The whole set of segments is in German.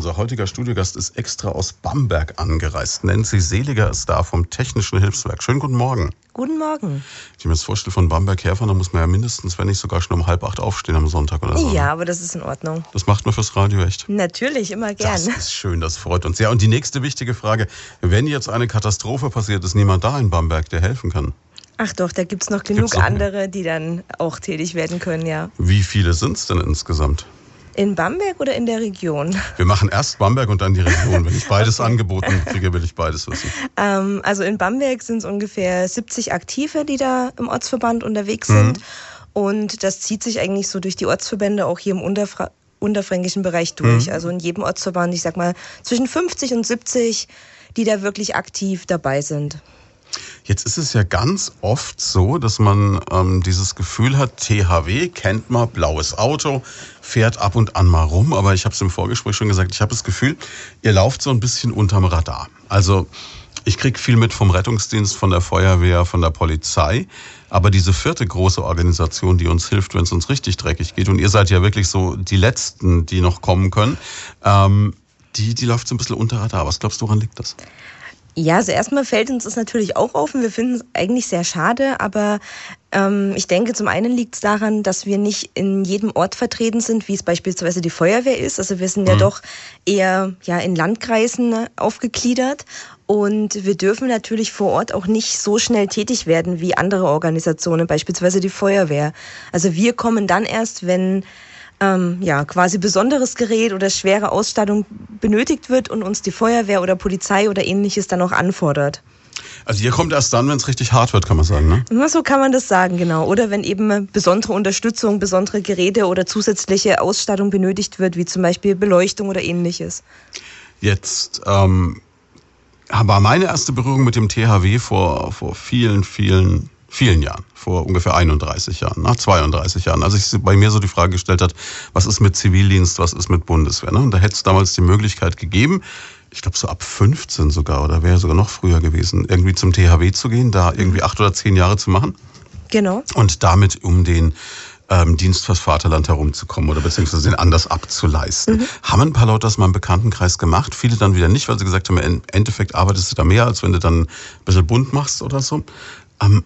unser heutiger Studiogast ist extra aus Bamberg angereist. Nancy Seliger ist da vom Technischen Hilfswerk. Schönen guten Morgen. Guten Morgen. Wenn ich mir das vorstelle, von Bamberg herfahren, dann muss man ja mindestens, wenn nicht sogar schon um halb acht aufstehen am Sonntag oder so. Ja, ne? aber das ist in Ordnung. Das macht man fürs Radio echt. Natürlich, immer gern. Das ist schön, das freut uns. Ja, und die nächste wichtige Frage. Wenn jetzt eine Katastrophe passiert, ist niemand da in Bamberg, der helfen kann? Ach doch, da gibt es noch genug andere, die dann auch tätig werden können, ja. Wie viele sind es denn insgesamt? In Bamberg oder in der Region? Wir machen erst Bamberg und dann die Region. Wenn ich beides okay. angeboten kriege, will ich beides wissen. Ähm, also in Bamberg sind es ungefähr 70 Aktive, die da im Ortsverband unterwegs sind. Mhm. Und das zieht sich eigentlich so durch die Ortsverbände auch hier im Unterfra unterfränkischen Bereich durch. Mhm. Also in jedem Ortsverband, ich sag mal, zwischen 50 und 70, die da wirklich aktiv dabei sind. Jetzt ist es ja ganz oft so, dass man ähm, dieses Gefühl hat, THW kennt man, blaues Auto, fährt ab und an mal rum, aber ich habe es im Vorgespräch schon gesagt, ich habe das Gefühl, ihr lauft so ein bisschen unterm Radar. Also ich krieg viel mit vom Rettungsdienst, von der Feuerwehr, von der Polizei. Aber diese vierte große Organisation, die uns hilft, wenn es uns richtig dreckig geht, und ihr seid ja wirklich so die Letzten, die noch kommen können, ähm, die, die läuft so ein bisschen unter Radar. Was glaubst du, woran liegt das? Ja, also erstmal fällt uns das natürlich auch auf und wir finden es eigentlich sehr schade, aber ich denke, zum einen liegt es daran, dass wir nicht in jedem Ort vertreten sind, wie es beispielsweise die Feuerwehr ist. Also wir sind mhm. ja doch eher ja, in Landkreisen ne, aufgegliedert und wir dürfen natürlich vor Ort auch nicht so schnell tätig werden wie andere Organisationen, beispielsweise die Feuerwehr. Also wir kommen dann erst, wenn ähm, ja, quasi besonderes Gerät oder schwere Ausstattung benötigt wird und uns die Feuerwehr oder Polizei oder ähnliches dann auch anfordert. Also ihr kommt erst dann, wenn es richtig hart wird, kann man sagen, ne? Na, so kann man das sagen, genau. Oder wenn eben besondere Unterstützung, besondere Geräte oder zusätzliche Ausstattung benötigt wird, wie zum Beispiel Beleuchtung oder ähnliches. Jetzt ähm, war meine erste Berührung mit dem THW vor, vor vielen, vielen vielen Jahren, vor ungefähr 31 Jahren, nach 32 Jahren, als sich bei mir so die Frage gestellt hat, was ist mit Zivildienst, was ist mit Bundeswehr. Ne? Und da hätte es damals die Möglichkeit gegeben, ich glaube so ab 15 sogar oder wäre sogar noch früher gewesen, irgendwie zum THW zu gehen, da irgendwie acht oder zehn Jahre zu machen. Genau. Und damit um den ähm, Dienst fürs Vaterland herumzukommen oder beziehungsweise den anders abzuleisten. Mhm. Haben ein paar Leute aus meinem Bekanntenkreis gemacht, viele dann wieder nicht, weil sie gesagt haben, im Endeffekt arbeitest du da mehr, als wenn du dann ein bisschen bunt machst oder so. Ähm,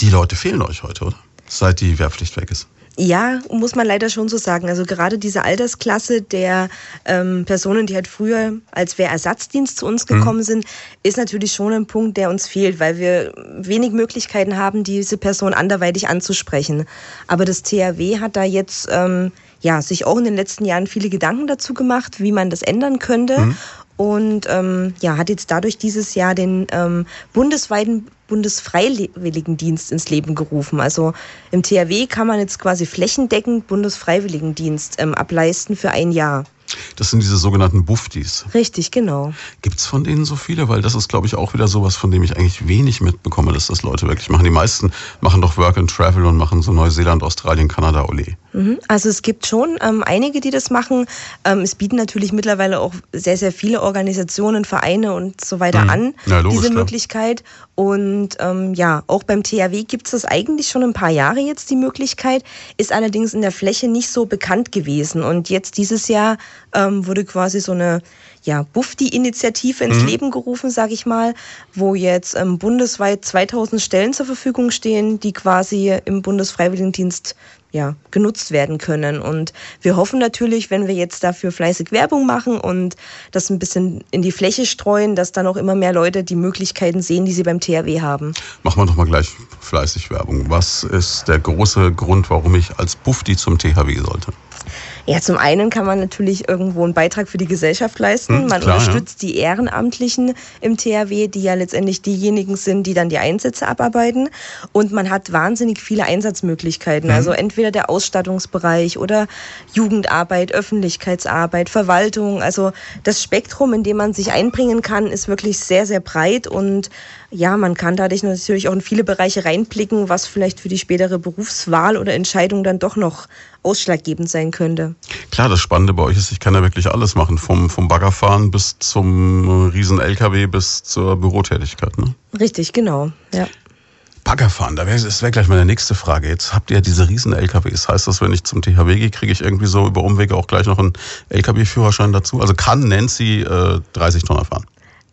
die Leute fehlen euch heute, oder? Seit die Wehrpflicht weg ist. Ja, muss man leider schon so sagen. Also gerade diese Altersklasse der ähm, Personen, die halt früher als Wehrersatzdienst zu uns gekommen mhm. sind, ist natürlich schon ein Punkt, der uns fehlt, weil wir wenig Möglichkeiten haben, diese Person anderweitig anzusprechen. Aber das THW hat da jetzt ähm, ja sich auch in den letzten Jahren viele Gedanken dazu gemacht, wie man das ändern könnte. Mhm und ähm, ja, hat jetzt dadurch dieses Jahr den ähm, bundesweiten Bundesfreiwilligendienst ins Leben gerufen. Also im THW kann man jetzt quasi flächendeckend Bundesfreiwilligendienst ähm, ableisten für ein Jahr. Das sind diese sogenannten Buftis. Richtig, genau. Gibt es von denen so viele? Weil das ist, glaube ich, auch wieder sowas, von dem ich eigentlich wenig mitbekomme, dass das Leute wirklich machen. Die meisten machen doch Work and Travel und machen so Neuseeland, Australien, Kanada, Ole. Mhm. Also es gibt schon ähm, einige, die das machen. Ähm, es bieten natürlich mittlerweile auch sehr, sehr viele Organisationen, Vereine und so weiter mhm. an, ja, logisch, diese Möglichkeit. Und ähm, ja, auch beim THW gibt es das eigentlich schon ein paar Jahre jetzt, die Möglichkeit, ist allerdings in der Fläche nicht so bekannt gewesen. Und jetzt dieses Jahr ähm, wurde quasi so eine ja, Bufti-Initiative ins mhm. Leben gerufen, sage ich mal, wo jetzt ähm, bundesweit 2000 Stellen zur Verfügung stehen, die quasi im Bundesfreiwilligendienst ja, genutzt werden können. Und wir hoffen natürlich, wenn wir jetzt dafür fleißig Werbung machen und das ein bisschen in die Fläche streuen, dass dann auch immer mehr Leute die Möglichkeiten sehen, die sie beim THW haben. Machen wir doch mal gleich fleißig Werbung. Was ist der große Grund, warum ich als Bufti zum THW sollte? Ja, zum einen kann man natürlich irgendwo einen Beitrag für die Gesellschaft leisten. Hm, man klar, unterstützt ja. die Ehrenamtlichen im THW, die ja letztendlich diejenigen sind, die dann die Einsätze abarbeiten. Und man hat wahnsinnig viele Einsatzmöglichkeiten. Mhm. Also entweder der Ausstattungsbereich oder Jugendarbeit, Öffentlichkeitsarbeit, Verwaltung. Also das Spektrum, in dem man sich einbringen kann, ist wirklich sehr, sehr breit und ja, man kann dadurch natürlich auch in viele Bereiche reinblicken, was vielleicht für die spätere Berufswahl oder Entscheidung dann doch noch ausschlaggebend sein könnte. Klar, das Spannende bei euch ist, ich kann ja wirklich alles machen, vom, vom Baggerfahren bis zum riesen LKW bis zur Bürotätigkeit. Ne? Richtig, genau, ja. Baggerfahren, da wär, das wäre gleich meine nächste Frage. Jetzt habt ihr diese riesen LKWs. Heißt das, wenn ich zum THW gehe, kriege ich irgendwie so über Umwege auch gleich noch einen LKW-Führerschein dazu? Also kann Nancy äh, 30 Tonnen fahren?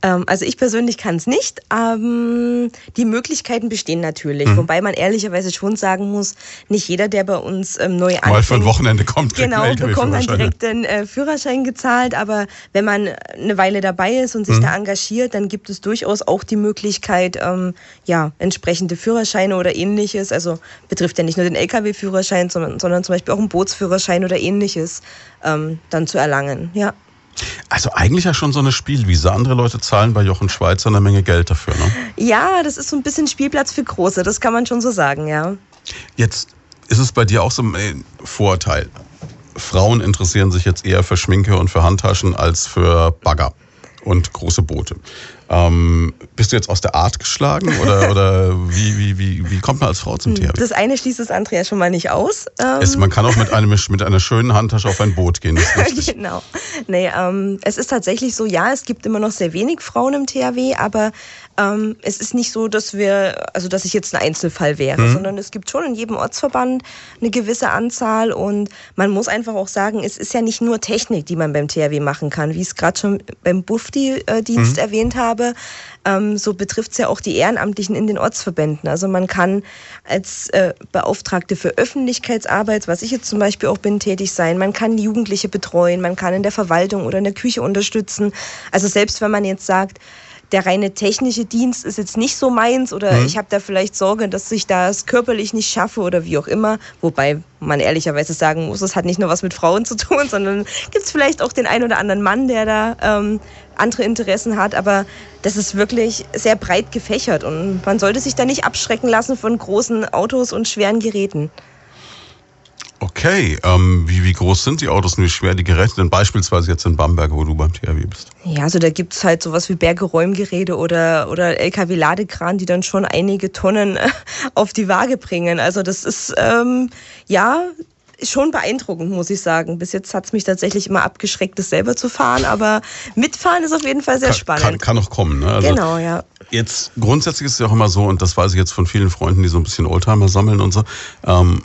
Ähm, also ich persönlich kann es nicht. Ähm, die Möglichkeiten bestehen natürlich. Mhm. Wobei man ehrlicherweise schon sagen muss, nicht jeder, der bei uns ähm, neu anfängt... Mal für ein Wochenende kommt, genau, bekommt dann direkt den äh, Führerschein gezahlt. Aber wenn man eine Weile dabei ist und sich mhm. da engagiert, dann gibt es durchaus auch die Möglichkeit, ähm, ja, entsprechende Führerscheine oder ähnliches. Also betrifft ja nicht nur den Lkw-Führerschein, sondern, sondern zum Beispiel auch einen Bootsführerschein oder ähnliches ähm, dann zu erlangen. Ja. Also eigentlich ja schon so eine Spielwiese. Andere Leute zahlen bei Jochen Schweizer eine Menge Geld dafür, ne? Ja, das ist so ein bisschen Spielplatz für Große, das kann man schon so sagen, ja. Jetzt ist es bei dir auch so ein äh, Vorteil. Frauen interessieren sich jetzt eher für Schminke und für Handtaschen als für Bagger und große Boote. Ähm, bist du jetzt aus der Art geschlagen oder, oder wie, wie, wie, wie kommt man als Frau zum THW? Das eine schließt das andere ja schon mal nicht aus. Ähm es, man kann auch mit, einem, mit einer schönen Handtasche auf ein Boot gehen. genau. Nee, ähm, es ist tatsächlich so, ja, es gibt immer noch sehr wenig Frauen im THW, aber ähm, es ist nicht so, dass wir, also dass ich jetzt ein Einzelfall wäre, mhm. sondern es gibt schon in jedem Ortsverband eine gewisse Anzahl und man muss einfach auch sagen, es ist ja nicht nur Technik, die man beim THW machen kann, wie ich es gerade schon beim Bufti-Dienst mhm. erwähnt habe. Ähm, so betrifft es ja auch die Ehrenamtlichen in den Ortsverbänden. Also man kann als äh, Beauftragte für Öffentlichkeitsarbeit, was ich jetzt zum Beispiel auch bin, tätig sein. Man kann Jugendliche betreuen, man kann in der Verwaltung oder in der Küche unterstützen. Also selbst wenn man jetzt sagt, der reine technische Dienst ist jetzt nicht so meins oder mhm. ich habe da vielleicht Sorge, dass ich das körperlich nicht schaffe oder wie auch immer. Wobei man ehrlicherweise sagen muss, es hat nicht nur was mit Frauen zu tun, sondern gibt es vielleicht auch den einen oder anderen Mann, der da ähm, andere Interessen hat. Aber das ist wirklich sehr breit gefächert und man sollte sich da nicht abschrecken lassen von großen Autos und schweren Geräten. Okay, ähm, wie, wie groß sind die Autos und wie schwer die Geräte denn beispielsweise jetzt in Bamberg, wo du beim THW bist? Ja, also da gibt's halt sowas wie Berge-Räumgeräte oder, oder LKW-Ladekran, die dann schon einige Tonnen auf die Waage bringen. Also das ist, ähm, ja, schon beeindruckend, muss ich sagen. Bis jetzt hat's mich tatsächlich immer abgeschreckt, das selber zu fahren, aber mitfahren ist auf jeden Fall sehr kann, spannend. Kann, kann noch kommen, ne? Also genau, ja. Jetzt, grundsätzlich ist es ja auch immer so, und das weiß ich jetzt von vielen Freunden, die so ein bisschen Oldtimer sammeln und so, ähm,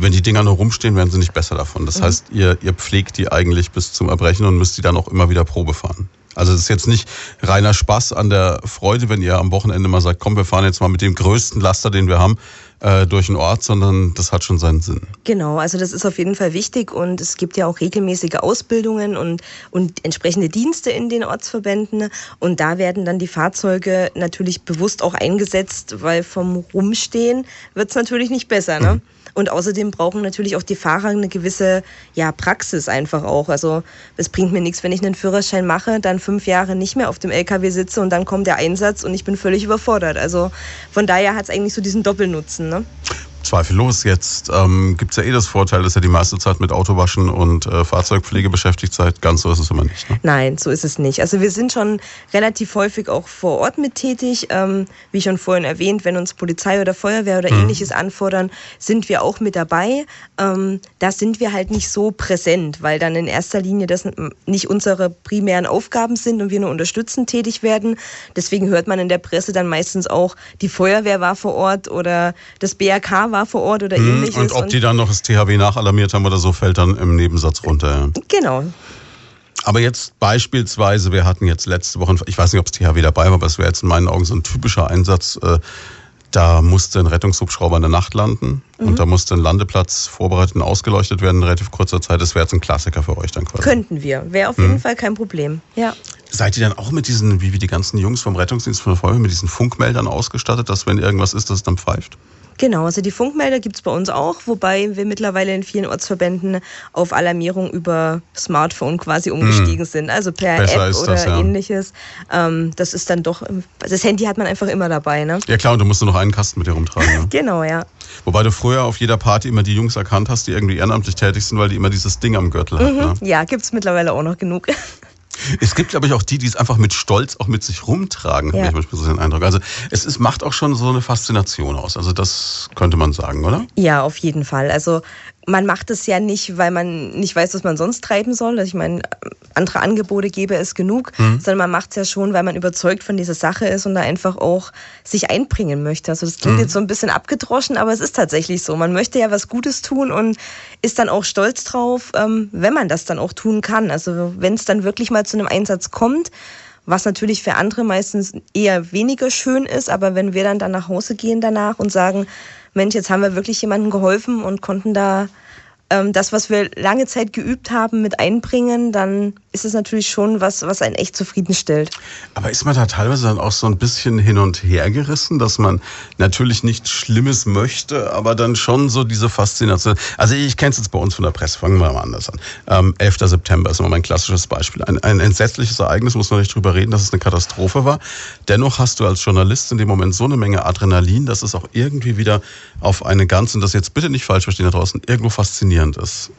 wenn die Dinger nur rumstehen, werden sie nicht besser davon. Das mhm. heißt, ihr, ihr pflegt die eigentlich bis zum Erbrechen und müsst die dann auch immer wieder Probe fahren. Also es ist jetzt nicht reiner Spaß an der Freude, wenn ihr am Wochenende mal sagt, komm, wir fahren jetzt mal mit dem größten Laster, den wir haben, äh, durch den Ort, sondern das hat schon seinen Sinn. Genau, also das ist auf jeden Fall wichtig und es gibt ja auch regelmäßige Ausbildungen und, und entsprechende Dienste in den Ortsverbänden und da werden dann die Fahrzeuge natürlich bewusst auch eingesetzt, weil vom Rumstehen wird es natürlich nicht besser. Ne? Mhm. Und außerdem brauchen natürlich auch die Fahrer eine gewisse ja, Praxis einfach auch. Also es bringt mir nichts, wenn ich einen Führerschein mache, dann fünf Jahre nicht mehr auf dem LKW sitze und dann kommt der Einsatz und ich bin völlig überfordert. Also von daher hat es eigentlich so diesen Doppelnutzen. Ne? Zweifellos. Jetzt ähm, gibt es ja eh das Vorteil, dass ihr die meiste Zeit mit Autowaschen und äh, Fahrzeugpflege beschäftigt seid. Ganz so ist es immer nicht. Ne? Nein, so ist es nicht. Also wir sind schon relativ häufig auch vor Ort mit tätig. Ähm, wie schon vorhin erwähnt, wenn uns Polizei oder Feuerwehr oder mhm. ähnliches anfordern, sind wir auch mit dabei. Ähm, da sind wir halt nicht so präsent, weil dann in erster Linie das nicht unsere primären Aufgaben sind und wir nur unterstützend tätig werden. Deswegen hört man in der Presse dann meistens auch, die Feuerwehr war vor Ort oder das BRK war vor Ort oder hm, ähnliches. Und ob die dann noch das THW nachalarmiert haben oder so, fällt dann im Nebensatz runter. Ja. Genau. Aber jetzt beispielsweise, wir hatten jetzt letzte Woche, ich weiß nicht, ob das THW dabei war, aber es wäre jetzt in meinen Augen so ein typischer Einsatz. Äh, da musste ein Rettungshubschrauber in der Nacht landen mhm. und da musste ein Landeplatz vorbereitet und ausgeleuchtet werden in relativ kurzer Zeit. Das wäre jetzt ein Klassiker für euch dann quasi. Könnten wir. Wäre auf jeden mhm. Fall kein Problem. Ja. Seid ihr dann auch mit diesen, wie, wie die ganzen Jungs vom Rettungsdienst von der Feuerwehr, mit diesen Funkmeldern ausgestattet, dass wenn irgendwas ist, dass es dann pfeift? Genau, also die Funkmelder gibt es bei uns auch, wobei wir mittlerweile in vielen Ortsverbänden auf Alarmierung über Smartphone quasi umgestiegen hm. sind. Also per Besser App oder das, ja. ähnliches. Ähm, das ist dann doch, das Handy hat man einfach immer dabei. Ne? Ja klar, und du musst nur noch einen Kasten mit dir rumtragen. Ja. genau, ja. Wobei du früher auf jeder Party immer die Jungs erkannt hast, die irgendwie ehrenamtlich tätig sind, weil die immer dieses Ding am Gürtel mhm. hatten. Ne? Ja, gibt es mittlerweile auch noch genug. Es gibt, glaube ich, auch die, die es einfach mit Stolz auch mit sich rumtragen, ja. habe ich manchmal so den Eindruck. Also es ist, macht auch schon so eine Faszination aus. Also das könnte man sagen, oder? Ja, auf jeden Fall. Also man macht es ja nicht, weil man nicht weiß, was man sonst treiben soll. Also ich meine, andere Angebote gäbe es genug, mhm. sondern man macht es ja schon, weil man überzeugt von dieser Sache ist und da einfach auch sich einbringen möchte. Also das klingt mhm. jetzt so ein bisschen abgedroschen, aber es ist tatsächlich so. Man möchte ja was Gutes tun und ist dann auch stolz drauf, ähm, wenn man das dann auch tun kann. Also wenn es dann wirklich mal zu einem Einsatz kommt, was natürlich für andere meistens eher weniger schön ist, aber wenn wir dann, dann nach Hause gehen danach und sagen, Mensch, jetzt haben wir wirklich jemandem geholfen und konnten da ähm, das, was wir lange Zeit geübt haben, mit einbringen, dann ist es natürlich schon was, was einen echt zufriedenstellt. Aber ist man da teilweise dann auch so ein bisschen hin und her gerissen, dass man natürlich nichts Schlimmes möchte, aber dann schon so diese Faszination. Also ich kenne es jetzt bei uns von der Presse, fangen wir mal anders an. Ähm, 11. September ist immer mein klassisches Beispiel. Ein, ein entsetzliches Ereignis, muss man nicht drüber reden, dass es eine Katastrophe war. Dennoch hast du als Journalist in dem Moment so eine Menge Adrenalin, dass es auch irgendwie wieder auf eine ganz, und das jetzt bitte nicht falsch verstehen da draußen, irgendwo faszinierend faszinierend ist.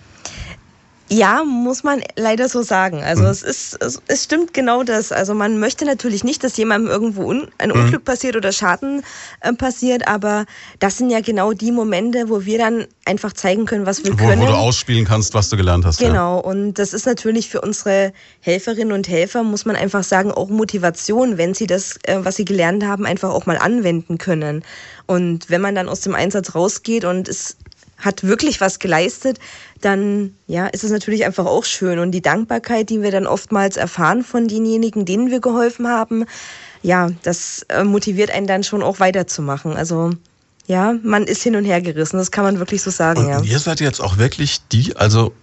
Ja, muss man leider so sagen. Also mhm. es ist, es, es, stimmt genau das. Also man möchte natürlich nicht, dass jemandem irgendwo un, ein mhm. Unglück passiert oder Schaden äh, passiert, aber das sind ja genau die Momente, wo wir dann einfach zeigen können, was wir wo, können. Wo du ausspielen kannst, was du gelernt hast. Genau. Ja. Und das ist natürlich für unsere Helferinnen und Helfer, muss man einfach sagen, auch Motivation, wenn sie das, äh, was sie gelernt haben, einfach auch mal anwenden können. Und wenn man dann aus dem Einsatz rausgeht und es hat wirklich was geleistet, dann ja, ist es natürlich einfach auch schön. Und die Dankbarkeit, die wir dann oftmals erfahren von denjenigen, denen wir geholfen haben, ja, das äh, motiviert einen dann schon auch weiterzumachen. Also ja, man ist hin und her gerissen, das kann man wirklich so sagen. Und ja. ihr seid jetzt auch wirklich die, also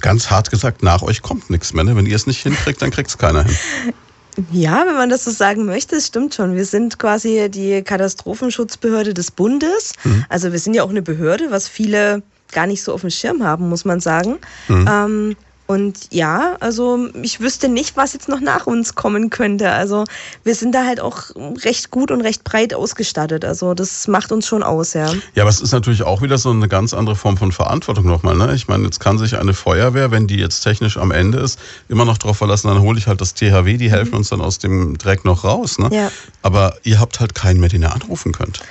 ganz hart gesagt, nach euch kommt nichts mehr. Ne? Wenn ihr es nicht hinkriegt, dann kriegt es keiner hin. Ja, wenn man das so sagen möchte, das stimmt schon. Wir sind quasi die Katastrophenschutzbehörde des Bundes. Mhm. Also wir sind ja auch eine Behörde, was viele gar nicht so auf dem Schirm haben, muss man sagen. Mhm. Ähm, und ja, also ich wüsste nicht, was jetzt noch nach uns kommen könnte. Also wir sind da halt auch recht gut und recht breit ausgestattet. Also das macht uns schon aus, ja. Ja, aber es ist natürlich auch wieder so eine ganz andere Form von Verantwortung nochmal. Ne? Ich meine, jetzt kann sich eine Feuerwehr, wenn die jetzt technisch am Ende ist, immer noch darauf verlassen, dann hole ich halt das THW, die helfen mhm. uns dann aus dem Dreck noch raus. Ne? Ja. Aber ihr habt halt keinen mehr, den ihr anrufen könnt.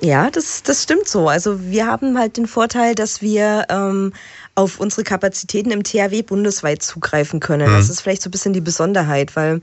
Ja, das, das stimmt so. Also wir haben halt den Vorteil, dass wir ähm, auf unsere Kapazitäten im THW bundesweit zugreifen können. Mhm. Das ist vielleicht so ein bisschen die Besonderheit, weil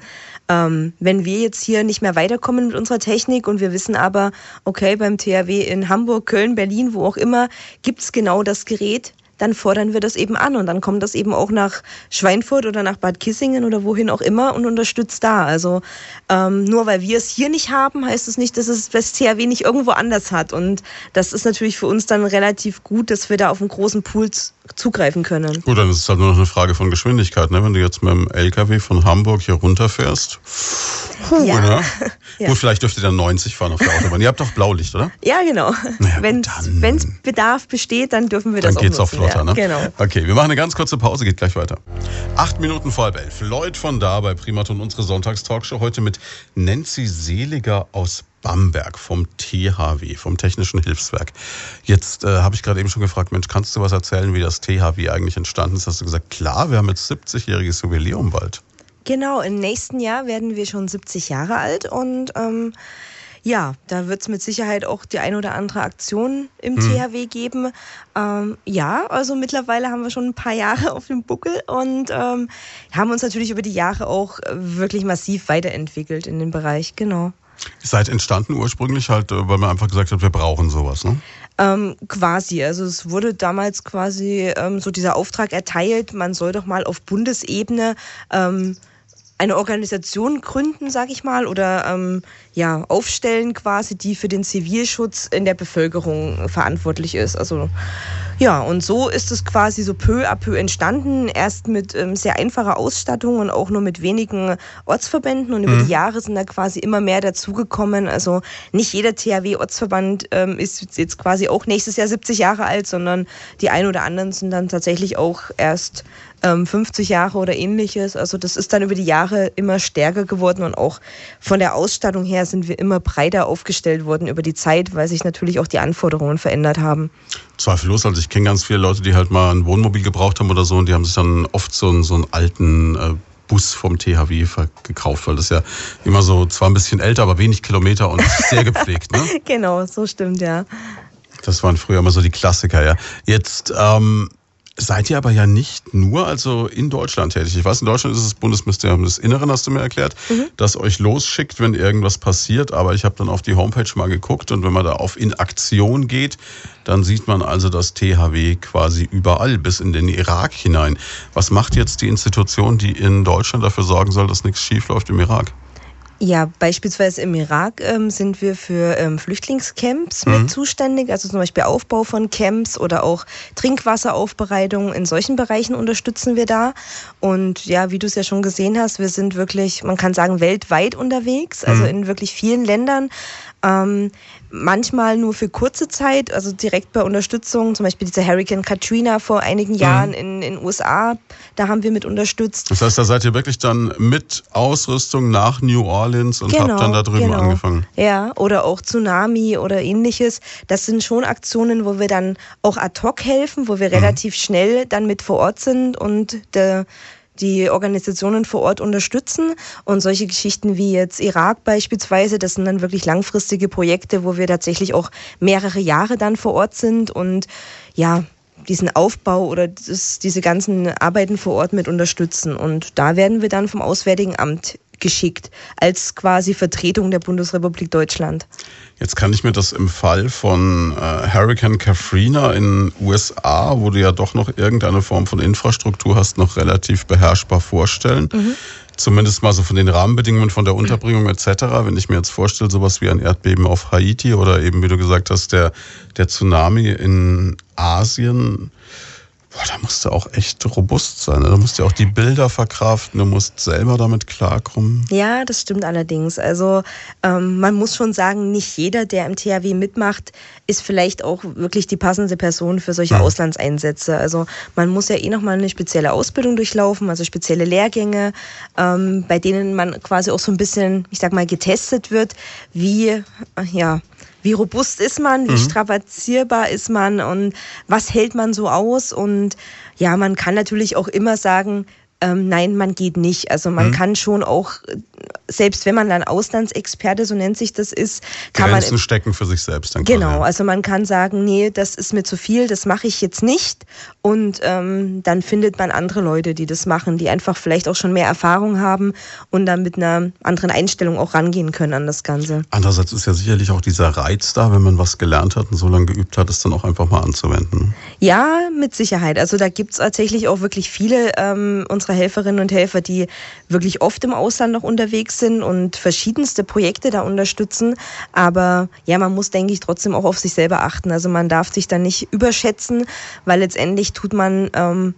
ähm, wenn wir jetzt hier nicht mehr weiterkommen mit unserer Technik und wir wissen aber, okay, beim THW in Hamburg, Köln, Berlin, wo auch immer, gibt's genau das Gerät, dann fordern wir das eben an und dann kommt das eben auch nach Schweinfurt oder nach Bad Kissingen oder wohin auch immer und unterstützt da. Also ähm, nur weil wir es hier nicht haben, heißt es nicht, dass es das CRW nicht irgendwo anders hat. Und das ist natürlich für uns dann relativ gut, dass wir da auf einen großen Pool zugreifen können. Gut, dann ist es halt nur noch eine Frage von Geschwindigkeit. Ne? Wenn du jetzt mit dem LKW von Hamburg hier runterfährst, puh, ja. Ne? ja. Gut, vielleicht dürft ihr dann 90 fahren auf der Autobahn. ihr habt doch Blaulicht, oder? Ja, genau. Naja, Wenn es Bedarf besteht, dann dürfen wir dann das auch geht's nutzen. Auf Flotter, ja, ne? Genau. Okay, wir machen eine ganz kurze Pause, geht gleich weiter. Acht Minuten vor halb elf. Lloyd von da bei Primaton, unsere Sonntagstalkshow. Heute mit Nancy Seliger aus Bamberg vom THW, vom Technischen Hilfswerk. Jetzt äh, habe ich gerade eben schon gefragt, Mensch, kannst du was erzählen, wie das THW eigentlich entstanden ist? Hast du gesagt, klar, wir haben jetzt 70-jähriges Jubiläum bald. Genau, im nächsten Jahr werden wir schon 70 Jahre alt und ähm, ja, da wird es mit Sicherheit auch die ein oder andere Aktion im hm. THW geben. Ähm, ja, also mittlerweile haben wir schon ein paar Jahre auf dem Buckel und ähm, haben uns natürlich über die Jahre auch wirklich massiv weiterentwickelt in dem Bereich, genau. Ihr seid entstanden ursprünglich halt, äh, weil man einfach gesagt hat, wir brauchen sowas, ne? Ähm, quasi, also es wurde damals quasi ähm, so dieser Auftrag erteilt, man soll doch mal auf Bundesebene ähm, eine Organisation gründen, sag ich mal, oder ähm, ja aufstellen quasi, die für den Zivilschutz in der Bevölkerung verantwortlich ist. Also ja, und so ist es quasi so peu à peu entstanden. Erst mit ähm, sehr einfacher Ausstattung und auch nur mit wenigen Ortsverbänden. Und über mhm. die Jahre sind da quasi immer mehr dazugekommen. Also nicht jeder THW-Ortsverband ähm, ist jetzt quasi auch nächstes Jahr 70 Jahre alt, sondern die ein oder anderen sind dann tatsächlich auch erst 50 ähm, Jahre oder ähnliches. Also das ist dann über die Jahre immer stärker geworden und auch von der Ausstattung her sind wir immer breiter aufgestellt worden über die Zeit, weil sich natürlich auch die Anforderungen verändert haben. Zweifellos. Also ich kenne ganz viele Leute, die halt mal ein Wohnmobil gebraucht haben oder so und die haben sich dann oft so einen, so einen alten äh, Bus vom THW gekauft, weil das ja immer so zwar ein bisschen älter, aber wenig Kilometer und sehr gepflegt. Ne? genau, so stimmt, ja. Das waren früher immer so die Klassiker, ja. Jetzt ähm, seid ihr aber ja nicht nur also in Deutschland tätig. Ich weiß, in Deutschland ist es das Bundesministerium des Inneren, hast du mir erklärt, mhm. das euch losschickt, wenn irgendwas passiert. Aber ich habe dann auf die Homepage mal geguckt und wenn man da auf in Aktion geht, dann sieht man also das THW quasi überall, bis in den Irak hinein. Was macht jetzt die Institution, die in Deutschland dafür sorgen soll, dass nichts schief läuft im Irak? Ja, beispielsweise im Irak ähm, sind wir für ähm, Flüchtlingscamps mhm. mit zuständig, also zum Beispiel Aufbau von Camps oder auch Trinkwasseraufbereitung. In solchen Bereichen unterstützen wir da. Und ja, wie du es ja schon gesehen hast, wir sind wirklich, man kann sagen, weltweit unterwegs, also mhm. in wirklich vielen Ländern. Ähm, manchmal nur für kurze Zeit, also direkt bei Unterstützung, zum Beispiel dieser Hurricane Katrina vor einigen mhm. Jahren mhm. in den USA, da haben wir mit unterstützt. Das heißt, da seid ihr wirklich dann mit Ausrüstung nach New Orleans und genau, habt dann da drüben genau. angefangen. Ja, oder auch Tsunami oder ähnliches. Das sind schon Aktionen, wo wir dann auch ad hoc helfen, wo wir mhm. relativ schnell dann mit vor Ort sind und der die Organisationen vor Ort unterstützen. Und solche Geschichten wie jetzt Irak beispielsweise, das sind dann wirklich langfristige Projekte, wo wir tatsächlich auch mehrere Jahre dann vor Ort sind und ja, diesen Aufbau oder das, diese ganzen Arbeiten vor Ort mit unterstützen. Und da werden wir dann vom Auswärtigen Amt geschickt als quasi Vertretung der Bundesrepublik Deutschland. Jetzt kann ich mir das im Fall von äh, Hurricane Katrina in USA, wo du ja doch noch irgendeine Form von Infrastruktur hast, noch relativ beherrschbar vorstellen. Mhm. Zumindest mal so von den Rahmenbedingungen, von der Unterbringung etc. Wenn ich mir jetzt vorstelle, sowas wie ein Erdbeben auf Haiti oder eben, wie du gesagt hast, der, der Tsunami in Asien, Boah, da musst du auch echt robust sein. Ne? Da musst du auch die Bilder verkraften, du musst selber damit klarkommen. Ja, das stimmt allerdings. Also ähm, man muss schon sagen, nicht jeder, der im THW mitmacht, ist vielleicht auch wirklich die passende Person für solche mhm. Auslandseinsätze. Also man muss ja eh nochmal eine spezielle Ausbildung durchlaufen, also spezielle Lehrgänge, ähm, bei denen man quasi auch so ein bisschen, ich sag mal, getestet wird, wie, ja, wie robust ist man, wie mhm. strapazierbar ist man und was hält man so aus. Und ja, man kann natürlich auch immer sagen, ähm, nein, man geht nicht. Also man mhm. kann schon auch selbst wenn man dann Auslandsexperte, so nennt sich das ist, kann Grenzen man stecken für sich selbst. Dann genau, quasi. also man kann sagen, nee, das ist mir zu viel, das mache ich jetzt nicht. Und ähm, dann findet man andere Leute, die das machen, die einfach vielleicht auch schon mehr Erfahrung haben und dann mit einer anderen Einstellung auch rangehen können an das Ganze. Andererseits ist ja sicherlich auch dieser Reiz da, wenn man was gelernt hat und so lange geübt hat, es dann auch einfach mal anzuwenden. Ja, mit Sicherheit. Also da gibt es tatsächlich auch wirklich viele ähm, unserer Helferinnen und Helfer, die wirklich oft im Ausland noch unterwegs sind und verschiedenste Projekte da unterstützen. Aber ja, man muss, denke ich, trotzdem auch auf sich selber achten. Also man darf sich da nicht überschätzen, weil letztendlich tut man ähm,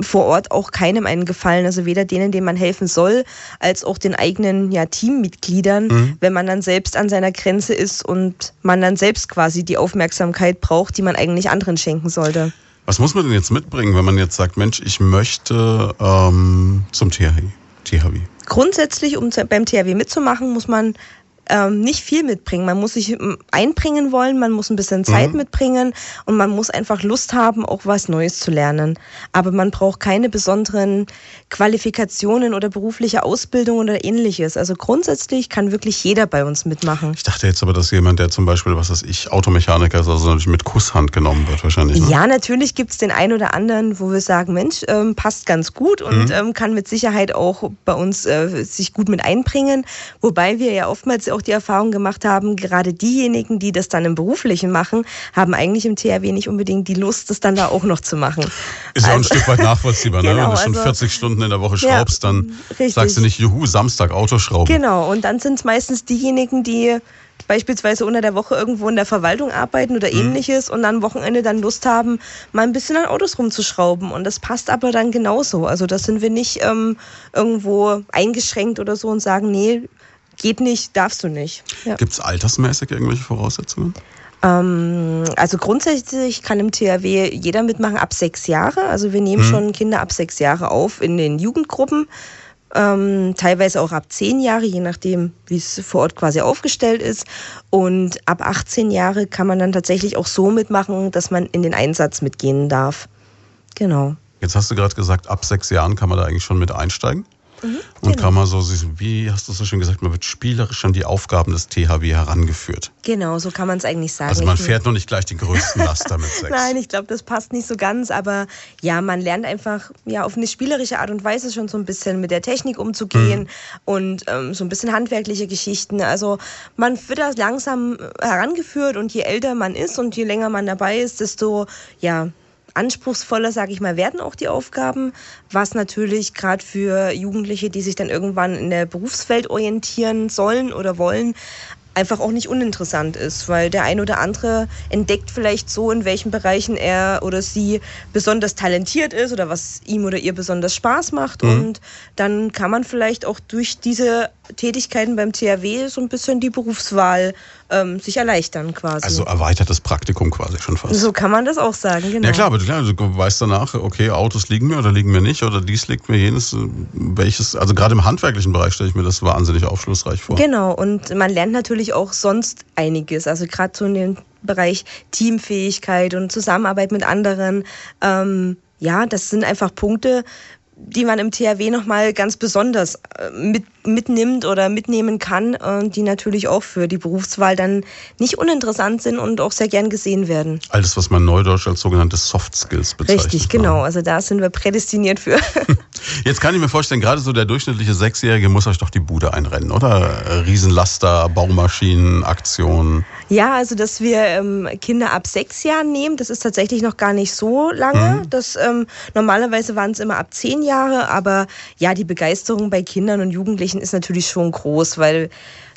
vor Ort auch keinem einen Gefallen. Also weder denen, denen man helfen soll, als auch den eigenen ja, Teammitgliedern, mhm. wenn man dann selbst an seiner Grenze ist und man dann selbst quasi die Aufmerksamkeit braucht, die man eigentlich anderen schenken sollte. Was muss man denn jetzt mitbringen, wenn man jetzt sagt, Mensch, ich möchte ähm, zum THW? THW? Grundsätzlich, um beim THW mitzumachen, muss man ähm, nicht viel mitbringen. Man muss sich ähm, einbringen wollen, man muss ein bisschen Zeit mhm. mitbringen und man muss einfach Lust haben, auch was Neues zu lernen. Aber man braucht keine besonderen Qualifikationen oder berufliche Ausbildung oder ähnliches. Also grundsätzlich kann wirklich jeder bei uns mitmachen. Ich dachte jetzt aber, dass jemand, der zum Beispiel, was weiß ich, Automechaniker ist, also mit Kusshand genommen wird wahrscheinlich. Ne? Ja, natürlich gibt es den einen oder anderen, wo wir sagen, Mensch, ähm, passt ganz gut und mhm. ähm, kann mit Sicherheit auch bei uns äh, sich gut mit einbringen. Wobei wir ja oftmals auch die Erfahrung gemacht haben, gerade diejenigen, die das dann im Beruflichen machen, haben eigentlich im THW nicht unbedingt die Lust, das dann da auch noch zu machen. Ist also, ja auch ein also Stück weit nachvollziehbar, genau, ne? Wenn du schon also, 40 Stunden in der Woche schraubst, ja, dann richtig. sagst du nicht, juhu, Samstag Autoschrauben. Genau, und dann sind es meistens diejenigen, die beispielsweise unter der Woche irgendwo in der Verwaltung arbeiten oder mhm. ähnliches und dann Wochenende dann Lust haben, mal ein bisschen an Autos rumzuschrauben. Und das passt aber dann genauso. Also da sind wir nicht ähm, irgendwo eingeschränkt oder so und sagen, nee, geht nicht, darfst du nicht. Ja. Gibt es altersmäßig irgendwelche Voraussetzungen? Ähm, also grundsätzlich kann im THW jeder mitmachen ab sechs Jahre. Also wir nehmen hm. schon Kinder ab sechs Jahre auf in den Jugendgruppen. Ähm, teilweise auch ab zehn Jahre, je nachdem, wie es vor Ort quasi aufgestellt ist. Und ab 18 Jahre kann man dann tatsächlich auch so mitmachen, dass man in den Einsatz mitgehen darf. Genau. Jetzt hast du gerade gesagt, ab sechs Jahren kann man da eigentlich schon mit einsteigen. Mhm, und genau. kann man so, wie hast du so schön gesagt, man wird spielerisch an die Aufgaben des THW herangeführt. Genau, so kann man es eigentlich sagen. Also man fährt noch nicht gleich den größten Laster mit sechs. Nein, ich glaube, das passt nicht so ganz, aber ja, man lernt einfach ja auf eine spielerische Art und Weise schon so ein bisschen mit der Technik umzugehen mhm. und ähm, so ein bisschen handwerkliche Geschichten. Also man wird da langsam herangeführt und je älter man ist und je länger man dabei ist, desto ja anspruchsvoller, sage ich mal, werden auch die Aufgaben, was natürlich gerade für Jugendliche, die sich dann irgendwann in der Berufswelt orientieren sollen oder wollen, einfach auch nicht uninteressant ist, weil der ein oder andere entdeckt vielleicht so, in welchen Bereichen er oder sie besonders talentiert ist oder was ihm oder ihr besonders Spaß macht. Mhm. Und dann kann man vielleicht auch durch diese Tätigkeiten beim THW so ein bisschen die Berufswahl ähm, sich erleichtern quasi. Also erweitertes Praktikum quasi schon fast. So kann man das auch sagen, genau. Ja klar, aber klar, du weißt danach, okay, Autos liegen mir oder liegen mir nicht oder dies liegt mir jenes, welches, also gerade im handwerklichen Bereich stelle ich mir das wahnsinnig aufschlussreich vor. Genau, und man lernt natürlich auch sonst einiges, also gerade so in dem Bereich Teamfähigkeit und Zusammenarbeit mit anderen. Ähm, ja, das sind einfach Punkte, die man im THW nochmal ganz besonders äh, mit, mitnimmt oder mitnehmen kann, äh, die natürlich auch für die Berufswahl dann nicht uninteressant sind und auch sehr gern gesehen werden. Alles, was man neudeutsch als sogenannte Soft Skills bezeichnet. Richtig, genau. Also da sind wir prädestiniert für. Jetzt kann ich mir vorstellen, gerade so der durchschnittliche Sechsjährige muss euch doch die Bude einrennen, oder? Riesenlaster, Baumaschinen, Aktionen. Ja, also dass wir ähm, Kinder ab sechs Jahren nehmen, das ist tatsächlich noch gar nicht so lange. Mhm. Das, ähm, normalerweise waren es immer ab zehn Jahre, aber ja, die Begeisterung bei Kindern und Jugendlichen ist natürlich schon groß, weil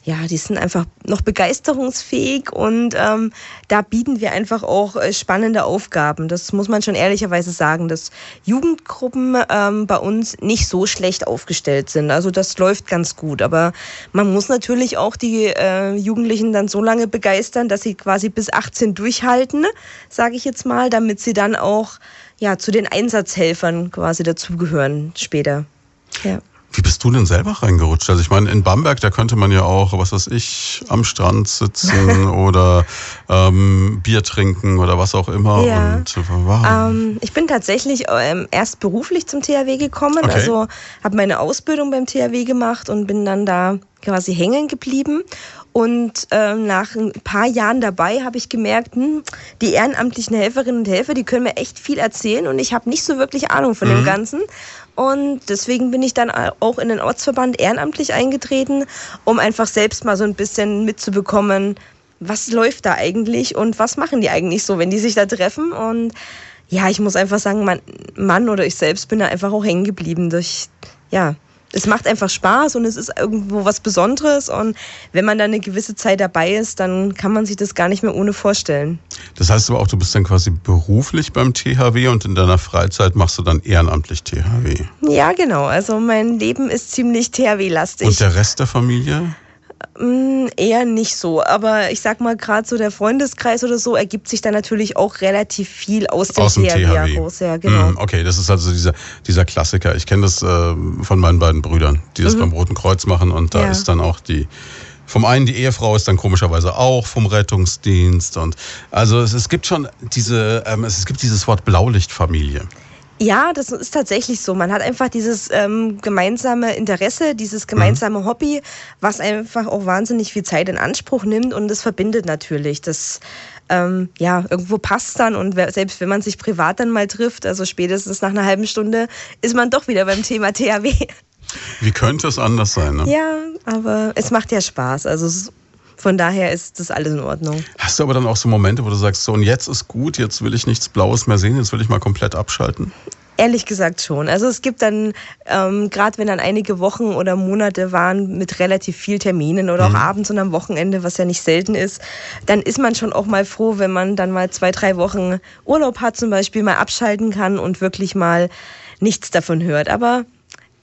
ja, die sind einfach noch begeisterungsfähig und ähm, da bieten wir einfach auch äh, spannende Aufgaben. Das muss man schon ehrlicherweise sagen, dass Jugendgruppen ähm, bei uns nicht so schlecht aufgestellt sind. Also das läuft ganz gut. Aber man muss natürlich auch die äh, Jugendlichen dann so lange begeistern, dass sie quasi bis 18 durchhalten, sage ich jetzt mal, damit sie dann auch ja zu den Einsatzhelfern quasi dazugehören später. Ja. Wie bist du denn selber reingerutscht? Also ich meine, in Bamberg, da könnte man ja auch, was weiß ich, am Strand sitzen oder ähm, Bier trinken oder was auch immer. Ja. Und, wow. ähm, ich bin tatsächlich ähm, erst beruflich zum THW gekommen. Okay. Also habe meine Ausbildung beim THW gemacht und bin dann da quasi hängen geblieben. Und ähm, nach ein paar Jahren dabei habe ich gemerkt, hm, die ehrenamtlichen Helferinnen und Helfer, die können mir echt viel erzählen und ich habe nicht so wirklich Ahnung von mhm. dem Ganzen. Und deswegen bin ich dann auch in den Ortsverband ehrenamtlich eingetreten, um einfach selbst mal so ein bisschen mitzubekommen, was läuft da eigentlich und was machen die eigentlich so, wenn die sich da treffen. Und ja, ich muss einfach sagen, mein Mann oder ich selbst bin da einfach auch hängen geblieben durch, ja, es macht einfach Spaß und es ist irgendwo was Besonderes. Und wenn man dann eine gewisse Zeit dabei ist, dann kann man sich das gar nicht mehr ohne vorstellen. Das heißt aber auch, du bist dann quasi beruflich beim THW und in deiner Freizeit machst du dann ehrenamtlich THW. Ja, genau. Also mein Leben ist ziemlich THW-lastig. Und der Rest der Familie? Mm, eher nicht so, aber ich sag mal, gerade so der Freundeskreis oder so ergibt sich da natürlich auch relativ viel aus dem, aus dem THW, THW. heraus. Ja, genau. Mm, okay, das ist also dieser, dieser Klassiker. Ich kenne das äh, von meinen beiden Brüdern, die das mhm. beim Roten Kreuz machen und da ja. ist dann auch die vom einen die Ehefrau ist dann komischerweise auch vom Rettungsdienst und also es, es gibt schon diese ähm, es gibt dieses Wort Blaulichtfamilie. Ja, das ist tatsächlich so. Man hat einfach dieses ähm, gemeinsame Interesse, dieses gemeinsame mhm. Hobby, was einfach auch wahnsinnig viel Zeit in Anspruch nimmt und das verbindet natürlich. Das ähm, ja irgendwo passt dann und selbst wenn man sich privat dann mal trifft, also spätestens nach einer halben Stunde, ist man doch wieder beim Thema THW. Wie könnte es anders sein? Ne? Ja, aber es macht ja Spaß. Also es von daher ist das alles in Ordnung. Hast du aber dann auch so Momente, wo du sagst, so und jetzt ist gut, jetzt will ich nichts Blaues mehr sehen, jetzt will ich mal komplett abschalten? Ehrlich gesagt schon. Also es gibt dann, ähm, gerade wenn dann einige Wochen oder Monate waren mit relativ viel Terminen oder mhm. auch abends und am Wochenende, was ja nicht selten ist, dann ist man schon auch mal froh, wenn man dann mal zwei, drei Wochen Urlaub hat zum Beispiel, mal abschalten kann und wirklich mal nichts davon hört. Aber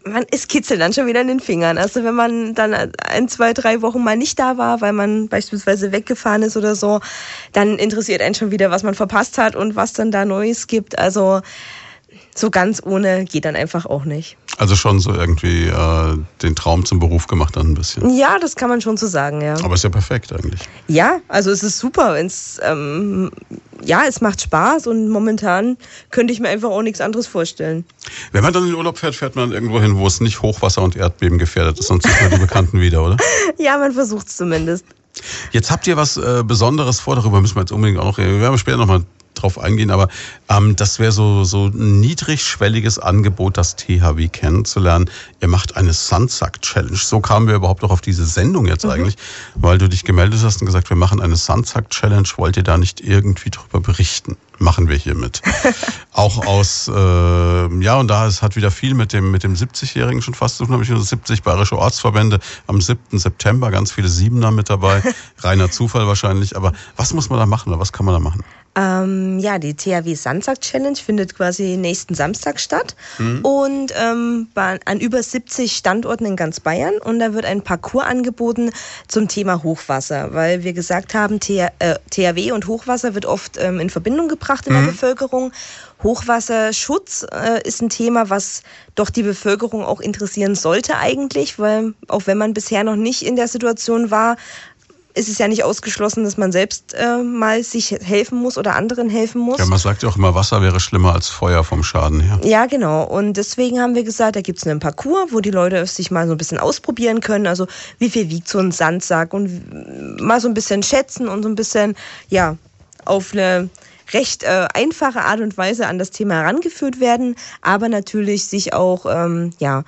man, es kitzelt dann schon wieder in den Fingern. Also wenn man dann ein, zwei, drei Wochen mal nicht da war, weil man beispielsweise weggefahren ist oder so, dann interessiert einen schon wieder, was man verpasst hat und was dann da Neues gibt. Also so ganz ohne geht dann einfach auch nicht. Also schon so irgendwie äh, den Traum zum Beruf gemacht dann ein bisschen. Ja, das kann man schon so sagen, ja. Aber ist ja perfekt eigentlich. Ja, also es ist super. Wenn's, ähm, ja, es macht Spaß und momentan könnte ich mir einfach auch nichts anderes vorstellen. Wenn man dann in den Urlaub fährt, fährt man irgendwo hin, wo es nicht Hochwasser und Erdbeben gefährdet ist, sonst sieht man die Bekannten wieder, oder? Ja, man versucht es zumindest. Jetzt habt ihr was äh, Besonderes vor, darüber müssen wir jetzt unbedingt auch noch reden. Wir werden später nochmal drauf eingehen, aber ähm, das wäre so, so ein niedrigschwelliges Angebot, das THW kennenzulernen. Ihr macht eine Sandsack-Challenge. So kamen wir überhaupt auch auf diese Sendung jetzt mhm. eigentlich, weil du dich gemeldet hast und gesagt, wir machen eine Sandsack-Challenge. Wollt ihr da nicht irgendwie drüber berichten? Machen wir hiermit. auch aus, äh, ja, und da es hat wieder viel mit dem, mit dem 70-Jährigen schon fast zu tun, habe ich 70 bayerische Ortsverbände am 7. September, ganz viele Siebener mit dabei. Reiner Zufall wahrscheinlich. Aber was muss man da machen oder was kann man da machen? Ähm, ja, die THW Sandsack Challenge findet quasi nächsten Samstag statt mhm. und ähm, an über 70 Standorten in ganz Bayern und da wird ein Parcours angeboten zum Thema Hochwasser, weil wir gesagt haben, THW äh, und Hochwasser wird oft ähm, in Verbindung gebracht in mhm. der Bevölkerung. Hochwasserschutz äh, ist ein Thema, was doch die Bevölkerung auch interessieren sollte eigentlich, weil auch wenn man bisher noch nicht in der Situation war, ist es ja nicht ausgeschlossen, dass man selbst äh, mal sich helfen muss oder anderen helfen muss. Ja, man sagt ja auch immer, Wasser wäre schlimmer als Feuer vom Schaden her. Ja, genau. Und deswegen haben wir gesagt, da gibt es einen Parcours, wo die Leute sich mal so ein bisschen ausprobieren können. Also wie viel wiegt so ein Sandsack und mal so ein bisschen schätzen und so ein bisschen, ja, auf eine recht äh, einfache Art und Weise an das Thema herangeführt werden, aber natürlich sich auch, ähm, ja,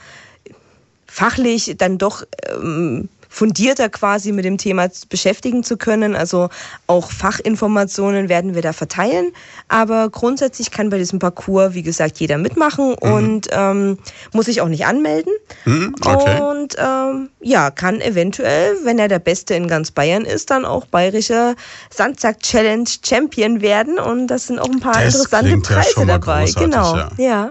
fachlich dann doch ähm, fundierter quasi mit dem Thema beschäftigen zu können. Also auch Fachinformationen werden wir da verteilen. Aber grundsätzlich kann bei diesem Parcours, wie gesagt, jeder mitmachen mhm. und ähm, muss sich auch nicht anmelden. Mhm, okay. Und ähm, ja, kann eventuell, wenn er der Beste in ganz Bayern ist, dann auch bayerischer Sandsack Challenge Champion werden. Und das sind auch ein paar das interessante Preise ja dabei. Genau. ja. ja.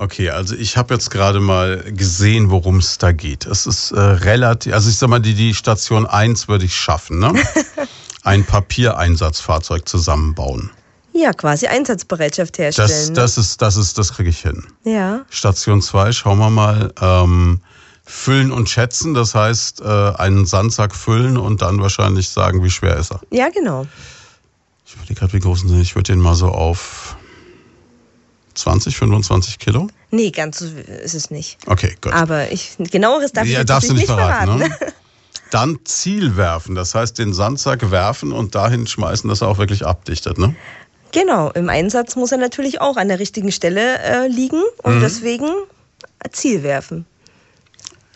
Okay, also ich habe jetzt gerade mal gesehen, worum es da geht. Es ist äh, relativ, also ich sag mal, die, die Station 1 würde ich schaffen, ne? Ein Papiereinsatzfahrzeug zusammenbauen. Ja, quasi Einsatzbereitschaft herstellen. Das, ne? das ist, das ist, das kriege ich hin. Ja. Station 2, schauen wir mal. Ähm, füllen und schätzen, das heißt, äh, einen Sandsack füllen und dann wahrscheinlich sagen, wie schwer ist er. Ja, genau. Ich überlege gerade, wie groß sind Ich würde den mal so auf 20, 25 Kilo? Nee, ganz so ist es nicht. Okay, gut. Aber ich, genaueres darf ja, ich darfst nicht, nicht verraten. verraten. Ne? Dann Ziel werfen, das heißt den Sandsack werfen und dahin schmeißen, dass er auch wirklich abdichtet, ne? Genau, im Einsatz muss er natürlich auch an der richtigen Stelle äh, liegen und mhm. deswegen Ziel werfen.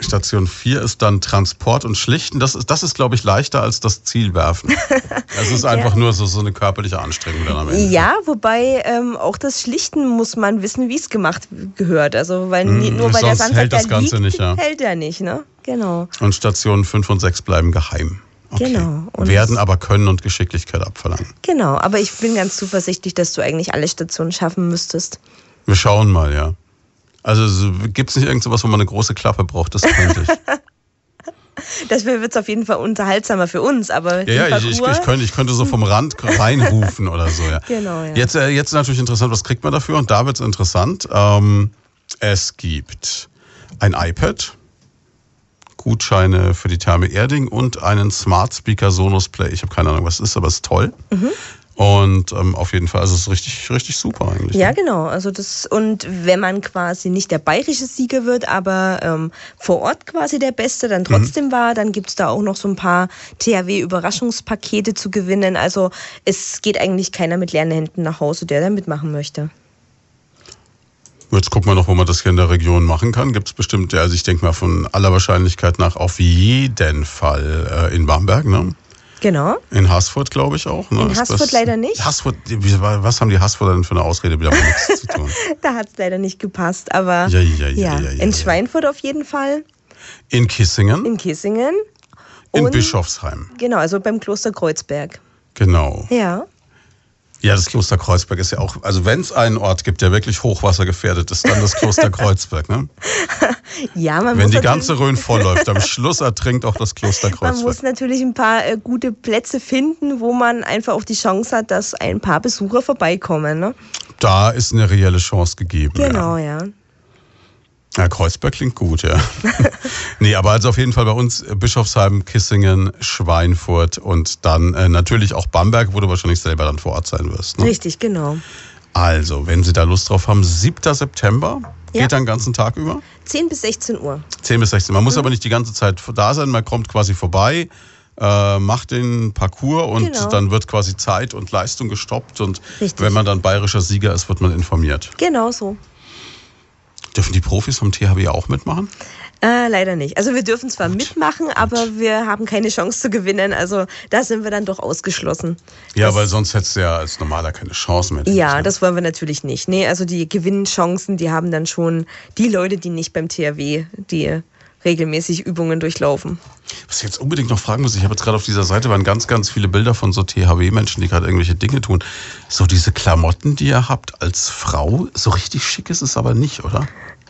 Station 4 ist dann Transport und Schlichten. Das ist, das ist glaube ich, leichter als das Zielwerfen. Das ist einfach ja. nur so, so eine körperliche Anstrengung dann am Ende. Ja, wobei ähm, auch das Schlichten muss man wissen, wie es gemacht gehört. Also, weil hm, nur weil der Sandsack hält das Ganze liegt, nicht, ja. hält er nicht, ne? Genau. Und Stationen 5 und 6 bleiben geheim. Okay. Genau. Und Werden aber Können und Geschicklichkeit abverlangen. Genau, aber ich bin ganz zuversichtlich, dass du eigentlich alle Stationen schaffen müsstest. Wir schauen mal, ja. Also gibt es nicht irgend sowas, wo man eine große Klappe braucht? Das könnte ich. Das wird es auf jeden Fall unterhaltsamer für uns, aber. Ja, ja, ich, ich, ich, könnte, ich könnte so vom Rand reinrufen oder so, ja. Genau, ja. Jetzt, äh, jetzt natürlich interessant, was kriegt man dafür? Und da wird es interessant. Ähm, es gibt ein iPad, Gutscheine für die Therme Erding und einen Smart Speaker Sonos Play. Ich habe keine Ahnung, was es ist, aber es ist toll. Mhm. Und ähm, auf jeden Fall, also es ist richtig, richtig super eigentlich. Ja, ne? genau. Also das, und wenn man quasi nicht der bayerische Sieger wird, aber ähm, vor Ort quasi der Beste dann trotzdem mhm. war, dann gibt's da auch noch so ein paar THW-Überraschungspakete zu gewinnen. Also es geht eigentlich keiner mit leeren Händen nach Hause, der da mitmachen möchte. Jetzt gucken wir noch, wo man das hier in der Region machen kann. Gibt es bestimmt, also ich denke mal von aller Wahrscheinlichkeit nach auf jeden Fall äh, in Bamberg, ne? Genau. In Haßfurt, glaube ich auch. Ne? In Haßfurt leider nicht. Haßfurt, was haben die Haßfurter denn für eine Ausrede wieder mit nichts zu tun? da hat es leider nicht gepasst, aber ja, ja, ja, ja, in Schweinfurt auf jeden Fall. In Kissingen. In Kissingen. In Bischofsheim. Genau, also beim Kloster Kreuzberg. Genau. Ja. Ja, das Kloster Kreuzberg ist ja auch, also wenn es einen Ort gibt, der wirklich hochwassergefährdet ist, dann das Kloster Kreuzberg, ne? ja, man Wenn muss die ganze Rhön vollläuft, am Schluss ertrinkt auch das Kloster Kreuzberg. Man muss natürlich ein paar äh, gute Plätze finden, wo man einfach auch die Chance hat, dass ein paar Besucher vorbeikommen, ne? Da ist eine reelle Chance gegeben. Genau, ja. ja. Ja, Kreuzberg klingt gut, ja. nee, aber also auf jeden Fall bei uns Bischofsheim, Kissingen, Schweinfurt und dann äh, natürlich auch Bamberg, wo du wahrscheinlich selber dann vor Ort sein wirst. Ne? Richtig, genau. Also, wenn Sie da Lust drauf haben, 7. September, ja. geht dann den ganzen Tag über? 10 bis 16 Uhr. 10 bis 16 Man muss mhm. aber nicht die ganze Zeit da sein, man kommt quasi vorbei, äh, macht den Parcours und genau. dann wird quasi Zeit und Leistung gestoppt und Richtig. wenn man dann bayerischer Sieger ist, wird man informiert. Genau so. Dürfen die Profis vom THW auch mitmachen? Äh, leider nicht. Also wir dürfen zwar Gut. mitmachen, aber wir haben keine Chance zu gewinnen. Also da sind wir dann doch ausgeschlossen. Ja, das, weil sonst hättest du ja als Normaler keine Chance mehr. Ja, das wollen wir natürlich nicht. Nee, also die Gewinnchancen, die haben dann schon die Leute, die nicht beim THW die regelmäßig Übungen durchlaufen. Was ich jetzt unbedingt noch fragen muss, ich habe jetzt gerade auf dieser Seite waren ganz, ganz viele Bilder von so THW-Menschen, die gerade irgendwelche Dinge tun. So diese Klamotten, die ihr habt als Frau, so richtig schick ist es aber nicht, oder?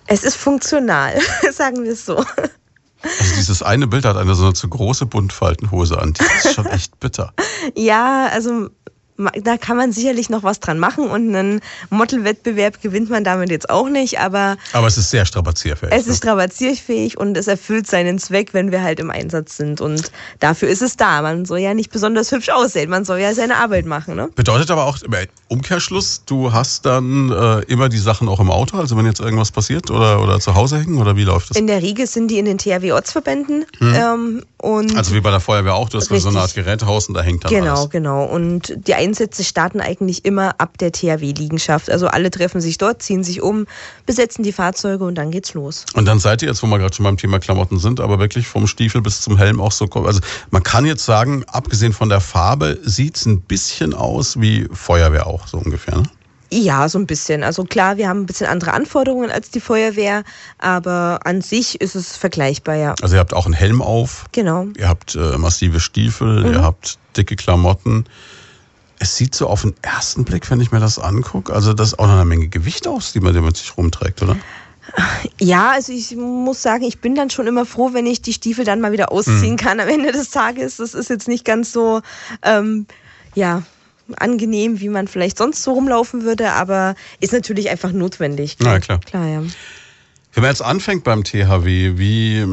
Es ist funktional, sagen wir es so. Also dieses eine Bild hat eine so eine zu große Buntfaltenhose an. Die ist schon echt bitter. ja, also da kann man sicherlich noch was dran machen und einen Modelwettbewerb gewinnt man damit jetzt auch nicht, aber. Aber es ist sehr strapazierfähig. Es ne? ist strapazierfähig und es erfüllt seinen Zweck, wenn wir halt im Einsatz sind und dafür ist es da. Man soll ja nicht besonders hübsch aussehen, man soll ja seine Arbeit machen. Ne? Bedeutet aber auch im Umkehrschluss, du hast dann äh, immer die Sachen auch im Auto, also wenn jetzt irgendwas passiert oder, oder zu Hause hängen oder wie läuft das? In der Regel sind die in den THW-Ortsverbänden. Hm. Ähm, und also wie bei der Feuerwehr auch, du hast so eine Art Gerätehaus und da hängt dann genau, alles. Genau, genau. Und die Einsätze starten eigentlich immer ab der THW-Liegenschaft. Also alle treffen sich dort, ziehen sich um, besetzen die Fahrzeuge und dann geht's los. Und dann seid ihr jetzt, wo wir gerade schon beim Thema Klamotten sind, aber wirklich vom Stiefel bis zum Helm auch so. Also man kann jetzt sagen, abgesehen von der Farbe, sieht's ein bisschen aus wie Feuerwehr auch, so ungefähr. Ne? Ja, so ein bisschen. Also klar, wir haben ein bisschen andere Anforderungen als die Feuerwehr, aber an sich ist es vergleichbar, ja. Also ihr habt auch einen Helm auf. Genau. Ihr habt äh, massive Stiefel, mhm. ihr habt dicke Klamotten. Es sieht so auf den ersten Blick, wenn ich mir das angucke, also das ist auch noch eine Menge Gewicht aus, die man mit sich rumträgt, oder? Ja, also ich muss sagen, ich bin dann schon immer froh, wenn ich die Stiefel dann mal wieder ausziehen mhm. kann am Ende des Tages. Das ist jetzt nicht ganz so, ähm, ja, angenehm, wie man vielleicht sonst so rumlaufen würde, aber ist natürlich einfach notwendig. Na klar. Klar, ja. Wenn man jetzt anfängt beim THW, wie,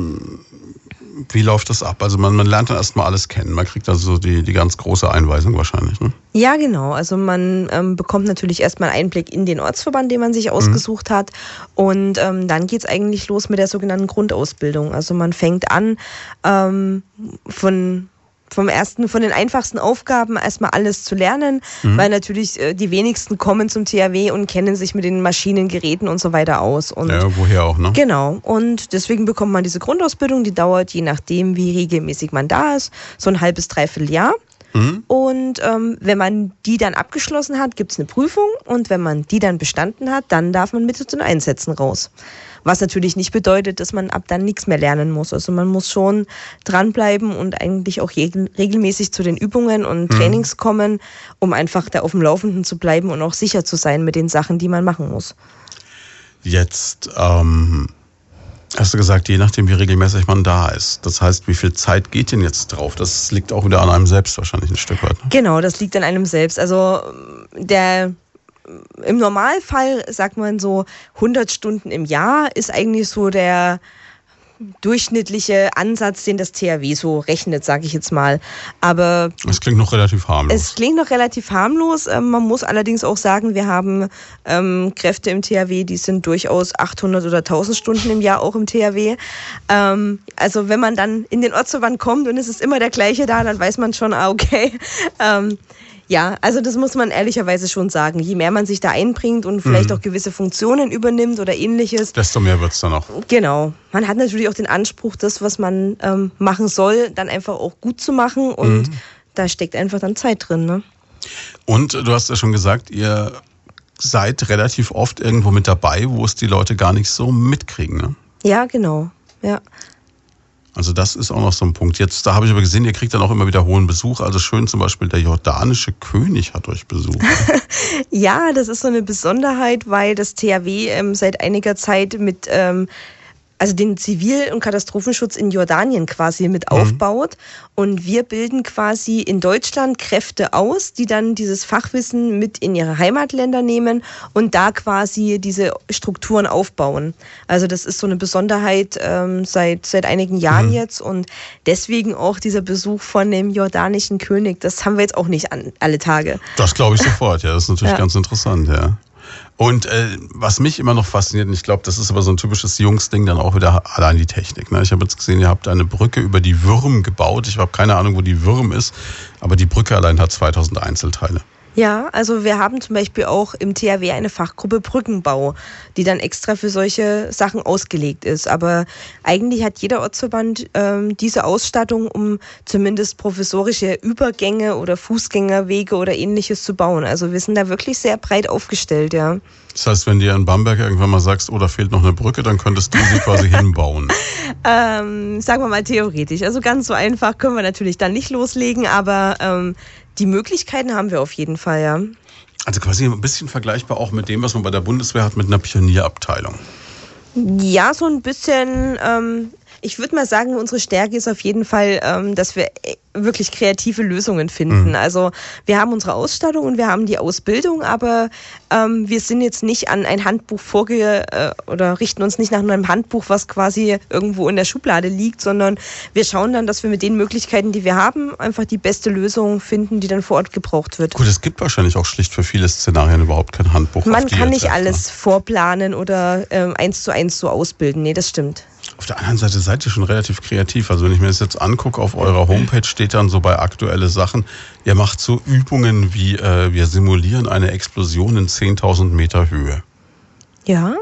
wie läuft das ab? Also man, man lernt dann erstmal alles kennen. Man kriegt also die, die ganz große Einweisung wahrscheinlich. Ne? Ja, genau. Also man ähm, bekommt natürlich erstmal einen Einblick in den Ortsverband, den man sich ausgesucht mhm. hat. Und ähm, dann geht es eigentlich los mit der sogenannten Grundausbildung. Also man fängt an ähm, von vom ersten, von den einfachsten Aufgaben erstmal alles zu lernen, mhm. weil natürlich äh, die wenigsten kommen zum THW und kennen sich mit den Maschinen, Geräten und so weiter aus. Und ja, woher auch, ne? Genau. Und deswegen bekommt man diese Grundausbildung, die dauert je nachdem, wie regelmäßig man da ist, so ein halbes, dreiviertel Jahr. Mhm. Und ähm, wenn man die dann abgeschlossen hat, gibt es eine Prüfung und wenn man die dann bestanden hat, dann darf man mit zu den Einsätzen raus. Was natürlich nicht bedeutet, dass man ab dann nichts mehr lernen muss. Also man muss schon dranbleiben und eigentlich auch regelmäßig zu den Übungen und mhm. Trainings kommen, um einfach da auf dem Laufenden zu bleiben und auch sicher zu sein mit den Sachen, die man machen muss. Jetzt ähm, hast du gesagt, je nachdem, wie regelmäßig man da ist. Das heißt, wie viel Zeit geht denn jetzt drauf? Das liegt auch wieder an einem selbst wahrscheinlich ein Stück weit. Ne? Genau, das liegt an einem selbst. Also der im Normalfall sagt man so 100 Stunden im Jahr ist eigentlich so der durchschnittliche Ansatz, den das THW so rechnet, sage ich jetzt mal. Aber es klingt noch relativ harmlos. Es klingt noch relativ harmlos. Ähm, man muss allerdings auch sagen, wir haben ähm, Kräfte im THW, die sind durchaus 800 oder 1000 Stunden im Jahr auch im THW. Ähm, also wenn man dann in den Ortsverband kommt und es ist immer der gleiche da, dann weiß man schon, ah okay. Ähm, ja, also das muss man ehrlicherweise schon sagen. Je mehr man sich da einbringt und vielleicht mhm. auch gewisse Funktionen übernimmt oder ähnliches. Desto mehr wird es dann auch. Genau. Man hat natürlich auch den Anspruch, das, was man ähm, machen soll, dann einfach auch gut zu machen. Und mhm. da steckt einfach dann Zeit drin. Ne? Und du hast ja schon gesagt, ihr seid relativ oft irgendwo mit dabei, wo es die Leute gar nicht so mitkriegen. Ne? Ja, genau. Ja. Also das ist auch noch so ein Punkt. Jetzt, da habe ich aber gesehen, ihr kriegt dann auch immer wieder hohen Besuch. Also schön zum Beispiel der jordanische König hat euch besucht. ja, das ist so eine Besonderheit, weil das THW ähm, seit einiger Zeit mit ähm, also den Zivil- und Katastrophenschutz in Jordanien quasi mit mhm. aufbaut. Und wir bilden quasi in Deutschland Kräfte aus, die dann dieses Fachwissen mit in ihre Heimatländer nehmen und da quasi diese Strukturen aufbauen. Also das ist so eine Besonderheit ähm, seit, seit einigen Jahren mhm. jetzt und deswegen auch dieser Besuch von dem jordanischen König. Das haben wir jetzt auch nicht an, alle Tage. Das glaube ich sofort, ja. Das ist natürlich ja. ganz interessant, ja. Und äh, was mich immer noch fasziniert, und ich glaube, das ist aber so ein typisches Jungsding, dann auch wieder allein die Technik. Ne? Ich habe jetzt gesehen, ihr habt eine Brücke über die Würm gebaut. Ich habe keine Ahnung, wo die Würm ist, aber die Brücke allein hat 2000 Einzelteile. Ja, also wir haben zum Beispiel auch im THW eine Fachgruppe Brückenbau, die dann extra für solche Sachen ausgelegt ist. Aber eigentlich hat jeder Ortsverband ähm, diese Ausstattung, um zumindest professorische Übergänge oder Fußgängerwege oder ähnliches zu bauen. Also wir sind da wirklich sehr breit aufgestellt, ja. Das heißt, wenn dir in Bamberg irgendwann mal sagst, oh, da fehlt noch eine Brücke, dann könntest du sie quasi hinbauen. Ähm, sagen wir mal theoretisch. Also ganz so einfach können wir natürlich dann nicht loslegen, aber ähm, die Möglichkeiten haben wir auf jeden Fall, ja. Also quasi ein bisschen vergleichbar auch mit dem, was man bei der Bundeswehr hat, mit einer Pionierabteilung. Ja, so ein bisschen. Ähm, ich würde mal sagen, unsere Stärke ist auf jeden Fall, ähm, dass wir äh, wirklich kreative Lösungen finden. Mhm. Also wir haben unsere Ausstattung und wir haben die Ausbildung, aber ähm, wir sind jetzt nicht an ein Handbuch vorge äh, oder richten uns nicht nach einem Handbuch, was quasi irgendwo in der Schublade liegt, sondern wir schauen dann, dass wir mit den Möglichkeiten, die wir haben, einfach die beste Lösung finden, die dann vor Ort gebraucht wird. Gut, es gibt wahrscheinlich auch schlicht für viele Szenarien überhaupt kein Handbuch. Man kann nicht alles vorplanen oder äh, eins zu eins so ausbilden. Nee, das stimmt. Auf der anderen Seite seid ihr schon relativ kreativ. Also wenn ich mir das jetzt angucke, auf eurer Homepage steht dann so bei aktuelle Sachen, ihr macht so Übungen wie äh, wir simulieren eine Explosion in 10.000 Meter Höhe. Ja,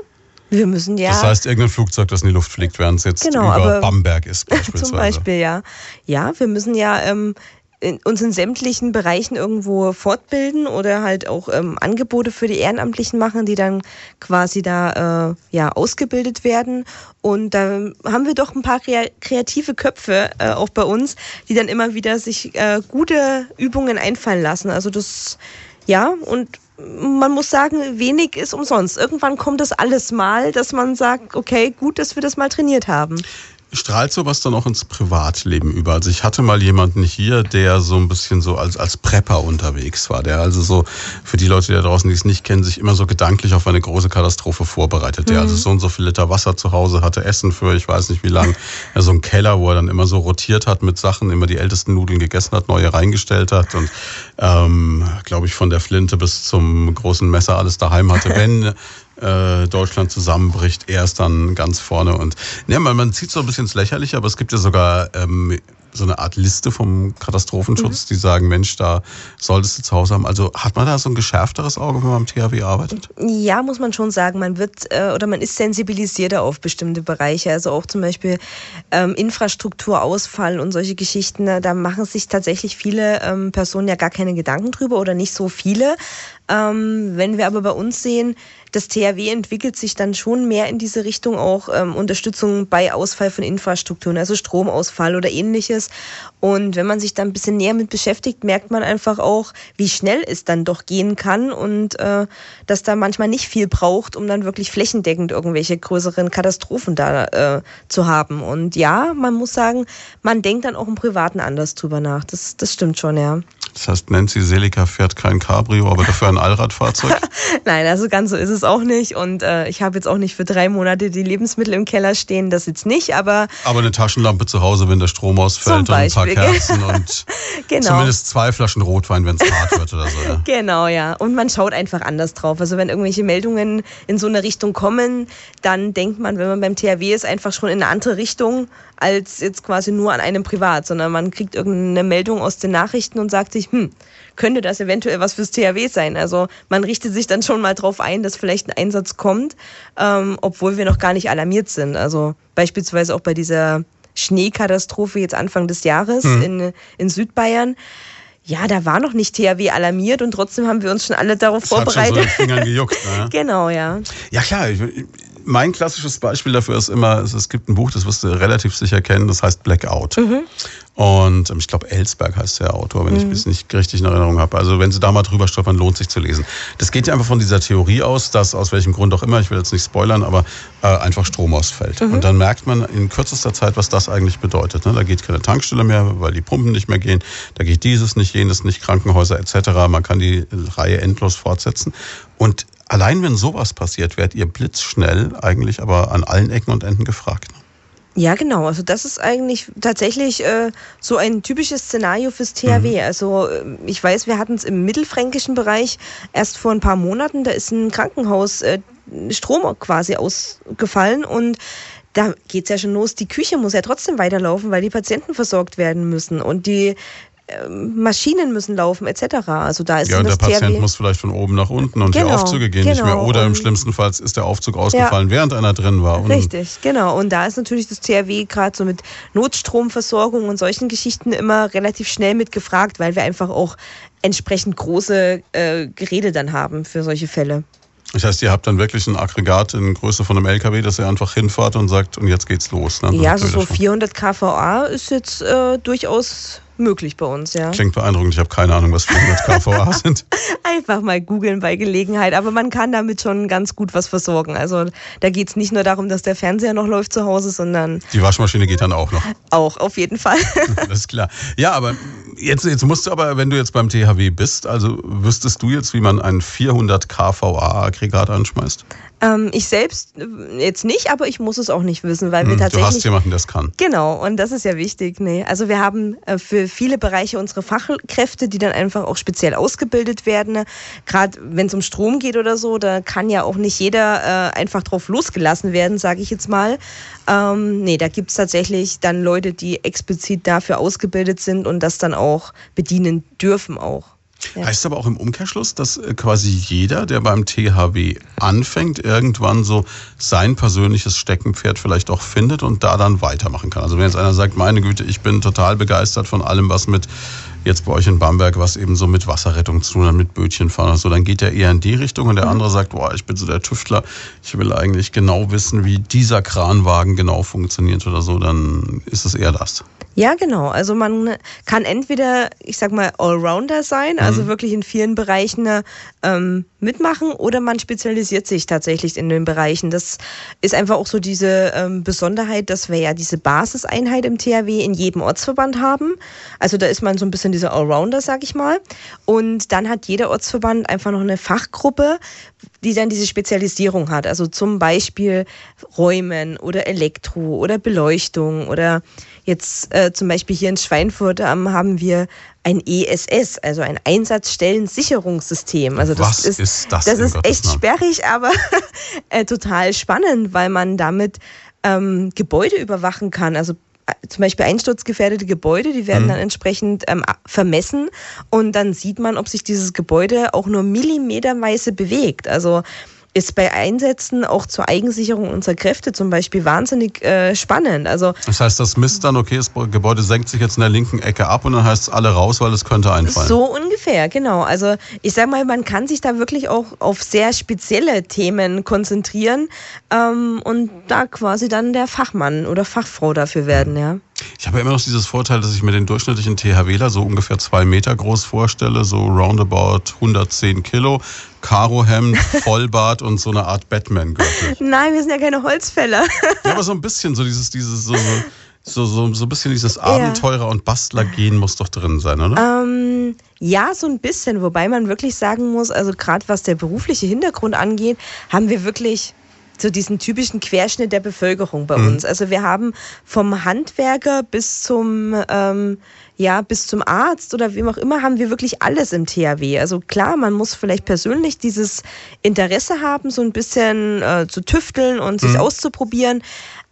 wir müssen ja. Das heißt, irgendein Flugzeug, das in die Luft fliegt, während es jetzt genau, über Bamberg ist, beispielsweise. Zum Beispiel, ja. Ja, wir müssen ja ähm, in, uns in sämtlichen Bereichen irgendwo fortbilden oder halt auch ähm, Angebote für die Ehrenamtlichen machen, die dann quasi da äh, ja ausgebildet werden. Und da haben wir doch ein paar kreative Köpfe äh, auch bei uns, die dann immer wieder sich äh, gute Übungen einfallen lassen. Also das ja und man muss sagen, wenig ist umsonst. Irgendwann kommt das alles mal, dass man sagt, okay, gut, dass wir das mal trainiert haben strahlt sowas dann auch ins Privatleben über? Also ich hatte mal jemanden hier, der so ein bisschen so als, als Prepper unterwegs war, der also so, für die Leute, die da draußen die es nicht kennen, sich immer so gedanklich auf eine große Katastrophe vorbereitet. Mhm. Der also so und so viel Liter Wasser zu Hause hatte, Essen für ich weiß nicht wie lang, ja, so ein Keller, wo er dann immer so rotiert hat mit Sachen, immer die ältesten Nudeln gegessen hat, neue reingestellt hat und ähm, glaube ich von der Flinte bis zum großen Messer alles daheim hatte. Wenn äh, Deutschland zusammenbricht, er ist dann ganz vorne. Und ja, man, man zieht so ein bisschen ins Lächerliche, aber es gibt ja sogar ähm, so eine Art Liste vom Katastrophenschutz, mhm. die sagen, Mensch, da solltest du zu Hause haben. Also hat man da so ein geschärfteres Auge, wenn man am THW arbeitet? Ja, muss man schon sagen. Man wird äh, oder man ist sensibilisierter auf bestimmte Bereiche. Also auch zum Beispiel ähm, Infrastrukturausfall und solche Geschichten. Da machen sich tatsächlich viele ähm, Personen ja gar keine Gedanken drüber oder nicht so viele. Ähm, wenn wir aber bei uns sehen, das THW entwickelt sich dann schon mehr in diese Richtung auch ähm, Unterstützung bei Ausfall von Infrastrukturen, also Stromausfall oder ähnliches. Und wenn man sich da ein bisschen näher mit beschäftigt, merkt man einfach auch, wie schnell es dann doch gehen kann und äh, dass da manchmal nicht viel braucht, um dann wirklich flächendeckend irgendwelche größeren Katastrophen da äh, zu haben. Und ja, man muss sagen, man denkt dann auch im Privaten anders drüber nach. Das, das stimmt schon, ja. Das heißt, Nancy Selika fährt kein Cabrio, aber dafür ein Allradfahrzeug? Nein, also ganz so ist es auch nicht. Und äh, ich habe jetzt auch nicht für drei Monate die Lebensmittel im Keller stehen, das jetzt nicht, aber. Aber eine Taschenlampe zu Hause, wenn der Strom ausfällt und ein paar Kerzen und genau. zumindest zwei Flaschen Rotwein, wenn es hart wird oder so. Ja. Genau, ja. Und man schaut einfach anders drauf. Also wenn irgendwelche Meldungen in so eine Richtung kommen, dann denkt man, wenn man beim THW ist, einfach schon in eine andere Richtung als jetzt quasi nur an einem Privat, sondern man kriegt irgendeine Meldung aus den Nachrichten und sagt sich, hm, könnte das eventuell was fürs THW sein? Also man richtet sich dann schon mal drauf ein, dass vielleicht ein Einsatz kommt, ähm, obwohl wir noch gar nicht alarmiert sind. Also beispielsweise auch bei dieser Schneekatastrophe jetzt Anfang des Jahres hm. in, in Südbayern ja, da war noch nicht THW alarmiert und trotzdem haben wir uns schon alle darauf das vorbereitet. Hat schon so Fingern gejuckt, ne? genau, ja. Ja klar, mein klassisches Beispiel dafür ist immer, es, gibt ein Buch, das wirst du relativ sicher kennen, das heißt Blackout. Mhm. Und ähm, ich glaube, Ellsberg heißt der Autor, wenn mhm. ich es nicht richtig in Erinnerung habe. Also wenn Sie da mal drüber stolpern, lohnt sich zu lesen. Das geht ja einfach von dieser Theorie aus, dass aus welchem Grund auch immer, ich will jetzt nicht spoilern, aber äh, einfach Strom ausfällt. Mhm. Und dann merkt man in kürzester Zeit, was das eigentlich bedeutet. Ne? Da geht keine Tankstelle mehr, weil die Pumpen nicht mehr gehen. Da geht dieses nicht, jenes nicht, Krankenhäuser etc. Man kann die Reihe endlos fortsetzen. Und allein wenn sowas passiert, werdet ihr blitzschnell eigentlich aber an allen Ecken und Enden gefragt. Ja, genau. Also das ist eigentlich tatsächlich äh, so ein typisches Szenario fürs THW. Mhm. Also äh, ich weiß, wir hatten es im mittelfränkischen Bereich erst vor ein paar Monaten. Da ist ein Krankenhaus äh, Strom quasi ausgefallen und da geht es ja schon los. Die Küche muss ja trotzdem weiterlaufen, weil die Patienten versorgt werden müssen. Und die Maschinen müssen laufen etc. Also da ist ja, und der Patient THW muss vielleicht von oben nach unten und genau, die Aufzüge gehen genau. nicht mehr. Genau. Oder im schlimmsten Fall ist der Aufzug ausgefallen, ja, während einer drin war. Und richtig, genau. Und da ist natürlich das THW gerade so mit Notstromversorgung und solchen Geschichten immer relativ schnell mitgefragt, weil wir einfach auch entsprechend große äh, Geräte dann haben für solche Fälle. Das heißt, ihr habt dann wirklich ein Aggregat in Größe von einem LKW, das ihr einfach hinfahrt und sagt, und jetzt geht's los. Ne? Ja, also so 400 kVA ist jetzt äh, durchaus möglich bei uns, ja. Klingt beeindruckend. Ich habe keine Ahnung, was 400 kVA sind. Einfach mal googeln bei Gelegenheit. Aber man kann damit schon ganz gut was versorgen. Also da geht es nicht nur darum, dass der Fernseher noch läuft zu Hause, sondern... Die Waschmaschine geht dann auch noch. Auch, auf jeden Fall. das ist klar. Ja, aber jetzt, jetzt musst du aber, wenn du jetzt beim THW bist, also wüsstest du jetzt, wie man ein 400 kVA-Aggregat anschmeißt? Ähm, ich selbst äh, jetzt nicht, aber ich muss es auch nicht wissen, weil wir hm, tatsächlich. Du hast jemanden, der es kann. Genau, und das ist ja wichtig. Nee. Also wir haben äh, für viele Bereiche unsere Fachkräfte, die dann einfach auch speziell ausgebildet werden. Gerade wenn es um Strom geht oder so, da kann ja auch nicht jeder äh, einfach drauf losgelassen werden, sage ich jetzt mal. Ähm, nee, da gibt es tatsächlich dann Leute, die explizit dafür ausgebildet sind und das dann auch bedienen dürfen auch. Ja. Heißt aber auch im Umkehrschluss, dass äh, quasi jeder, der beim THW anfängt, irgendwann so sein persönliches Steckenpferd vielleicht auch findet und da dann weitermachen kann. Also wenn jetzt einer sagt, meine Güte, ich bin total begeistert von allem, was mit jetzt bei euch in Bamberg, was eben so mit Wasserrettung zu tun hat, mit Bötchenfahren und so, dann geht der eher in die Richtung und der mhm. andere sagt, boah, ich bin so der Tüftler, ich will eigentlich genau wissen, wie dieser Kranwagen genau funktioniert oder so, dann ist es eher das. Ja, genau. Also man kann entweder, ich sag mal, Allrounder sein, also mhm. wirklich in vielen Bereichen ähm, mitmachen, oder man spezialisiert sich tatsächlich in den Bereichen. Das ist einfach auch so diese ähm, Besonderheit, dass wir ja diese Basiseinheit im THW in jedem Ortsverband haben. Also da ist man so ein bisschen dieser Allrounder, sag ich mal. Und dann hat jeder Ortsverband einfach noch eine Fachgruppe, die dann diese Spezialisierung hat. Also zum Beispiel Räumen oder Elektro oder Beleuchtung oder Jetzt äh, zum Beispiel hier in Schweinfurt ähm, haben wir ein ESS, also ein Einsatzstellensicherungssystem. Also das Was ist, ist das? Das ist echt sperrig, aber äh, total spannend, weil man damit ähm, Gebäude überwachen kann. Also zum Beispiel einsturzgefährdete Gebäude, die werden mhm. dann entsprechend ähm, vermessen und dann sieht man, ob sich dieses Gebäude auch nur millimeterweise bewegt. Also ist bei Einsätzen auch zur Eigensicherung unserer Kräfte zum Beispiel wahnsinnig äh, spannend. Also das heißt, das misst dann, okay, das Gebäude senkt sich jetzt in der linken Ecke ab und dann heißt es alle raus, weil es könnte einfallen. So ungefähr, genau. Also ich sage mal, man kann sich da wirklich auch auf sehr spezielle Themen konzentrieren ähm, und da quasi dann der Fachmann oder Fachfrau dafür werden, ja. Ich habe ja immer noch dieses Vorteil, dass ich mir den durchschnittlichen THWler so ungefähr zwei Meter groß vorstelle, so roundabout 110 Kilo, Karohemd, Vollbart und so eine Art Batman-Gürtel. Nein, wir sind ja keine Holzfäller. ja, aber so ein bisschen, so dieses, dieses, so, so, so, so ein bisschen dieses Abenteurer- und Bastlergehen muss doch drin sein, oder? Ähm, ja, so ein bisschen. Wobei man wirklich sagen muss, also gerade was der berufliche Hintergrund angeht, haben wir wirklich so diesen typischen Querschnitt der Bevölkerung bei mhm. uns. Also wir haben vom Handwerker bis zum ähm, ja bis zum Arzt oder wem auch immer haben wir wirklich alles im THW. Also klar, man muss vielleicht persönlich dieses Interesse haben, so ein bisschen äh, zu tüfteln und sich mhm. auszuprobieren,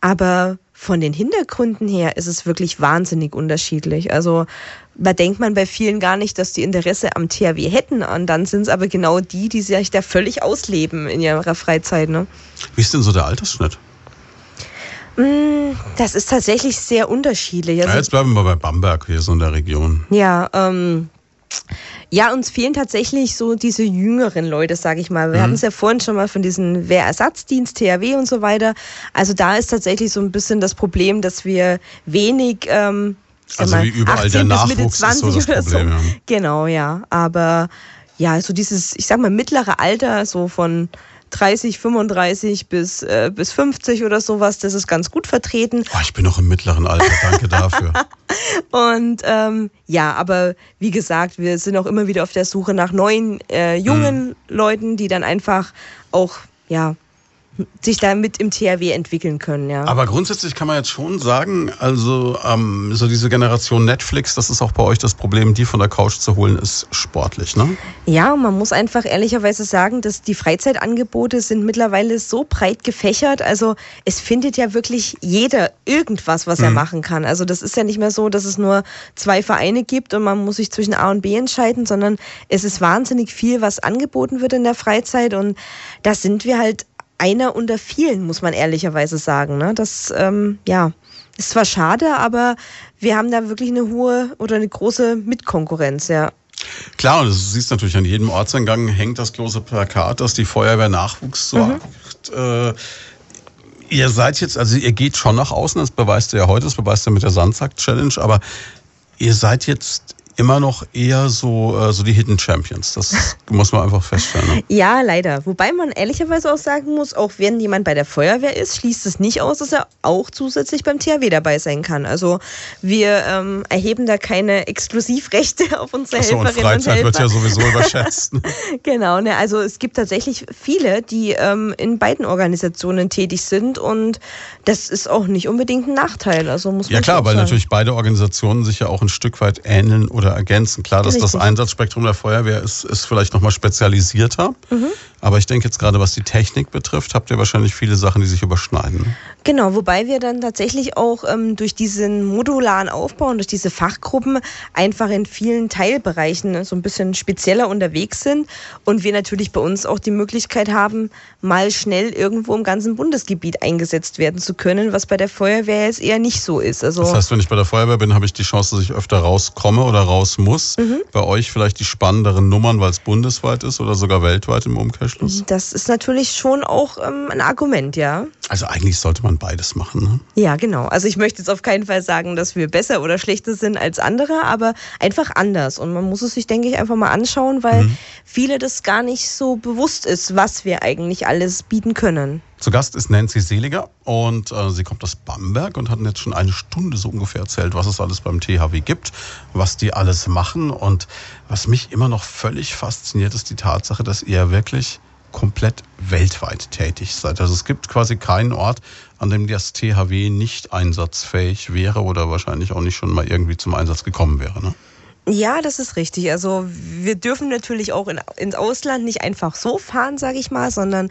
aber von den Hintergründen her ist es wirklich wahnsinnig unterschiedlich. Also da denkt man bei vielen gar nicht, dass die Interesse am THW hätten. Und dann sind es aber genau die, die sich da völlig ausleben in ihrer Freizeit. Ne? Wie ist denn so der Altersschnitt? Mm, das ist tatsächlich sehr unterschiedlich. Also, ja, jetzt bleiben wir bei Bamberg, hier so in der Region. Ja, ähm, Ja, uns fehlen tatsächlich so diese jüngeren Leute, sage ich mal. Wir mhm. hatten es ja vorhin schon mal von diesem Wehrersatzdienst, THW und so weiter. Also da ist tatsächlich so ein bisschen das Problem, dass wir wenig ähm, also mal, wie überall der Nachwuchs ist so das Problem. So. Ja. Genau, ja. Aber ja, so dieses, ich sag mal, mittlere Alter, so von 30, 35 bis, äh, bis 50 oder sowas, das ist ganz gut vertreten. Oh, ich bin noch im mittleren Alter, danke dafür. Und ähm, ja, aber wie gesagt, wir sind auch immer wieder auf der Suche nach neuen, äh, jungen mhm. Leuten, die dann einfach auch, ja, sich damit im THW entwickeln können, ja. Aber grundsätzlich kann man jetzt schon sagen, also ähm, so diese Generation Netflix, das ist auch bei euch das Problem, die von der Couch zu holen, ist sportlich, ne? Ja, man muss einfach ehrlicherweise sagen, dass die Freizeitangebote sind mittlerweile so breit gefächert. Also es findet ja wirklich jeder irgendwas, was mhm. er machen kann. Also das ist ja nicht mehr so, dass es nur zwei Vereine gibt und man muss sich zwischen A und B entscheiden, sondern es ist wahnsinnig viel, was angeboten wird in der Freizeit und da sind wir halt einer unter vielen, muss man ehrlicherweise sagen. Ne? Das, ähm, ja, ist zwar schade, aber wir haben da wirklich eine hohe oder eine große Mitkonkurrenz, ja. Klar, und du siehst natürlich an jedem Ortseingang hängt das große Plakat, dass die Feuerwehr Nachwuchs sorgt. Mhm. Äh, ihr seid jetzt, also ihr geht schon nach außen, das beweist ihr ja heute, das beweist ihr mit der Sandsack-Challenge, aber ihr seid jetzt immer noch eher so, äh, so die Hidden Champions. Das muss man einfach feststellen. Ne? Ja, leider. Wobei man ehrlicherweise auch sagen muss, auch wenn jemand bei der Feuerwehr ist, schließt es nicht aus, dass er auch zusätzlich beim THW dabei sein kann. Also wir ähm, erheben da keine Exklusivrechte auf unsere Achso, Helferinnen und, Freizeit und wird ja sowieso überschätzt. Ne? genau, ne? also es gibt tatsächlich viele, die ähm, in beiden Organisationen tätig sind und das ist auch nicht unbedingt ein Nachteil. Also muss man ja klar, weil natürlich beide Organisationen sich ja auch ein Stück weit ähneln oder oder ergänzen. Klar, dass Richtig. das Einsatzspektrum der Feuerwehr ist, ist vielleicht nochmal spezialisierter. Mhm. Aber ich denke jetzt gerade, was die Technik betrifft, habt ihr wahrscheinlich viele Sachen, die sich überschneiden. Genau, wobei wir dann tatsächlich auch ähm, durch diesen modularen Aufbau und durch diese Fachgruppen einfach in vielen Teilbereichen so ein bisschen spezieller unterwegs sind und wir natürlich bei uns auch die Möglichkeit haben, mal schnell irgendwo im ganzen Bundesgebiet eingesetzt werden zu können, was bei der Feuerwehr jetzt eher nicht so ist. Also das heißt, wenn ich bei der Feuerwehr bin, habe ich die Chance, dass ich öfter rauskomme oder raus muss. Mhm. Bei euch vielleicht die spannenderen Nummern, weil es bundesweit ist oder sogar weltweit im Umkehrschluss? Das ist natürlich schon auch ähm, ein Argument, ja. Also eigentlich sollte man beides machen. Ne? Ja, genau. Also ich möchte jetzt auf keinen Fall sagen, dass wir besser oder schlechter sind als andere, aber einfach anders. Und man muss es sich, denke ich, einfach mal anschauen, weil mhm. viele das gar nicht so bewusst ist, was wir eigentlich alles bieten können. Zu Gast ist Nancy Seliger und äh, sie kommt aus Bamberg und hat jetzt schon eine Stunde so ungefähr erzählt, was es alles beim THW gibt, was die alles machen. Und was mich immer noch völlig fasziniert, ist die Tatsache, dass ihr wirklich komplett weltweit tätig seid. Also es gibt quasi keinen Ort, an dem das THW nicht einsatzfähig wäre oder wahrscheinlich auch nicht schon mal irgendwie zum Einsatz gekommen wäre. Ne? Ja, das ist richtig. Also wir dürfen natürlich auch in, ins Ausland nicht einfach so fahren, sage ich mal, sondern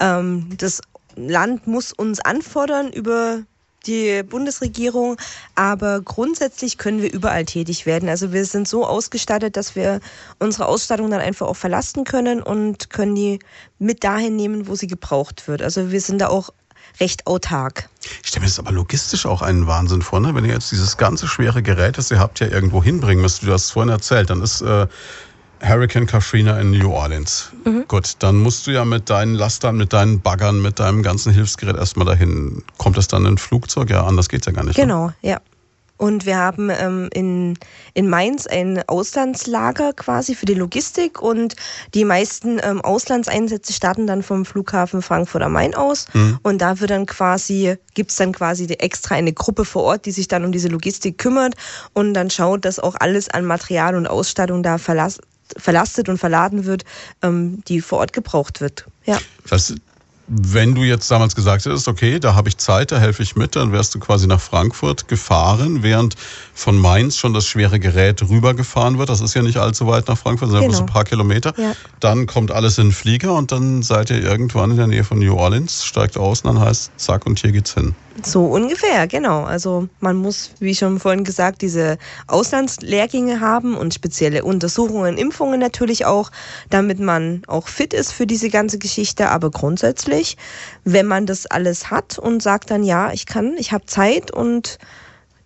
ähm, das Land muss uns anfordern über die Bundesregierung, aber grundsätzlich können wir überall tätig werden. Also wir sind so ausgestattet, dass wir unsere Ausstattung dann einfach auch verlassen können und können die mit dahin nehmen, wo sie gebraucht wird. Also wir sind da auch recht autark. Ich stelle mir das aber logistisch auch einen Wahnsinn vor, ne? wenn ihr jetzt dieses ganze schwere Gerät, das ihr habt, ja irgendwo hinbringen müsst. Du hast es vorhin erzählt, dann ist äh, Hurricane Katrina in New Orleans. Mhm. Gut, dann musst du ja mit deinen Lastern, mit deinen Baggern, mit deinem ganzen Hilfsgerät erstmal dahin. Kommt das dann in ein Flugzeug? Ja, anders geht es ja gar nicht. Ne? Genau, ne? ja. Und wir haben ähm, in, in Mainz ein Auslandslager quasi für die Logistik und die meisten ähm, Auslandseinsätze starten dann vom Flughafen Frankfurt am Main aus. Mhm. Und da wird dann quasi, gibt's dann quasi extra eine Gruppe vor Ort, die sich dann um diese Logistik kümmert und dann schaut, dass auch alles an Material und Ausstattung da verlas verlastet und verladen wird, ähm, die vor Ort gebraucht wird. Ja. Das wenn du jetzt damals gesagt hättest, okay, da habe ich Zeit, da helfe ich mit, dann wärst du quasi nach Frankfurt gefahren, während von Mainz schon das schwere Gerät rübergefahren wird. Das ist ja nicht allzu weit nach Frankfurt, sondern genau. so ein paar Kilometer. Ja. Dann kommt alles in den Flieger und dann seid ihr irgendwann in der Nähe von New Orleans, steigt aus und dann heißt zack und hier geht's hin. So ungefähr, genau. Also man muss, wie schon vorhin gesagt, diese Auslandslehrgänge haben und spezielle Untersuchungen, Impfungen natürlich auch, damit man auch fit ist für diese ganze Geschichte. Aber grundsätzlich, wenn man das alles hat und sagt dann, ja, ich kann, ich habe Zeit und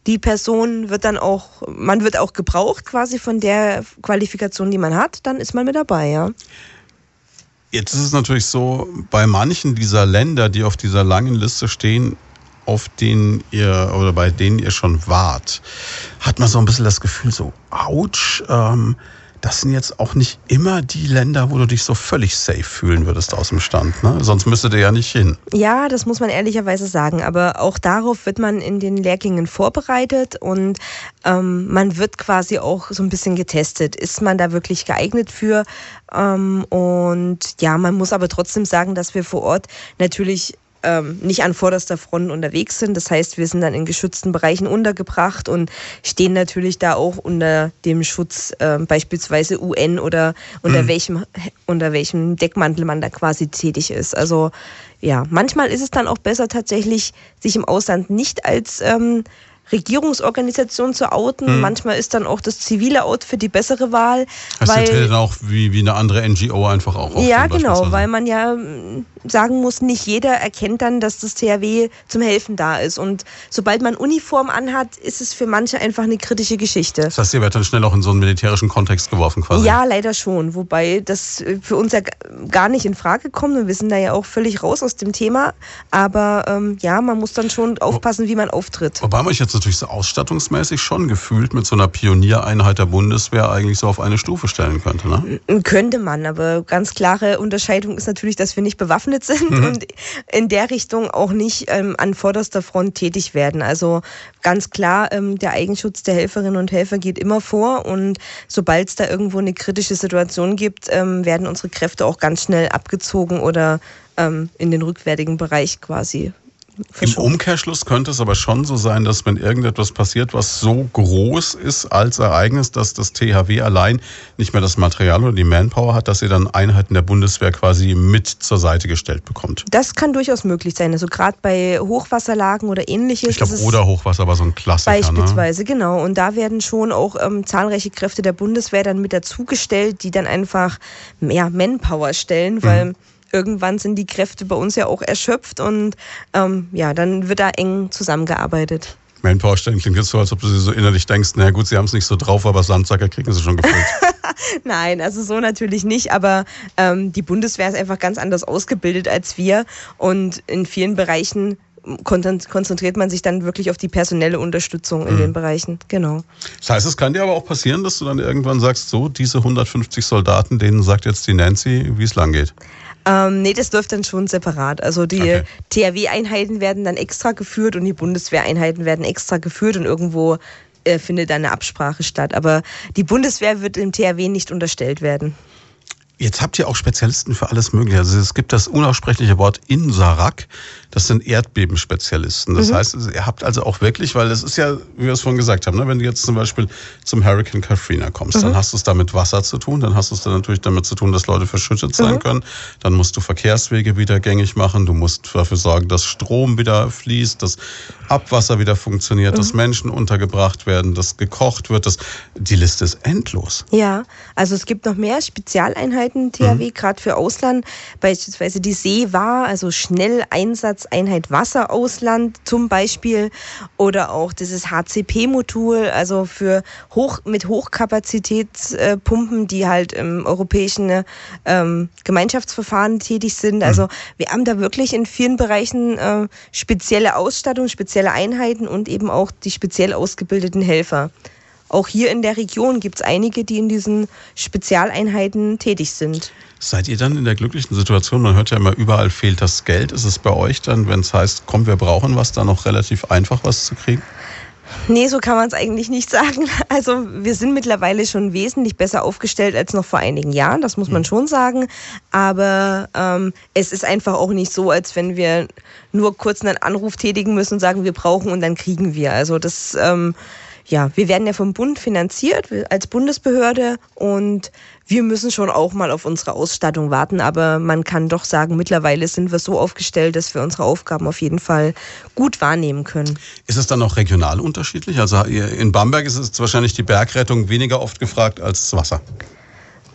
die Person wird dann auch, man wird auch gebraucht quasi von der Qualifikation, die man hat, dann ist man mit dabei, ja. Jetzt ist es natürlich so, bei manchen dieser Länder, die auf dieser langen Liste stehen, auf denen ihr oder bei denen ihr schon wart, hat man so ein bisschen das Gefühl, so, ouch, ähm, das sind jetzt auch nicht immer die Länder, wo du dich so völlig safe fühlen würdest aus dem Stand. Ne? Sonst müsstet ihr ja nicht hin. Ja, das muss man ehrlicherweise sagen. Aber auch darauf wird man in den Lehrgängen vorbereitet und ähm, man wird quasi auch so ein bisschen getestet. Ist man da wirklich geeignet für? Ähm, und ja, man muss aber trotzdem sagen, dass wir vor Ort natürlich ähm, nicht an vorderster Front unterwegs sind. Das heißt, wir sind dann in geschützten Bereichen untergebracht und stehen natürlich da auch unter dem Schutz äh, beispielsweise UN oder unter mhm. welchem unter welchem Deckmantel man da quasi tätig ist. Also ja, manchmal ist es dann auch besser tatsächlich, sich im Ausland nicht als ähm, Regierungsorganisation zu outen. Hm. Manchmal ist dann auch das zivile Outfit die bessere Wahl. Das weil, dann auch wie, wie eine andere NGO einfach auch. Ja, genau, weil man ja sagen muss, nicht jeder erkennt dann, dass das THW zum Helfen da ist. Und sobald man Uniform anhat, ist es für manche einfach eine kritische Geschichte. Das heißt, ihr werdet dann schnell auch in so einen militärischen Kontext geworfen quasi? Ja, leider schon. Wobei das für uns ja gar nicht in Frage kommt. Und wir sind da ja auch völlig raus aus dem Thema. Aber ähm, ja, man muss dann schon aufpassen, wie man auftritt. Wobei man euch jetzt natürlich so ausstattungsmäßig schon gefühlt mit so einer Pioniereinheit der Bundeswehr eigentlich so auf eine Stufe stellen könnte, ne? Könnte man, aber ganz klare Unterscheidung ist natürlich, dass wir nicht bewaffnet sind mhm. und in der Richtung auch nicht ähm, an vorderster Front tätig werden. Also ganz klar, ähm, der Eigenschutz der Helferinnen und Helfer geht immer vor und sobald es da irgendwo eine kritische Situation gibt, ähm, werden unsere Kräfte auch ganz schnell abgezogen oder ähm, in den rückwärtigen Bereich quasi im Umkehrschluss könnte es aber schon so sein, dass wenn irgendetwas passiert, was so groß ist als Ereignis, dass das THW allein nicht mehr das Material oder die Manpower hat, dass ihr dann Einheiten der Bundeswehr quasi mit zur Seite gestellt bekommt. Das kann durchaus möglich sein. Also gerade bei Hochwasserlagen oder ähnliches. Ich glaube, oder Hochwasser war so ein Klassiker. Ne? Beispielsweise, ne? genau. Und da werden schon auch ähm, zahlreiche Kräfte der Bundeswehr dann mit dazugestellt, die dann einfach mehr Manpower stellen, weil mhm irgendwann sind die Kräfte bei uns ja auch erschöpft und ähm, ja, dann wird da eng zusammengearbeitet. Manpower-Stellen klingt jetzt so, als ob du so innerlich denkst, na gut, sie haben es nicht so drauf, aber Sandsacker kriegen sie schon gefüllt. Nein, also so natürlich nicht, aber ähm, die Bundeswehr ist einfach ganz anders ausgebildet als wir und in vielen Bereichen konzentriert man sich dann wirklich auf die personelle Unterstützung in mhm. den Bereichen. Genau. Das heißt, es kann dir aber auch passieren, dass du dann irgendwann sagst, so, diese 150 Soldaten, denen sagt jetzt die Nancy, wie es lang geht. Ähm, nee, das läuft dann schon separat. Also die okay. THW-Einheiten werden dann extra geführt und die Bundeswehreinheiten werden extra geführt und irgendwo äh, findet dann eine Absprache statt. Aber die Bundeswehr wird im THW nicht unterstellt werden. Jetzt habt ihr auch Spezialisten für alles Mögliche. Also es gibt das unaussprechliche Wort Insarak. Das sind Erdbebenspezialisten. Das mhm. heißt, ihr habt also auch wirklich, weil es ist ja, wie wir es vorhin gesagt haben, ne, wenn du jetzt zum Beispiel zum Hurricane Katrina kommst, mhm. dann hast du es da mit Wasser zu tun, dann hast du es dann natürlich damit zu tun, dass Leute verschüttet sein mhm. können. Dann musst du Verkehrswege wieder gängig machen. Du musst dafür sorgen, dass Strom wieder fließt, dass Abwasser wieder funktioniert, dass mhm. Menschen untergebracht werden, dass gekocht wird. Dass, die Liste ist endlos. Ja, also es gibt noch mehr Spezialeinheiten THW, mhm. gerade für Ausland. Beispielsweise die See war, also Schnelleinsatz Einheit Wasserausland zum Beispiel oder auch dieses HCP-Modul, also für hoch, mit Hochkapazitätspumpen, die halt im europäischen ähm, Gemeinschaftsverfahren tätig sind. Mhm. Also wir haben da wirklich in vielen Bereichen äh, spezielle Ausstattung, spezielle Einheiten und eben auch die speziell ausgebildeten Helfer. Auch hier in der Region gibt es einige, die in diesen Spezialeinheiten tätig sind. Seid ihr dann in der glücklichen Situation, man hört ja immer, überall fehlt das Geld. Ist es bei euch dann, wenn es heißt, komm, wir brauchen was, da noch relativ einfach was zu kriegen? Nee, so kann man es eigentlich nicht sagen. Also wir sind mittlerweile schon wesentlich besser aufgestellt als noch vor einigen Jahren, das muss man mhm. schon sagen. Aber ähm, es ist einfach auch nicht so, als wenn wir nur kurz einen Anruf tätigen müssen und sagen, wir brauchen und dann kriegen wir. Also das ähm, ja, wir werden ja vom Bund finanziert als Bundesbehörde und wir müssen schon auch mal auf unsere Ausstattung warten. Aber man kann doch sagen, mittlerweile sind wir so aufgestellt, dass wir unsere Aufgaben auf jeden Fall gut wahrnehmen können. Ist es dann auch regional unterschiedlich? Also in Bamberg ist es wahrscheinlich die Bergrettung weniger oft gefragt als das Wasser.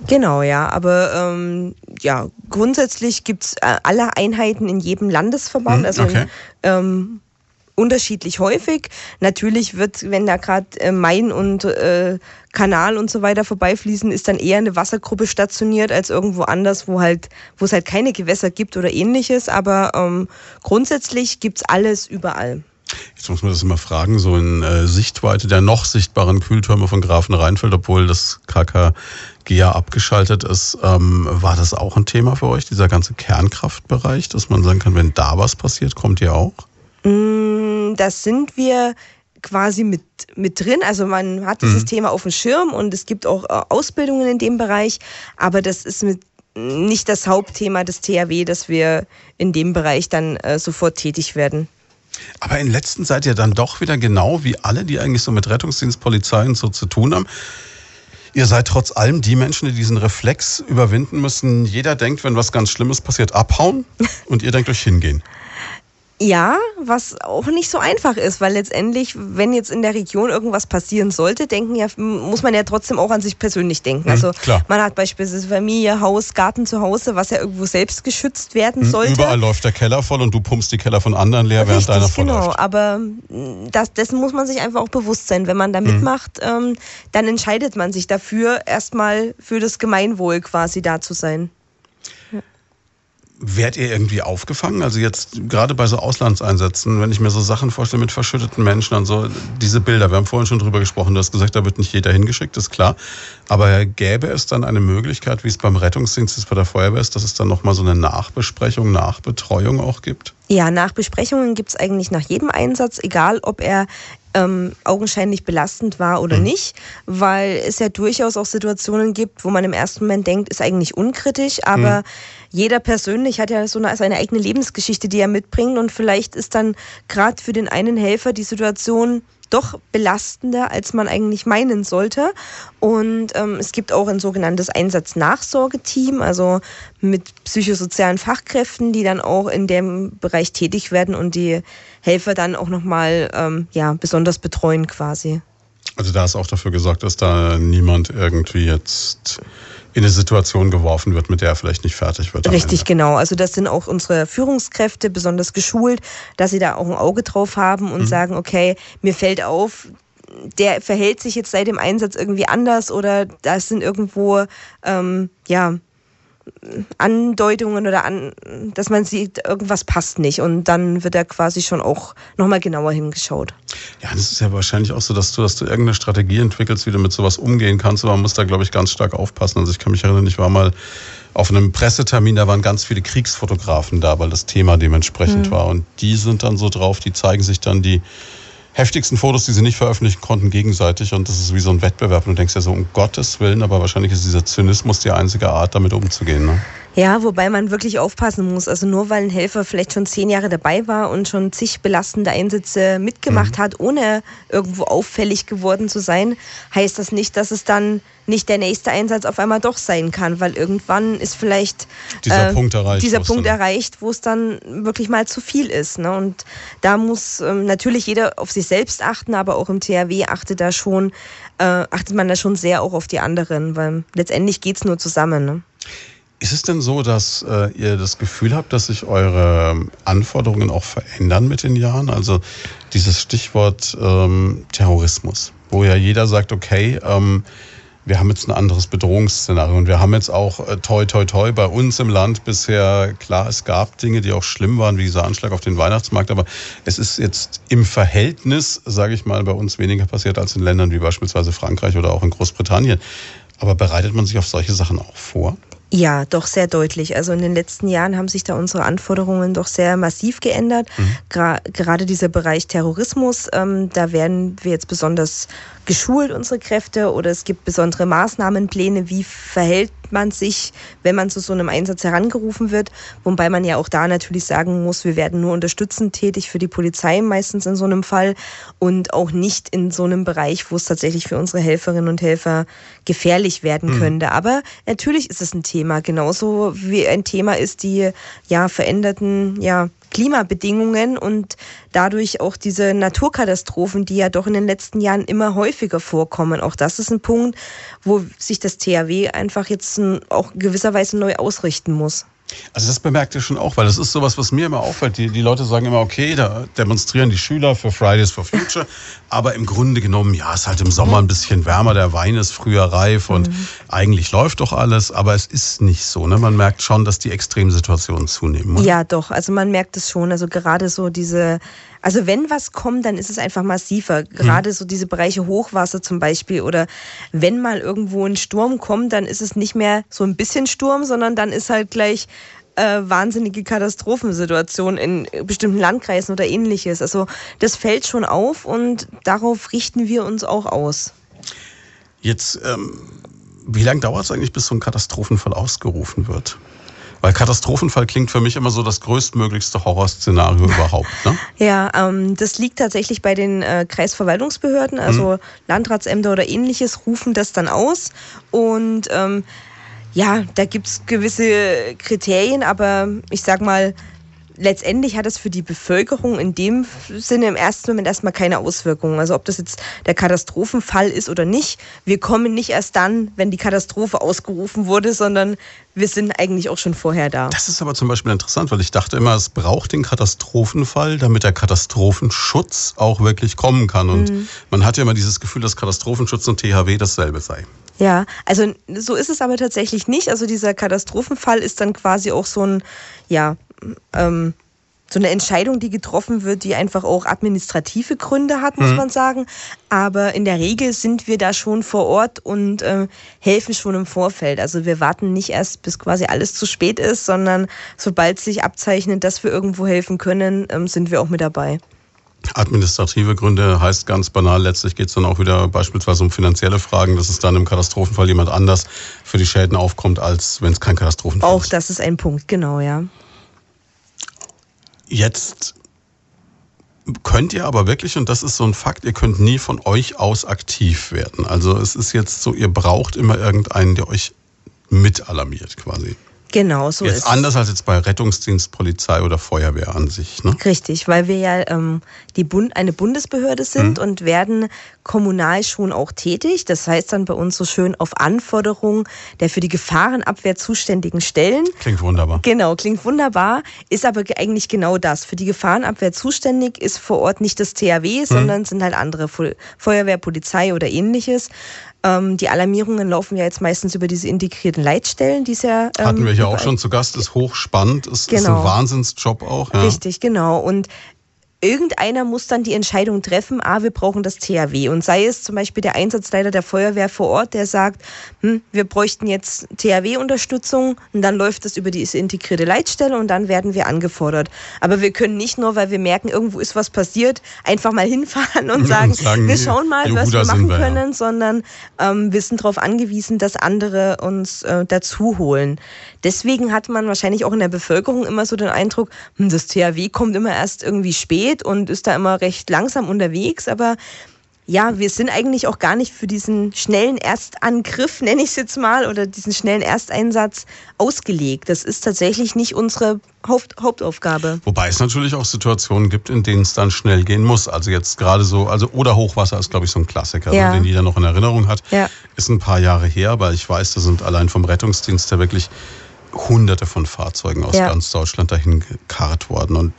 Genau, ja. Aber ähm, ja, grundsätzlich gibt's äh, alle Einheiten in jedem Landesverband. Hm, also okay. in, ähm, unterschiedlich häufig. Natürlich wird, wenn da gerade äh, Main und äh, Kanal und so weiter vorbeifließen, ist dann eher eine Wassergruppe stationiert als irgendwo anders, wo halt, wo es halt keine Gewässer gibt oder ähnliches. Aber ähm, grundsätzlich gibt's alles überall. Jetzt muss man das immer fragen, so in äh, Sichtweite der noch sichtbaren Kühltürme von Grafen Rheinfeld, obwohl das KKG ja abgeschaltet ist, ähm, war das auch ein Thema für euch, dieser ganze Kernkraftbereich, dass man sagen kann, wenn da was passiert, kommt ihr auch? Mm, das sind wir quasi mit, mit drin. Also man hat dieses mhm. Thema auf dem Schirm und es gibt auch äh, Ausbildungen in dem Bereich, aber das ist mit nicht das Hauptthema des THW, dass wir in dem Bereich dann äh, sofort tätig werden. Aber in letzter Zeit ja dann doch wieder genau wie alle, die eigentlich so mit Rettungsdienst, Polizei und so zu tun haben. Ihr seid trotz allem die Menschen, die diesen Reflex überwinden müssen. Jeder denkt, wenn was ganz Schlimmes passiert, abhauen und ihr denkt euch hingehen. Ja, was auch nicht so einfach ist, weil letztendlich, wenn jetzt in der Region irgendwas passieren sollte, denken ja, muss man ja trotzdem auch an sich persönlich denken. Mhm, also klar. man hat beispielsweise Familie, Haus, Garten zu Hause, was ja irgendwo selbst geschützt werden mhm, sollte. Überall läuft der Keller voll und du pumpst die Keller von anderen leer, während deiner voll genau, läuft. aber das, dessen muss man sich einfach auch bewusst sein. Wenn man da mhm. mitmacht, mhm. ähm, dann entscheidet man sich dafür, erstmal für das Gemeinwohl quasi da zu sein. Werdet ihr irgendwie aufgefangen? Also jetzt gerade bei so Auslandseinsätzen, wenn ich mir so Sachen vorstelle mit verschütteten Menschen und so, diese Bilder, wir haben vorhin schon drüber gesprochen, du hast gesagt, da wird nicht jeder hingeschickt, ist klar. Aber gäbe es dann eine Möglichkeit, wie es beim Rettungsdienst ist, bei der Feuerwehr ist, dass es dann nochmal so eine Nachbesprechung, Nachbetreuung auch gibt? Ja, Nachbesprechungen gibt es eigentlich nach jedem Einsatz, egal ob er ähm, augenscheinlich belastend war oder mhm. nicht, weil es ja durchaus auch Situationen gibt, wo man im ersten Moment denkt, ist eigentlich unkritisch, aber mhm. Jeder persönlich hat ja so eine, seine eigene Lebensgeschichte, die er mitbringt und vielleicht ist dann gerade für den einen Helfer die Situation doch belastender, als man eigentlich meinen sollte. Und ähm, es gibt auch ein sogenanntes Einsatznachsorgeteam, also mit psychosozialen Fachkräften, die dann auch in dem Bereich tätig werden und die Helfer dann auch nochmal ähm, ja, besonders betreuen quasi. Also da ist auch dafür gesorgt, dass da niemand irgendwie jetzt in eine Situation geworfen wird, mit der er vielleicht nicht fertig wird. Richtig, genau. Also das sind auch unsere Führungskräfte besonders geschult, dass sie da auch ein Auge drauf haben und mhm. sagen, okay, mir fällt auf, der verhält sich jetzt seit dem Einsatz irgendwie anders oder da sind irgendwo ähm, ja Andeutungen oder an, dass man sieht, irgendwas passt nicht. Und dann wird da quasi schon auch nochmal genauer hingeschaut. Ja, das ist ja wahrscheinlich auch so, dass du, dass du irgendeine Strategie entwickelst, wie du mit sowas umgehen kannst. Aber man muss da, glaube ich, ganz stark aufpassen. Also ich kann mich erinnern, ich war mal auf einem Pressetermin, da waren ganz viele Kriegsfotografen da, weil das Thema dementsprechend mhm. war. Und die sind dann so drauf, die zeigen sich dann die heftigsten Fotos, die sie nicht veröffentlichen konnten, gegenseitig. Und das ist wie so ein Wettbewerb. Und du denkst ja so, um Gottes Willen, aber wahrscheinlich ist dieser Zynismus die einzige Art, damit umzugehen. Ne? Ja, wobei man wirklich aufpassen muss. Also nur weil ein Helfer vielleicht schon zehn Jahre dabei war und schon zig belastende Einsätze mitgemacht mhm. hat, ohne irgendwo auffällig geworden zu sein, heißt das nicht, dass es dann nicht der nächste Einsatz auf einmal doch sein kann, weil irgendwann ist vielleicht dieser äh, Punkt erreicht, dieser Punkt erreicht, wo es dann wirklich mal zu viel ist. Ne? Und da muss ähm, natürlich jeder auf sich selbst achten, aber auch im THW achtet da schon, äh, achtet man da schon sehr auch auf die anderen, weil letztendlich geht es nur zusammen. Ne? Ist es denn so, dass äh, ihr das Gefühl habt, dass sich eure Anforderungen auch verändern mit den Jahren? Also dieses Stichwort ähm, Terrorismus, wo ja jeder sagt, okay, ähm, wir haben jetzt ein anderes Bedrohungsszenario und wir haben jetzt auch äh, toi toi toi bei uns im Land bisher klar, es gab Dinge, die auch schlimm waren, wie dieser Anschlag auf den Weihnachtsmarkt, aber es ist jetzt im Verhältnis, sage ich mal, bei uns weniger passiert als in Ländern wie beispielsweise Frankreich oder auch in Großbritannien. Aber bereitet man sich auf solche Sachen auch vor? Ja, doch sehr deutlich. Also in den letzten Jahren haben sich da unsere Anforderungen doch sehr massiv geändert. Mhm. Gra gerade dieser Bereich Terrorismus, ähm, da werden wir jetzt besonders geschult, unsere Kräfte, oder es gibt besondere Maßnahmenpläne, wie verhält man sich, wenn man zu so einem Einsatz herangerufen wird. Wobei man ja auch da natürlich sagen muss, wir werden nur unterstützend tätig für die Polizei meistens in so einem Fall und auch nicht in so einem Bereich, wo es tatsächlich für unsere Helferinnen und Helfer gefährlich werden mhm. könnte. Aber natürlich ist es ein Thema, genauso wie ein Thema ist die ja veränderten ja Klimabedingungen und dadurch auch diese Naturkatastrophen, die ja doch in den letzten Jahren immer häufiger vorkommen. Auch das ist ein Punkt, wo sich das THW einfach jetzt auch gewisserweise neu ausrichten muss. Also das bemerkt ihr schon auch, weil das ist sowas, was mir immer auffällt. Die, die Leute sagen immer, okay, da demonstrieren die Schüler für Fridays for Future, aber im Grunde genommen, ja, es ist halt im Sommer ein bisschen wärmer, der Wein ist früher reif und mhm. eigentlich läuft doch alles, aber es ist nicht so. Ne? Man merkt schon, dass die Extremsituationen zunehmen. Oder? Ja, doch, also man merkt es schon. Also gerade so diese also wenn was kommt, dann ist es einfach massiver. Gerade hm. so diese Bereiche Hochwasser zum Beispiel oder wenn mal irgendwo ein Sturm kommt, dann ist es nicht mehr so ein bisschen Sturm, sondern dann ist halt gleich äh, wahnsinnige Katastrophensituation in bestimmten Landkreisen oder ähnliches. Also das fällt schon auf und darauf richten wir uns auch aus. Jetzt, ähm, wie lange dauert es eigentlich, bis so ein Katastrophenfall ausgerufen wird? Weil Katastrophenfall klingt für mich immer so das größtmöglichste Horrorszenario überhaupt. Ne? Ja, ähm, das liegt tatsächlich bei den äh, Kreisverwaltungsbehörden, also mhm. Landratsämter oder ähnliches rufen das dann aus. Und ähm, ja, da gibt es gewisse Kriterien, aber ich sag mal, letztendlich hat es für die Bevölkerung in dem Sinne im ersten Moment erstmal keine Auswirkungen. Also ob das jetzt der Katastrophenfall ist oder nicht. Wir kommen nicht erst dann, wenn die Katastrophe ausgerufen wurde, sondern wir sind eigentlich auch schon vorher da. Das ist aber zum Beispiel interessant, weil ich dachte immer, es braucht den Katastrophenfall, damit der Katastrophenschutz auch wirklich kommen kann. Und mhm. man hat ja immer dieses Gefühl, dass Katastrophenschutz und THW dasselbe sei. Ja, also so ist es aber tatsächlich nicht. Also dieser Katastrophenfall ist dann quasi auch so ein, ja, ähm, so eine Entscheidung, die getroffen wird, die einfach auch administrative Gründe hat, muss mhm. man sagen. Aber in der Regel sind wir da schon vor Ort und äh, helfen schon im Vorfeld. Also wir warten nicht erst, bis quasi alles zu spät ist, sondern sobald sich abzeichnet, dass wir irgendwo helfen können, ähm, sind wir auch mit dabei. Administrative Gründe heißt ganz banal, letztlich geht es dann auch wieder beispielsweise um finanzielle Fragen, dass es dann im Katastrophenfall jemand anders für die Schäden aufkommt, als wenn es kein Katastrophenfall auch ist. Auch das ist ein Punkt, genau, ja. Jetzt könnt ihr aber wirklich, und das ist so ein Fakt, ihr könnt nie von euch aus aktiv werden. Also es ist jetzt so, ihr braucht immer irgendeinen, der euch mit alarmiert quasi. Genau, so jetzt ist anders als jetzt bei Rettungsdienst, Polizei oder Feuerwehr an sich. Ne? Richtig, weil wir ja ähm, die Bund eine Bundesbehörde sind mhm. und werden kommunal schon auch tätig. Das heißt dann bei uns so schön auf Anforderung der für die Gefahrenabwehr zuständigen Stellen. Klingt wunderbar. Genau, klingt wunderbar, ist aber eigentlich genau das. Für die Gefahrenabwehr zuständig ist vor Ort nicht das THW, mhm. sondern sind halt andere Feuerwehr, Polizei oder ähnliches. Ähm, die Alarmierungen laufen ja jetzt meistens über diese integrierten Leitstellen, die es ja. Ähm, Hatten wir hier auch schon zu Gast, ist hochspannend, ist, genau. ist ein genau. Wahnsinnsjob auch. Ja. Richtig, genau. Und irgendeiner muss dann die Entscheidung treffen, ah, wir brauchen das THW. Und sei es zum Beispiel der Einsatzleiter der Feuerwehr vor Ort, der sagt, hm, wir bräuchten jetzt THW-Unterstützung und dann läuft das über diese integrierte Leitstelle und dann werden wir angefordert. Aber wir können nicht nur, weil wir merken, irgendwo ist was passiert, einfach mal hinfahren und sagen, und sagen wir schauen mal, was wir machen wir, können, ja. sondern ähm, wir sind darauf angewiesen, dass andere uns äh, dazu holen. Deswegen hat man wahrscheinlich auch in der Bevölkerung immer so den Eindruck, hm, das THW kommt immer erst irgendwie spät und ist da immer recht langsam unterwegs, aber ja, wir sind eigentlich auch gar nicht für diesen schnellen Erstangriff, nenne ich es jetzt mal, oder diesen schnellen Ersteinsatz ausgelegt. Das ist tatsächlich nicht unsere Haupt Hauptaufgabe. Wobei es natürlich auch Situationen gibt, in denen es dann schnell gehen muss. Also jetzt gerade so, also oder Hochwasser ist, glaube ich, so ein Klassiker, ne, ja. den jeder noch in Erinnerung hat. Ja. Ist ein paar Jahre her, aber ich weiß, da sind allein vom Rettungsdienst ja wirklich hunderte von Fahrzeugen aus ja. ganz Deutschland dahin gekarrt worden. Und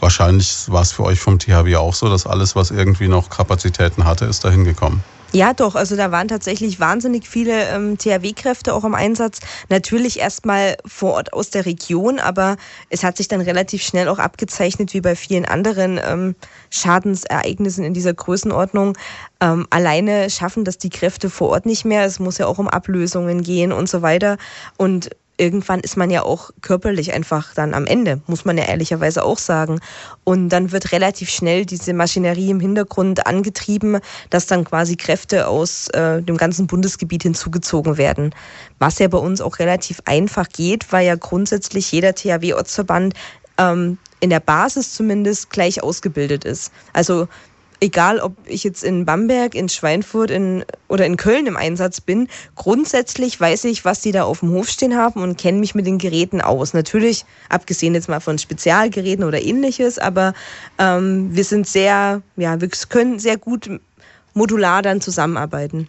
wahrscheinlich war es für euch vom THW auch so, dass alles, was irgendwie noch Kapazitäten hatte, ist dahin gekommen. Ja, doch. Also da waren tatsächlich wahnsinnig viele ähm, THW-Kräfte auch im Einsatz. Natürlich erstmal vor Ort aus der Region, aber es hat sich dann relativ schnell auch abgezeichnet, wie bei vielen anderen ähm, Schadensereignissen in dieser Größenordnung. Ähm, alleine schaffen das die Kräfte vor Ort nicht mehr. Es muss ja auch um Ablösungen gehen und so weiter. Und irgendwann ist man ja auch körperlich einfach dann am Ende, muss man ja ehrlicherweise auch sagen. Und dann wird relativ schnell diese Maschinerie im Hintergrund angetrieben, dass dann quasi Kräfte aus äh, dem ganzen Bundesgebiet hinzugezogen werden. Was ja bei uns auch relativ einfach geht, weil ja grundsätzlich jeder THW-Ortsverband ähm, in der Basis zumindest gleich ausgebildet ist. Also egal ob ich jetzt in Bamberg, in Schweinfurt in, oder in Köln im Einsatz bin, grundsätzlich weiß ich, was die da auf dem Hof stehen haben und kenne mich mit den Geräten aus. Natürlich, abgesehen jetzt mal von Spezialgeräten oder ähnliches, aber ähm, wir sind sehr, ja, wir können sehr gut modular dann zusammenarbeiten.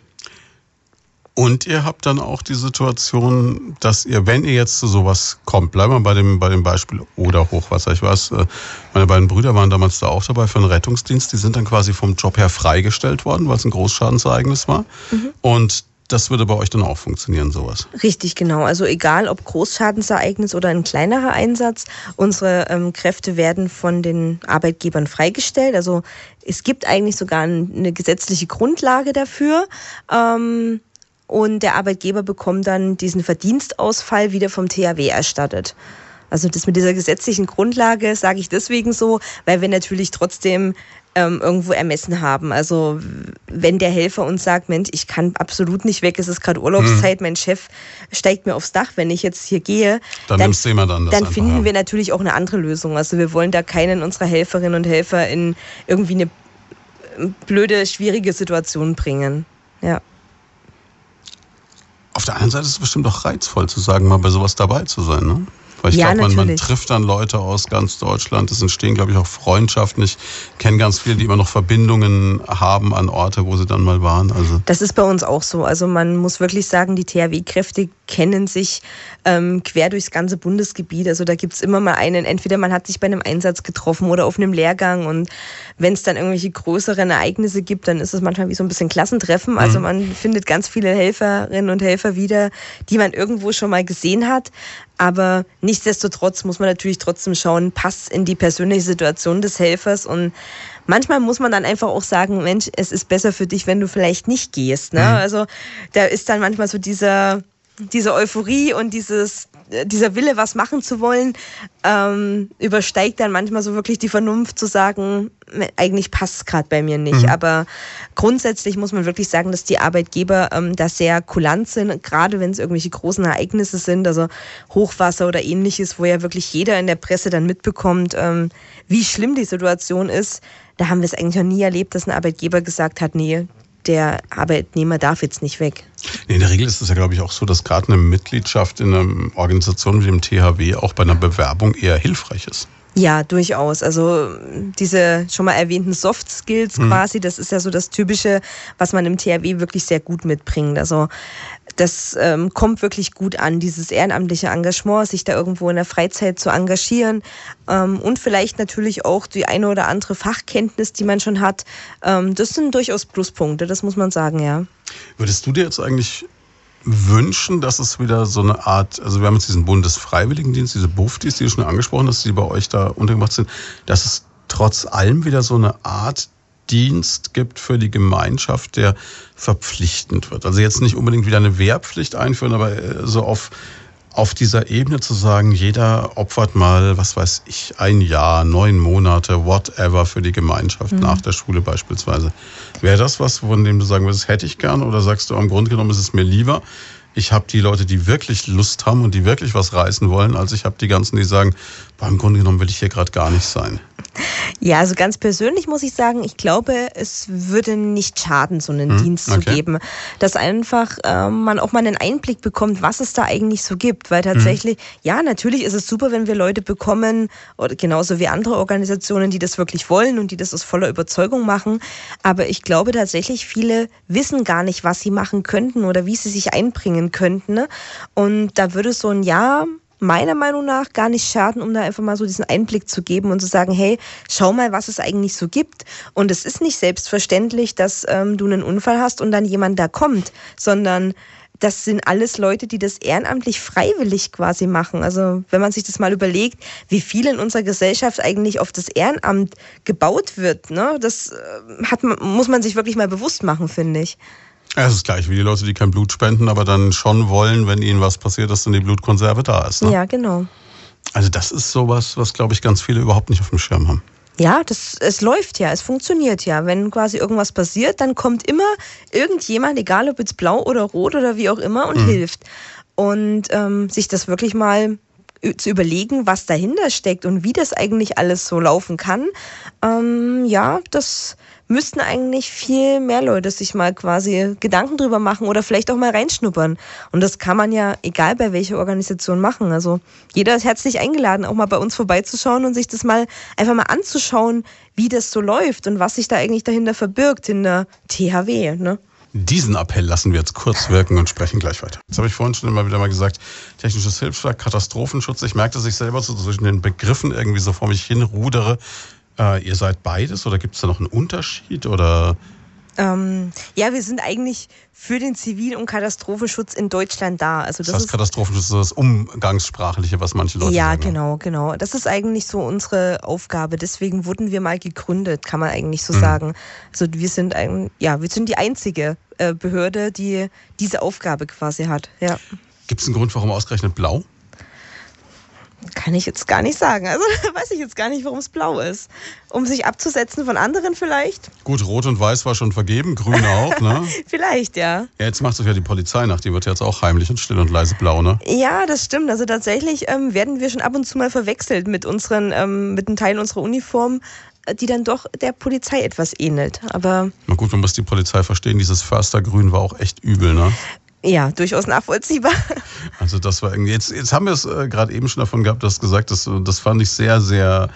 Und ihr habt dann auch die Situation, dass ihr, wenn ihr jetzt zu sowas kommt, bleiben wir bei dem, bei dem Beispiel oder Hochwasser. Ich weiß, äh, meine beiden Brüder waren damals da auch dabei für einen Rettungsdienst. Die sind dann quasi vom Job her freigestellt worden, weil es ein Großschadensereignis war. Mhm. Und das würde bei euch dann auch funktionieren, sowas. Richtig, genau. Also egal ob Großschadensereignis oder ein kleinerer Einsatz, unsere ähm, Kräfte werden von den Arbeitgebern freigestellt. Also es gibt eigentlich sogar eine gesetzliche Grundlage dafür. Ähm, und der Arbeitgeber bekommt dann diesen Verdienstausfall wieder vom THW erstattet. Also das mit dieser gesetzlichen Grundlage sage ich deswegen so, weil wir natürlich trotzdem ähm, irgendwo ermessen haben. Also wenn der Helfer uns sagt, Mensch, ich kann absolut nicht weg, es ist gerade Urlaubszeit, hm. mein Chef steigt mir aufs Dach, wenn ich jetzt hier gehe, dann, dann, dann, dann finden haben. wir natürlich auch eine andere Lösung. Also wir wollen da keinen unserer Helferinnen und Helfer in irgendwie eine blöde, schwierige Situation bringen. Ja. Auf der einen Seite ist es bestimmt auch reizvoll zu sagen, mal bei sowas dabei zu sein, ne? Weil ich ja, glaube, man, man, trifft dann Leute aus ganz Deutschland. Es entstehen, glaube ich, auch Freundschaften. Ich kenne ganz viele, die immer noch Verbindungen haben an Orte, wo sie dann mal waren. Also das ist bei uns auch so. Also man muss wirklich sagen, die THW-Kräfte kennen sich ähm, quer durchs ganze Bundesgebiet. Also da gibt es immer mal einen, entweder man hat sich bei einem Einsatz getroffen oder auf einem Lehrgang. Und wenn es dann irgendwelche größeren Ereignisse gibt, dann ist es manchmal wie so ein bisschen Klassentreffen. Also mhm. man findet ganz viele Helferinnen und Helfer wieder, die man irgendwo schon mal gesehen hat. Aber nichtsdestotrotz muss man natürlich trotzdem schauen, passt in die persönliche Situation des Helfers und manchmal muss man dann einfach auch sagen, Mensch, es ist besser für dich, wenn du vielleicht nicht gehst. Ne? Mhm. Also da ist dann manchmal so dieser, diese Euphorie und dieses dieser Wille, was machen zu wollen, ähm, übersteigt dann manchmal so wirklich die Vernunft zu sagen, eigentlich passt es gerade bei mir nicht. Mhm. Aber grundsätzlich muss man wirklich sagen, dass die Arbeitgeber ähm, da sehr kulant sind, gerade wenn es irgendwelche großen Ereignisse sind, also Hochwasser oder ähnliches, wo ja wirklich jeder in der Presse dann mitbekommt, ähm, wie schlimm die Situation ist. Da haben wir es eigentlich noch nie erlebt, dass ein Arbeitgeber gesagt hat, nee, der Arbeitnehmer darf jetzt nicht weg. In der Regel ist es ja, glaube ich, auch so, dass gerade eine Mitgliedschaft in einer Organisation wie dem THW auch bei einer Bewerbung eher hilfreich ist. Ja, durchaus. Also diese schon mal erwähnten Soft Skills mhm. quasi, das ist ja so das Typische, was man im THW wirklich sehr gut mitbringt. Also das ähm, kommt wirklich gut an, dieses ehrenamtliche Engagement, sich da irgendwo in der Freizeit zu engagieren ähm, und vielleicht natürlich auch die eine oder andere Fachkenntnis, die man schon hat. Ähm, das sind durchaus Pluspunkte, das muss man sagen, ja. Würdest du dir jetzt eigentlich wünschen, dass es wieder so eine Art, also wir haben jetzt diesen Bundesfreiwilligendienst, diese Buftis, die du schon angesprochen hast, die bei euch da untergebracht sind, dass es trotz allem wieder so eine Art Dienst gibt für die Gemeinschaft, der verpflichtend wird. Also jetzt nicht unbedingt wieder eine Wehrpflicht einführen, aber äh, so auf auf dieser Ebene zu sagen, jeder opfert mal, was weiß ich, ein Jahr, neun Monate, whatever für die Gemeinschaft mhm. nach der Schule beispielsweise. Wäre das was, von dem du sagen würdest, hätte ich gern? Oder sagst du, im Grunde genommen ist es mir lieber, ich habe die Leute, die wirklich Lust haben und die wirklich was reißen wollen, als ich habe die ganzen, die sagen, im Grunde genommen will ich hier gerade gar nicht sein. Ja, also ganz persönlich muss ich sagen, ich glaube, es würde nicht schaden, so einen hm, Dienst okay. zu geben, dass einfach äh, man auch mal einen Einblick bekommt, was es da eigentlich so gibt, weil tatsächlich, hm. ja, natürlich ist es super, wenn wir Leute bekommen, oder genauso wie andere Organisationen, die das wirklich wollen und die das aus voller Überzeugung machen, aber ich glaube tatsächlich, viele wissen gar nicht, was sie machen könnten oder wie sie sich einbringen könnten. Ne? Und da würde so ein Jahr meiner Meinung nach gar nicht schaden, um da einfach mal so diesen Einblick zu geben und zu sagen, hey, schau mal, was es eigentlich so gibt. Und es ist nicht selbstverständlich, dass ähm, du einen Unfall hast und dann jemand da kommt, sondern das sind alles Leute, die das ehrenamtlich freiwillig quasi machen. Also wenn man sich das mal überlegt, wie viel in unserer Gesellschaft eigentlich auf das Ehrenamt gebaut wird, ne, das äh, hat, muss man sich wirklich mal bewusst machen, finde ich. Ja, es ist gleich wie die Leute, die kein Blut spenden, aber dann schon wollen, wenn ihnen was passiert, dass dann die Blutkonserve da ist. Ne? Ja, genau. Also das ist sowas, was, glaube ich, ganz viele überhaupt nicht auf dem Schirm haben. Ja, das, es läuft ja, es funktioniert ja. Wenn quasi irgendwas passiert, dann kommt immer irgendjemand, egal ob jetzt blau oder rot oder wie auch immer, und mhm. hilft. Und ähm, sich das wirklich mal zu überlegen, was dahinter steckt und wie das eigentlich alles so laufen kann, ähm, ja, das müssten eigentlich viel mehr Leute sich mal quasi Gedanken drüber machen oder vielleicht auch mal reinschnuppern. Und das kann man ja, egal bei welcher Organisation, machen. Also jeder ist herzlich eingeladen, auch mal bei uns vorbeizuschauen und sich das mal einfach mal anzuschauen, wie das so läuft und was sich da eigentlich dahinter verbirgt, in der THW. Ne? Diesen Appell lassen wir jetzt kurz wirken und sprechen gleich weiter. Jetzt habe ich vorhin schon immer wieder mal gesagt, technisches Hilfswerk, Katastrophenschutz. Ich merke, dass ich selber so zwischen den Begriffen irgendwie so vor mich hin rudere. Äh, ihr seid beides oder gibt es da noch einen Unterschied oder ähm, ja, wir sind eigentlich für den Zivil- und Katastrophenschutz in Deutschland da. Also das, das heißt, ist, Katastrophenschutz ist das Umgangssprachliche, was manche Leute ja, sagen. Ja, genau, genau. Das ist eigentlich so unsere Aufgabe. Deswegen wurden wir mal gegründet, kann man eigentlich so mhm. sagen. Also wir sind ein, ja, wir sind die einzige äh, Behörde, die diese Aufgabe quasi hat. Ja. Gibt es einen Grund, warum ausgerechnet blau? Kann ich jetzt gar nicht sagen. Also weiß ich jetzt gar nicht, warum es blau ist. Um sich abzusetzen von anderen vielleicht? Gut, rot und weiß war schon vergeben, grün auch, ne? vielleicht, ja. Ja, jetzt macht es ja die Polizei nach. Die wird jetzt auch heimlich und still und leise blau, ne? Ja, das stimmt. Also tatsächlich ähm, werden wir schon ab und zu mal verwechselt mit unseren, ähm, mit einem Teil unserer Uniform äh, die dann doch der Polizei etwas ähnelt. Aber Na gut, man muss die Polizei verstehen, dieses Förstergrün war auch echt übel, ne? Ja, durchaus nachvollziehbar. Also das war irgendwie, jetzt, jetzt haben wir es äh, gerade eben schon davon gehabt, dass gesagt, das, das fand ich sehr, sehr,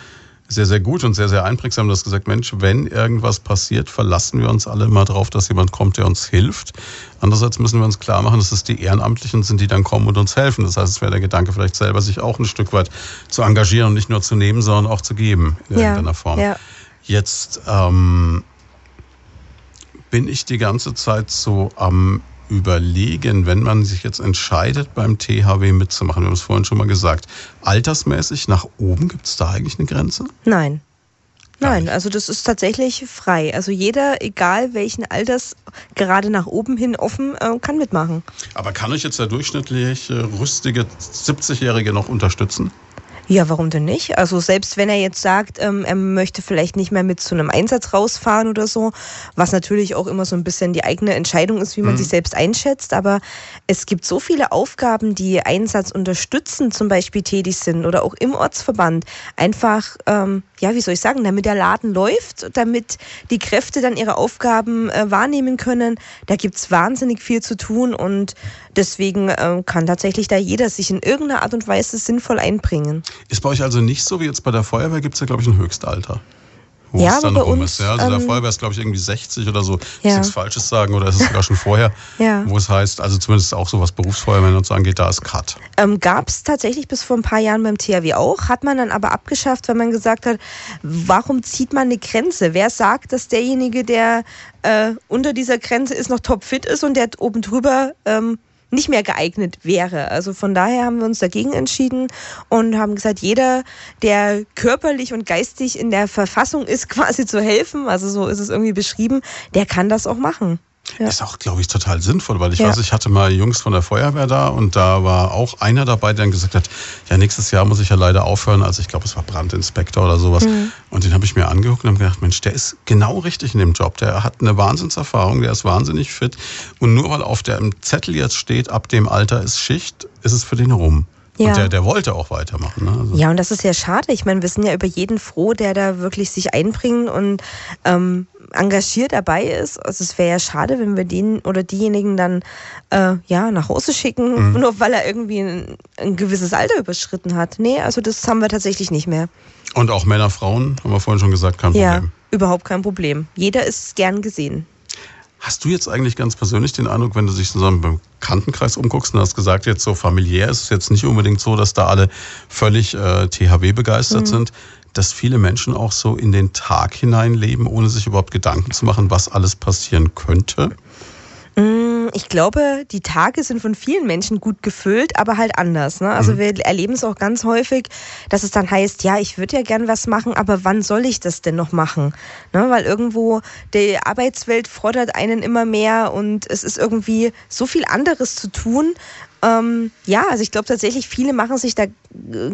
sehr, sehr gut und sehr, sehr einprägsam. Du hast gesagt, Mensch, wenn irgendwas passiert, verlassen wir uns alle mal drauf, dass jemand kommt, der uns hilft. Andererseits müssen wir uns klar machen, dass es die Ehrenamtlichen sind, die dann kommen und uns helfen. Das heißt, es wäre der Gedanke vielleicht selber, sich auch ein Stück weit zu engagieren und nicht nur zu nehmen, sondern auch zu geben in ja, irgendeiner Form. Ja. Jetzt ähm, bin ich die ganze Zeit so am überlegen, wenn man sich jetzt entscheidet, beim THW mitzumachen? Wir haben es vorhin schon mal gesagt. Altersmäßig nach oben gibt es da eigentlich eine Grenze? Nein. Nein, also das ist tatsächlich frei. Also jeder, egal welchen Alters, gerade nach oben hin offen, äh, kann mitmachen. Aber kann euch jetzt der durchschnittlich rüstige 70-Jährige noch unterstützen? Ja, warum denn nicht? Also selbst wenn er jetzt sagt, ähm, er möchte vielleicht nicht mehr mit zu einem Einsatz rausfahren oder so, was natürlich auch immer so ein bisschen die eigene Entscheidung ist, wie man mhm. sich selbst einschätzt. Aber es gibt so viele Aufgaben, die Einsatz unterstützen, zum Beispiel tätig sind oder auch im Ortsverband. Einfach, ähm, ja, wie soll ich sagen, damit der Laden läuft, damit die Kräfte dann ihre Aufgaben äh, wahrnehmen können. Da gibt's wahnsinnig viel zu tun und deswegen äh, kann tatsächlich da jeder sich in irgendeiner Art und Weise sinnvoll einbringen. Ist bei euch also nicht so wie jetzt bei der Feuerwehr, gibt es ja, glaube ich, ein Höchstalter wo ja, es dann rum uns, ist. Ja, also ähm, der Feuerwehr ist, glaube ich, irgendwie 60 oder so. Ja. Ist nichts Falsches sagen oder ist es sogar schon vorher? ja. Wo es heißt, also zumindest auch so was Berufsfeuerwehr und so angeht, da ist Cut. Ähm, Gab es tatsächlich bis vor ein paar Jahren beim THW auch, hat man dann aber abgeschafft, weil man gesagt hat, warum zieht man eine Grenze? Wer sagt, dass derjenige, der äh, unter dieser Grenze ist, noch topfit ist und der oben drüber ähm, nicht mehr geeignet wäre. Also von daher haben wir uns dagegen entschieden und haben gesagt, jeder, der körperlich und geistig in der Verfassung ist, quasi zu helfen, also so ist es irgendwie beschrieben, der kann das auch machen. Ja. Ist auch, glaube ich, total sinnvoll, weil ich ja. weiß, ich hatte mal Jungs von der Feuerwehr da und da war auch einer dabei, der dann gesagt hat, ja, nächstes Jahr muss ich ja leider aufhören. Also ich glaube, es war Brandinspektor oder sowas. Mhm. Und den habe ich mir angeguckt und habe gedacht, Mensch, der ist genau richtig in dem Job. Der hat eine Wahnsinnserfahrung, der ist wahnsinnig fit. Und nur weil auf dem Zettel jetzt steht, ab dem Alter ist Schicht, ist es für den rum. Ja. Und der, der wollte auch weitermachen. Ne? Also ja, und das ist ja schade. Ich meine, wir sind ja über jeden froh, der da wirklich sich einbringt und ähm, engagiert dabei ist. Also es wäre ja schade, wenn wir den oder diejenigen dann äh, ja nach Hause schicken, mhm. nur weil er irgendwie ein, ein, gewisses Alter überschritten hat. Nee, also das haben wir tatsächlich nicht mehr. Und auch Männer, Frauen, haben wir vorhin schon gesagt, kein Problem. Ja, überhaupt kein Problem. Jeder ist gern gesehen. Hast du jetzt eigentlich ganz persönlich den Eindruck, wenn du dich zusammen beim Bekanntenkreis umguckst und hast gesagt, jetzt so familiär ist es jetzt nicht unbedingt so, dass da alle völlig äh, THW begeistert mhm. sind, dass viele Menschen auch so in den Tag hineinleben, ohne sich überhaupt Gedanken zu machen, was alles passieren könnte? Mm, ich glaube, die Tage sind von vielen Menschen gut gefüllt, aber halt anders. Ne? Also mhm. wir erleben es auch ganz häufig, dass es dann heißt, ja, ich würde ja gern was machen, aber wann soll ich das denn noch machen? Ne? Weil irgendwo die Arbeitswelt fordert einen immer mehr und es ist irgendwie so viel anderes zu tun, ähm, ja, also ich glaube tatsächlich, viele machen sich da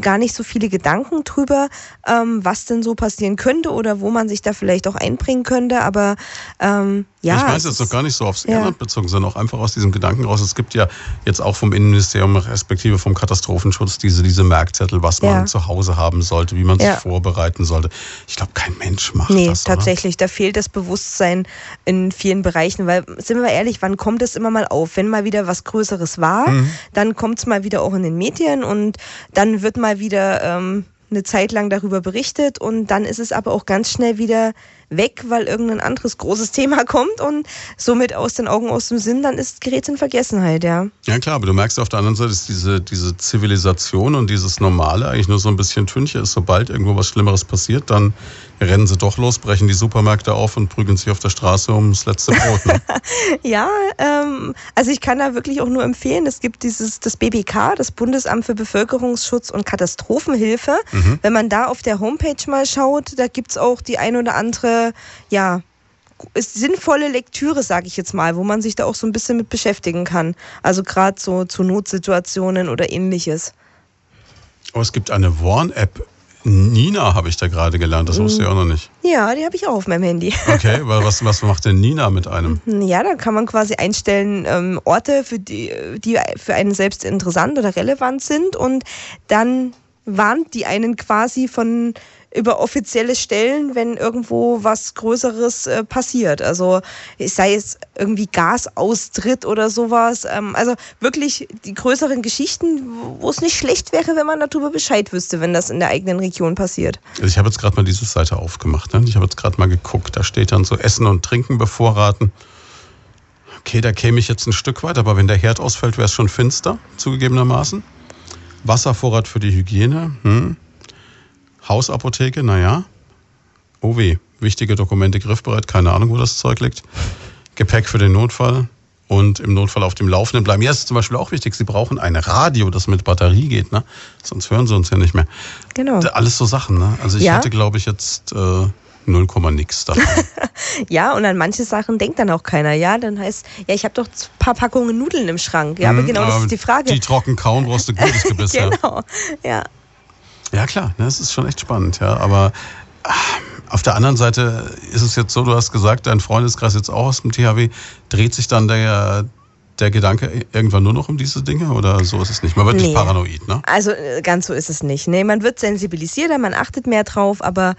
gar nicht so viele Gedanken drüber, ähm, was denn so passieren könnte oder wo man sich da vielleicht auch einbringen könnte. Aber ähm, ja. Ich weiß jetzt doch gar nicht so aufs Ehrenamt ja. bezogen, sondern auch einfach aus diesem Gedanken raus. Es gibt ja jetzt auch vom Innenministerium respektive vom Katastrophenschutz diese, diese Merkzettel, was man ja. zu Hause haben sollte, wie man sich vorbereiten sollte. Ich glaube, kein Mensch macht nee, das. Nee, tatsächlich. Da fehlt das Bewusstsein in vielen Bereichen, weil, sind wir ehrlich, wann kommt es immer mal auf? Wenn mal wieder was Größeres war, mhm. dann kommt es mal wieder auch in den Medien und dann wird mal wieder ähm, eine Zeit lang darüber berichtet und dann ist es aber auch ganz schnell wieder weg, weil irgendein anderes großes Thema kommt und somit aus den Augen, aus dem Sinn, dann ist Gerät in Vergessenheit, ja. Ja klar, aber du merkst auf der anderen Seite, dass diese, diese Zivilisation und dieses Normale eigentlich nur so ein bisschen Tünche ist. Sobald irgendwo was Schlimmeres passiert, dann rennen sie doch los, brechen die Supermärkte auf und prügeln sich auf der Straße ums letzte Brot. Ne? ja, ähm, also ich kann da wirklich auch nur empfehlen, es gibt dieses das BBK, das Bundesamt für Bevölkerungsschutz und Katastrophenhilfe. Mhm. Wenn man da auf der Homepage mal schaut, da gibt es auch die ein oder andere, ja, sinnvolle Lektüre, sage ich jetzt mal, wo man sich da auch so ein bisschen mit beschäftigen kann. Also gerade so zu Notsituationen oder ähnliches. Oh, es gibt eine Warn-App. Nina habe ich da gerade gelernt, das wusste ich auch noch nicht. Ja, die habe ich auch auf meinem Handy. Okay, was, was macht denn Nina mit einem? Ja, da kann man quasi einstellen, ähm, Orte, für die, die für einen selbst interessant oder relevant sind und dann warnt die einen quasi von über offizielle Stellen, wenn irgendwo was Größeres äh, passiert. Also sei es irgendwie Gasaustritt oder sowas. Ähm, also wirklich die größeren Geschichten, wo es nicht schlecht wäre, wenn man darüber Bescheid wüsste, wenn das in der eigenen Region passiert. Also ich habe jetzt gerade mal diese Seite aufgemacht. Ne? Ich habe jetzt gerade mal geguckt. Da steht dann so Essen und Trinken bevorraten. Okay, da käme ich jetzt ein Stück weit, aber wenn der Herd ausfällt, wäre es schon finster, zugegebenermaßen. Wasservorrat für die Hygiene. Hm. Hausapotheke, naja. Oh weh, wichtige Dokumente griffbereit, keine Ahnung, wo das Zeug liegt. Gepäck für den Notfall und im Notfall auf dem Laufenden bleiben. Ja, ist zum Beispiel auch wichtig, Sie brauchen ein Radio, das mit Batterie geht, ne? Sonst hören Sie uns ja nicht mehr. Genau. Alles so Sachen, ne? Also ich ja. hätte, glaube ich, jetzt äh, 0, nix davon. ja, und an manche Sachen denkt dann auch keiner. Ja, dann heißt, ja, ich habe doch ein paar Packungen Nudeln im Schrank. Ja, aber mhm, genau, das ist die Frage. Die trocken kauen brauchst du gutes Gebiss. genau, ja. Ja, klar, ne, das ist schon echt spannend, ja. Aber ah, auf der anderen Seite ist es jetzt so, du hast gesagt, dein Freundeskreis jetzt auch aus dem THW, dreht sich dann der, der Gedanke irgendwann nur noch um diese Dinge oder so ist es nicht? Man wird nee. nicht paranoid, ne? Also äh, ganz so ist es nicht. Nee, man wird sensibilisierter, man achtet mehr drauf, aber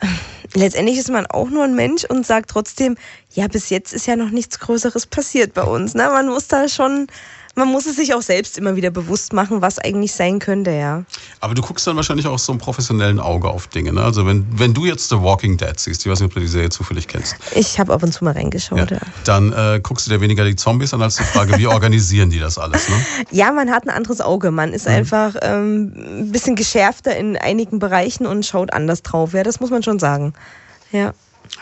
äh, letztendlich ist man auch nur ein Mensch und sagt trotzdem, ja, bis jetzt ist ja noch nichts Größeres passiert bei uns. Ne? Man muss da schon man muss es sich auch selbst immer wieder bewusst machen, was eigentlich sein könnte, ja. Aber du guckst dann wahrscheinlich auch so einem professionellen Auge auf Dinge. Ne? Also wenn, wenn du jetzt The Walking Dead siehst, ich weiß nicht, ob du die Serie zufällig kennst. Ich habe ab und zu mal reingeschaut, ja. ja. Dann äh, guckst du dir weniger die Zombies an, als die Frage, wie organisieren die das alles? Ne? Ja, man hat ein anderes Auge. Man ist mhm. einfach ähm, ein bisschen geschärfter in einigen Bereichen und schaut anders drauf. Ja, das muss man schon sagen. Ja.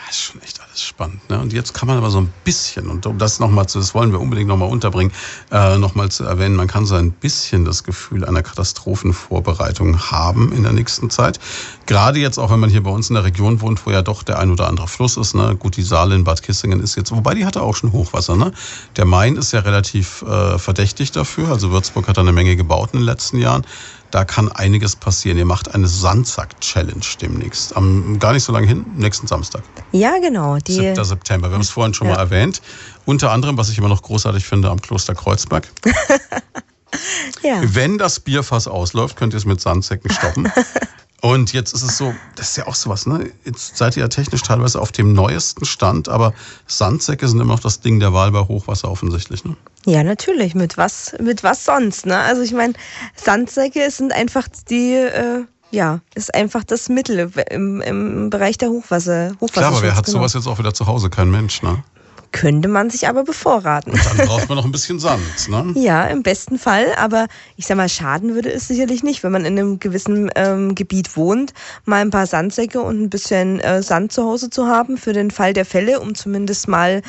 Das ist schon echt alles spannend. Ne? Und jetzt kann man aber so ein bisschen, und um das nochmal zu, das wollen wir unbedingt nochmal unterbringen, äh, nochmal zu erwähnen, man kann so ein bisschen das Gefühl einer Katastrophenvorbereitung haben in der nächsten Zeit. Gerade jetzt auch, wenn man hier bei uns in der Region wohnt, wo ja doch der ein oder andere Fluss ist. Ne? Gut, die Saale in Bad Kissingen ist jetzt, wobei die hatte auch schon Hochwasser. Ne? Der Main ist ja relativ äh, verdächtig dafür. Also Würzburg hat da eine Menge gebaut in den letzten Jahren. Da kann einiges passieren. Ihr macht eine Sandsack-Challenge demnächst. Am, gar nicht so lange hin, nächsten Samstag. Ja, genau. Die 7. September. Wir haben es vorhin schon ja. mal erwähnt. Unter anderem, was ich immer noch großartig finde, am Kloster Kreuzberg. ja. Wenn das Bierfass ausläuft, könnt ihr es mit Sandsäcken stoppen. Und jetzt ist es so, das ist ja auch sowas, ne? Jetzt seid ihr ja technisch teilweise auf dem neuesten Stand, aber Sandsäcke sind immer noch das Ding der Wahl bei Hochwasser offensichtlich, ne? Ja, natürlich. Mit was, mit was sonst, ne? Also ich meine, Sandsäcke sind einfach die, äh, ja, ist einfach das Mittel im, im Bereich der Hochwasser. Hochwasser Klar, aber wer hat genau. sowas jetzt auch wieder zu Hause? Kein Mensch, ne? Könnte man sich aber bevorraten. Und dann braucht man noch ein bisschen Sand, ne? ja, im besten Fall. Aber ich sag mal, schaden würde es sicherlich nicht, wenn man in einem gewissen ähm, Gebiet wohnt, mal ein paar Sandsäcke und ein bisschen äh, Sand zu Hause zu haben für den Fall der Fälle, um zumindest mal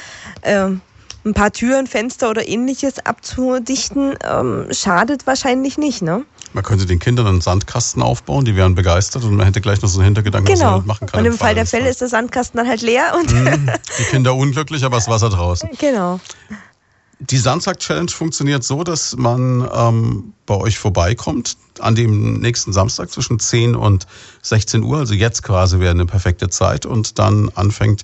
äh, ein paar Türen, Fenster oder ähnliches abzudichten, ähm, schadet wahrscheinlich nicht, ne? Man könnte den Kindern einen Sandkasten aufbauen, die wären begeistert und man hätte gleich noch so einen Hintergedanken, genau. was man damit machen kann. Und im, im Fall, Fall der Fälle ist der Sandkasten dann halt leer und mhm. die Kinder unglücklich, aber das Wasser draußen. Genau. Die Sandsack-Challenge funktioniert so, dass man ähm, bei euch vorbeikommt an dem nächsten Samstag zwischen 10 und 16 Uhr, also jetzt quasi wäre eine perfekte Zeit und dann anfängt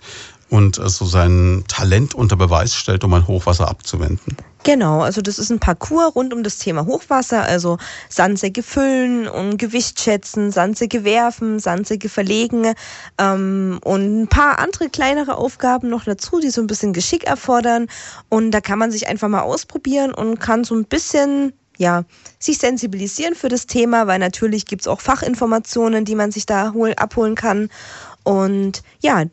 und so sein Talent unter Beweis stellt, um ein Hochwasser abzuwenden. Genau, also das ist ein Parcours rund um das Thema Hochwasser, also Sandsäcke füllen und Gewicht schätzen, Sandsäcke werfen, Sandsäcke verlegen ähm, und ein paar andere kleinere Aufgaben noch dazu, die so ein bisschen Geschick erfordern. Und da kann man sich einfach mal ausprobieren und kann so ein bisschen ja, sich sensibilisieren für das Thema, weil natürlich gibt's auch Fachinformationen, die man sich da hol, abholen kann. Und ja,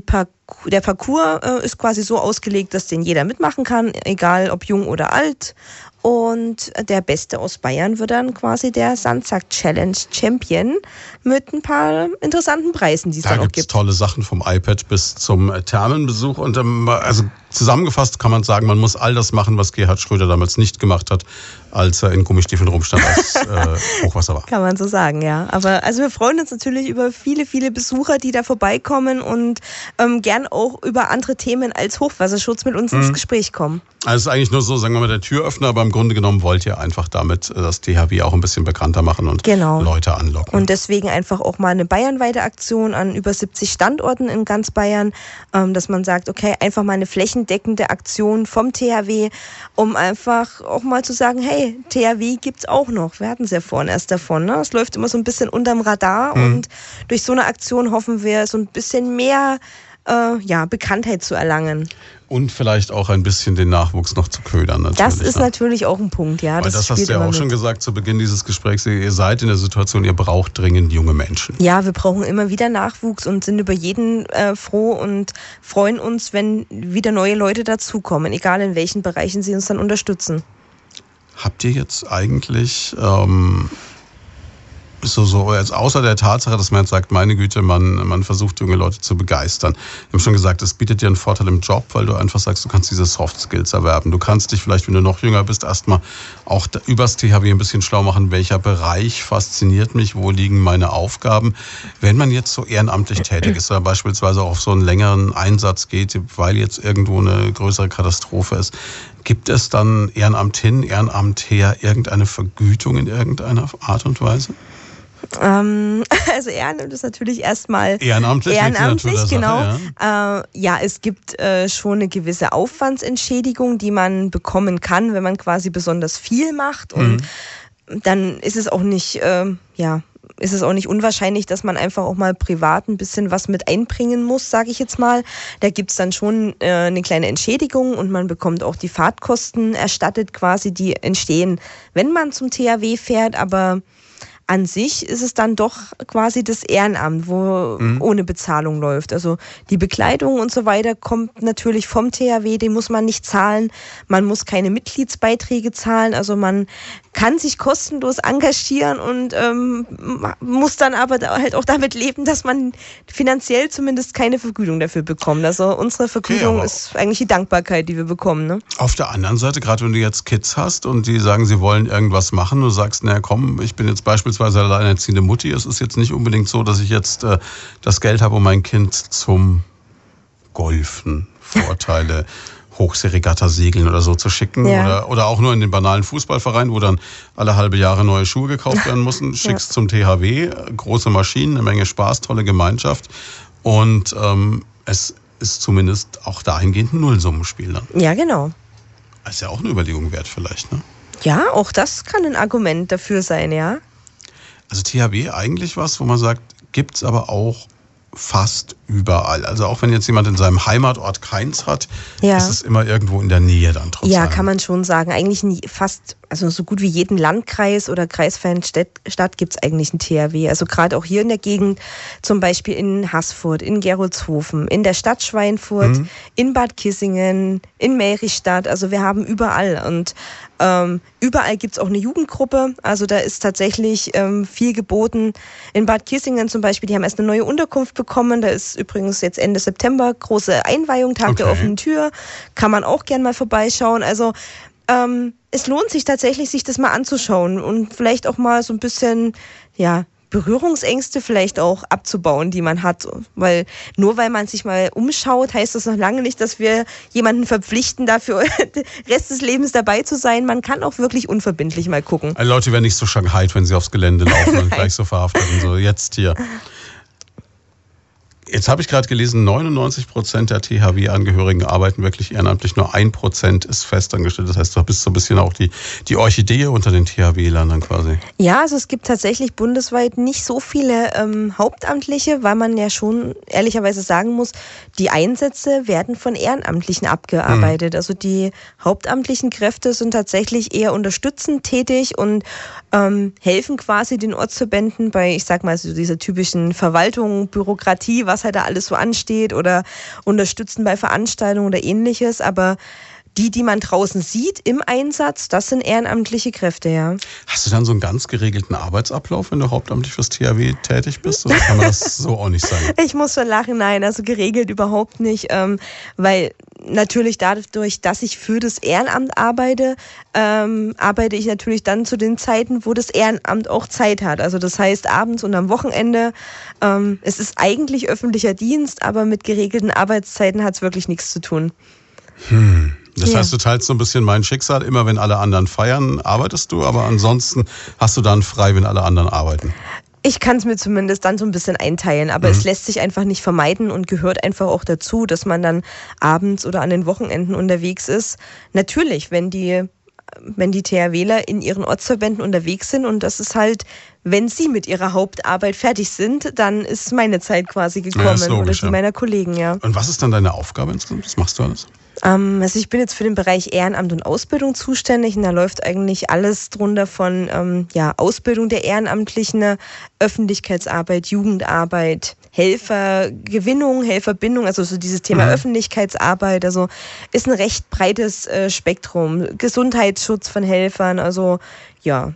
Parcours der Parcours äh, ist quasi so ausgelegt, dass den jeder mitmachen kann, egal ob jung oder alt. Und der Beste aus Bayern wird dann quasi der Sandsack Challenge Champion mit ein paar interessanten Preisen, die es da dann auch gibt. tolle Sachen vom iPad bis zum Thermenbesuch. Und ähm, also zusammengefasst kann man sagen, man muss all das machen, was Gerhard Schröder damals nicht gemacht hat, als er in Gummistiefeln rumstand, als äh, Hochwasser war. Kann man so sagen, ja. Aber also wir freuen uns natürlich über viele, viele Besucher, die da vorbeikommen und ähm, gern auch über andere Themen als Hochwasserschutz mit uns mhm. ins Gespräch kommen. Also es ist eigentlich nur so, sagen wir mal, der Türöffner, aber im Grunde genommen wollt ihr einfach damit äh, das THW auch ein bisschen bekannter machen und genau. Leute anlocken. Und deswegen einfach auch mal eine bayernweite Aktion an über 70 Standorten in ganz Bayern, ähm, dass man sagt, okay, einfach mal eine flächendeckende Aktion vom THW, um einfach auch mal zu sagen, hey, THW gibt's auch noch. Wir hatten es ja vorhin erst davon. Ne? Es läuft immer so ein bisschen unterm Radar mhm. und durch so eine Aktion hoffen wir, so ein bisschen mehr äh, ja, Bekanntheit zu erlangen. Und vielleicht auch ein bisschen den Nachwuchs noch zu ködern. Das ist ne? natürlich auch ein Punkt, ja. Weil das, das hast du ja auch mit. schon gesagt zu Beginn dieses Gesprächs. Ihr seid in der Situation, ihr braucht dringend junge Menschen. Ja, wir brauchen immer wieder Nachwuchs und sind über jeden äh, froh und freuen uns, wenn wieder neue Leute dazukommen, egal in welchen Bereichen sie uns dann unterstützen. Habt ihr jetzt eigentlich ähm, so, so jetzt außer der Tatsache, dass man jetzt sagt, meine Güte, man, man versucht junge Leute zu begeistern. Wir haben schon gesagt, es bietet dir einen Vorteil im Job, weil du einfach sagst, du kannst diese Soft Skills erwerben. Du kannst dich vielleicht, wenn du noch jünger bist, erstmal auch übers THW ein bisschen schlau machen, welcher Bereich fasziniert mich, wo liegen meine Aufgaben. Wenn man jetzt so ehrenamtlich tätig ist oder beispielsweise auch auf so einen längeren Einsatz geht, weil jetzt irgendwo eine größere Katastrophe ist, Gibt es dann Ehrenamt hin, Ehrenamt her irgendeine Vergütung in irgendeiner Art und Weise? Ähm, also Ehrenamt ist natürlich erstmal ehrenamtlich, ehrenamtlich genau. Sache, ja. Äh, ja. es gibt äh, schon eine gewisse Aufwandsentschädigung, die man bekommen kann, wenn man quasi besonders viel macht und mhm. dann ist es auch nicht, äh, ja, ist es auch nicht unwahrscheinlich, dass man einfach auch mal privat ein bisschen was mit einbringen muss, sage ich jetzt mal. Da gibt's dann schon äh, eine kleine Entschädigung und man bekommt auch die Fahrtkosten erstattet quasi, die entstehen, wenn man zum THW fährt, aber an sich ist es dann doch quasi das Ehrenamt, wo mhm. ohne Bezahlung läuft. Also die Bekleidung und so weiter kommt natürlich vom THW, den muss man nicht zahlen. Man muss keine Mitgliedsbeiträge zahlen. Also man kann sich kostenlos engagieren und ähm, muss dann aber halt auch damit leben, dass man finanziell zumindest keine Vergütung dafür bekommt. Also unsere Vergütung okay, ist eigentlich die Dankbarkeit, die wir bekommen. Ne? Auf der anderen Seite, gerade wenn du jetzt Kids hast und die sagen, sie wollen irgendwas machen, du sagst, naja komm, ich bin jetzt beispielsweise alleinerziehende Mutti, es ist jetzt nicht unbedingt so, dass ich jetzt äh, das Geld habe, um mein Kind zum Golfen Vorteile Hochseeregatta segeln oder so zu schicken. Ja. Oder, oder auch nur in den banalen Fußballverein, wo dann alle halbe Jahre neue Schuhe gekauft werden müssen. Schickst ja. zum THW, große Maschinen, eine Menge Spaß, tolle Gemeinschaft. Und ähm, es ist zumindest auch dahingehend ein Nullsummenspiel dann. Ja, genau. ist ja auch eine Überlegung wert vielleicht, ne? Ja, auch das kann ein Argument dafür sein, ja. Also THW eigentlich was, wo man sagt, gibt es aber auch fast überall. Also auch wenn jetzt jemand in seinem Heimatort keins hat, ja. ist es immer irgendwo in der Nähe dann trotzdem. Ja, kann man schon sagen. Eigentlich fast, also so gut wie jeden Landkreis oder kreisfreien Stadt, Stadt gibt es eigentlich ein THW. Also gerade auch hier in der Gegend, zum Beispiel in Haßfurt, in Geroldshofen, in der Stadt Schweinfurt, mhm. in Bad Kissingen, in Meristadt. Also wir haben überall. Und ähm, überall gibt es auch eine Jugendgruppe. Also da ist tatsächlich ähm, viel geboten. In Bad Kissingen zum Beispiel, die haben erst eine neue Unterkunft bekommen. Da ist übrigens jetzt Ende September große Einweihung, Tag okay. der offenen Tür. Kann man auch gern mal vorbeischauen. Also ähm, es lohnt sich tatsächlich, sich das mal anzuschauen und vielleicht auch mal so ein bisschen, ja, Berührungsängste vielleicht auch abzubauen, die man hat. Weil nur weil man sich mal umschaut, heißt das noch lange nicht, dass wir jemanden verpflichten, dafür Rest des Lebens dabei zu sein. Man kann auch wirklich unverbindlich mal gucken. Also Leute werden nicht so Shanghai, wenn sie aufs Gelände laufen und gleich so verhaftet und so jetzt hier. Jetzt habe ich gerade gelesen, 99 Prozent der THW-Angehörigen arbeiten wirklich ehrenamtlich, nur ein Prozent ist festangestellt. Das heißt, du bist so ein bisschen auch die, die Orchidee unter den THW-Ländern quasi. Ja, also es gibt tatsächlich bundesweit nicht so viele ähm, Hauptamtliche, weil man ja schon ehrlicherweise sagen muss, die Einsätze werden von Ehrenamtlichen abgearbeitet. Hm. Also die hauptamtlichen Kräfte sind tatsächlich eher unterstützend tätig und ähm, helfen quasi den Ortsverbänden bei, ich sag mal, so dieser typischen Verwaltung, Bürokratie, was halt da alles so ansteht oder unterstützen bei Veranstaltungen oder ähnliches. Aber die, die man draußen sieht im Einsatz, das sind ehrenamtliche Kräfte, ja. Hast du dann so einen ganz geregelten Arbeitsablauf, wenn du hauptamtlich fürs THW tätig bist? Oder kann man das so auch nicht sagen? Ich muss schon lachen, nein, also geregelt überhaupt nicht, ähm, weil natürlich dadurch, dass ich für das Ehrenamt arbeite, ähm, arbeite ich natürlich dann zu den Zeiten, wo das Ehrenamt auch Zeit hat. Also das heißt abends und am Wochenende. Ähm, es ist eigentlich öffentlicher Dienst, aber mit geregelten Arbeitszeiten hat es wirklich nichts zu tun. Hm. Das ja. heißt, du teilst so ein bisschen mein Schicksal. Immer wenn alle anderen feiern, arbeitest du, aber ansonsten hast du dann frei, wenn alle anderen arbeiten. Ich kann es mir zumindest dann so ein bisschen einteilen, aber mhm. es lässt sich einfach nicht vermeiden und gehört einfach auch dazu, dass man dann abends oder an den Wochenenden unterwegs ist. Natürlich, wenn die wenn die THWler in ihren Ortsverbänden unterwegs sind und das ist halt, wenn sie mit ihrer Hauptarbeit fertig sind, dann ist meine Zeit quasi gekommen ja, logisch, oder die ja. meiner Kollegen, ja. Und was ist dann deine Aufgabe insgesamt? Was machst du alles? Ähm, also ich bin jetzt für den Bereich Ehrenamt und Ausbildung zuständig und da läuft eigentlich alles drunter von ähm, ja, Ausbildung der Ehrenamtlichen, Öffentlichkeitsarbeit, Jugendarbeit, Helfergewinnung, Helferbindung, also so dieses Thema mhm. Öffentlichkeitsarbeit, also ist ein recht breites äh, Spektrum. Gesundheitsschutz von Helfern, also ja,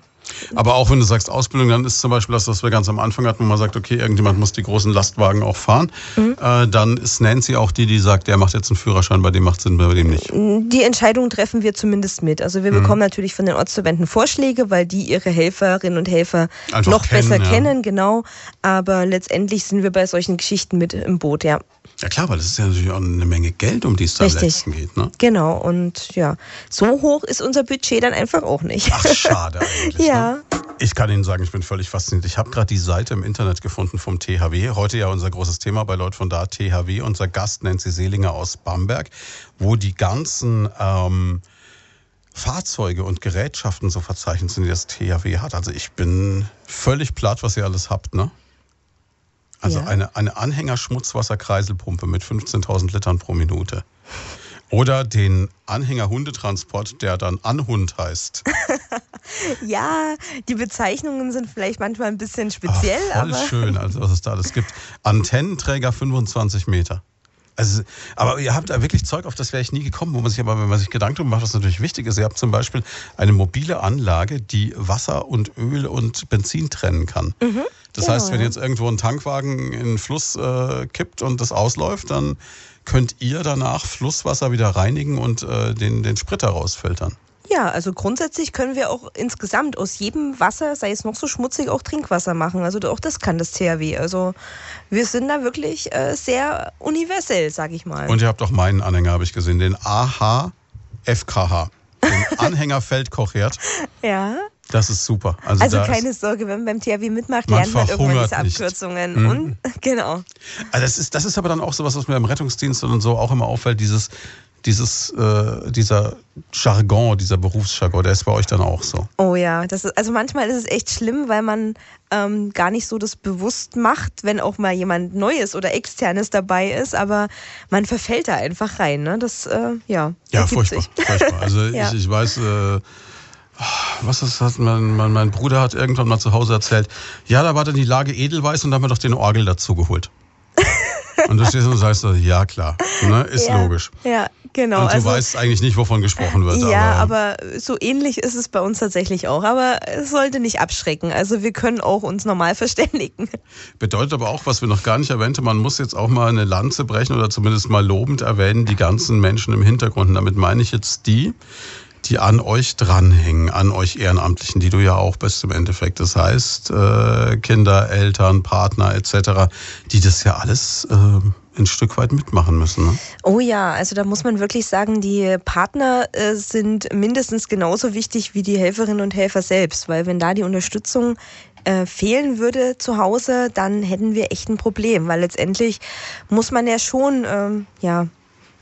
aber auch wenn du sagst Ausbildung, dann ist zum Beispiel das, was wir ganz am Anfang hatten, wo man sagt, okay, irgendjemand muss die großen Lastwagen auch fahren. Mhm. Äh, dann ist Nancy auch die, die sagt, der macht jetzt einen Führerschein, bei dem macht Sinn, bei dem nicht. Die Entscheidung treffen wir zumindest mit. Also wir mhm. bekommen natürlich von den Ortsverbänden Vorschläge, weil die ihre Helferinnen und Helfer Einfach noch kennen, besser ja. kennen, genau. Aber letztendlich sind wir bei solchen Geschichten mit im Boot, ja. Ja klar, weil das ist ja natürlich auch eine Menge Geld, um die es da am letzten geht. Ne? Genau, und ja, so hoch ist unser Budget dann einfach auch nicht. Ach, schade eigentlich. Ne? Ja. Ich kann Ihnen sagen, ich bin völlig fasziniert. Ich habe gerade die Seite im Internet gefunden vom THW. Heute ja unser großes Thema bei Leut von da, THW. Unser Gast Nancy Seelinger aus Bamberg, wo die ganzen... Ähm, Fahrzeuge und Gerätschaften so verzeichnet sind, die das THW hat. Also ich bin völlig platt, was ihr alles habt, ne? Also ja. eine, eine Anhänger-Schmutzwasserkreiselpumpe mit 15.000 Litern pro Minute. Oder den Anhänger-Hundetransport, der dann Anhund heißt. ja, die Bezeichnungen sind vielleicht manchmal ein bisschen speziell. Ach, voll aber schön, also was es da alles gibt. Antennenträger 25 Meter. Also, aber ihr habt da wirklich Zeug, auf das wäre ich nie gekommen, wo man sich aber, wenn man sich Gedanken macht, was natürlich wichtig ist. Ihr habt zum Beispiel eine mobile Anlage, die Wasser und Öl und Benzin trennen kann. Mhm, das genau, heißt, wenn jetzt irgendwo ein Tankwagen in den Fluss äh, kippt und das ausläuft, dann könnt ihr danach Flusswasser wieder reinigen und äh, den, den Sprit herausfiltern. Ja, also grundsätzlich können wir auch insgesamt aus jedem Wasser, sei es noch so schmutzig, auch Trinkwasser machen. Also auch das kann das THW. Also wir sind da wirklich äh, sehr universell, sag ich mal. Und ihr habt auch meinen Anhänger, habe ich gesehen, den AHFKH. Den Anhängerfeldkochherd. ja. Das ist super. Also, also keine Sorge, wenn man beim THW mitmacht, lernt man irgendwann diese Abkürzungen. Mhm. Und genau. Also das, ist, das ist aber dann auch so was, was mir im Rettungsdienst und so auch immer auffällt, dieses dieses, äh, dieser Jargon, dieser Berufsjargon, der ist bei euch dann auch so. Oh ja, das ist, also manchmal ist es echt schlimm, weil man ähm, gar nicht so das bewusst macht, wenn auch mal jemand Neues oder Externes dabei ist, aber man verfällt da einfach rein. Ne? Das, äh, ja. Ja, furchtbar, furchtbar. Also ja. ich, ich weiß, äh, was ist das? Mein, mein, mein Bruder hat irgendwann mal zu Hause erzählt, ja, da war dann die Lage Edelweiß und da haben wir doch den Orgel dazu geholt. Und du stehst und sagst, ja klar, ne? ist ja, logisch. Ja, genau. Und du also, weißt eigentlich nicht, wovon gesprochen wird. Ja, aber, aber, so ähnlich ist es bei uns tatsächlich auch. Aber es sollte nicht abschrecken. Also wir können auch uns normal verständigen. Bedeutet aber auch, was wir noch gar nicht erwähnte, man muss jetzt auch mal eine Lanze brechen oder zumindest mal lobend erwähnen, die ganzen Menschen im Hintergrund. Und damit meine ich jetzt die, die an euch dranhängen, an euch Ehrenamtlichen, die du ja auch bist im Endeffekt. Das heißt, äh, Kinder, Eltern, Partner etc., die das ja alles äh, ein Stück weit mitmachen müssen. Ne? Oh ja, also da muss man wirklich sagen, die Partner äh, sind mindestens genauso wichtig wie die Helferinnen und Helfer selbst, weil wenn da die Unterstützung äh, fehlen würde zu Hause, dann hätten wir echt ein Problem, weil letztendlich muss man ja schon, ähm, ja,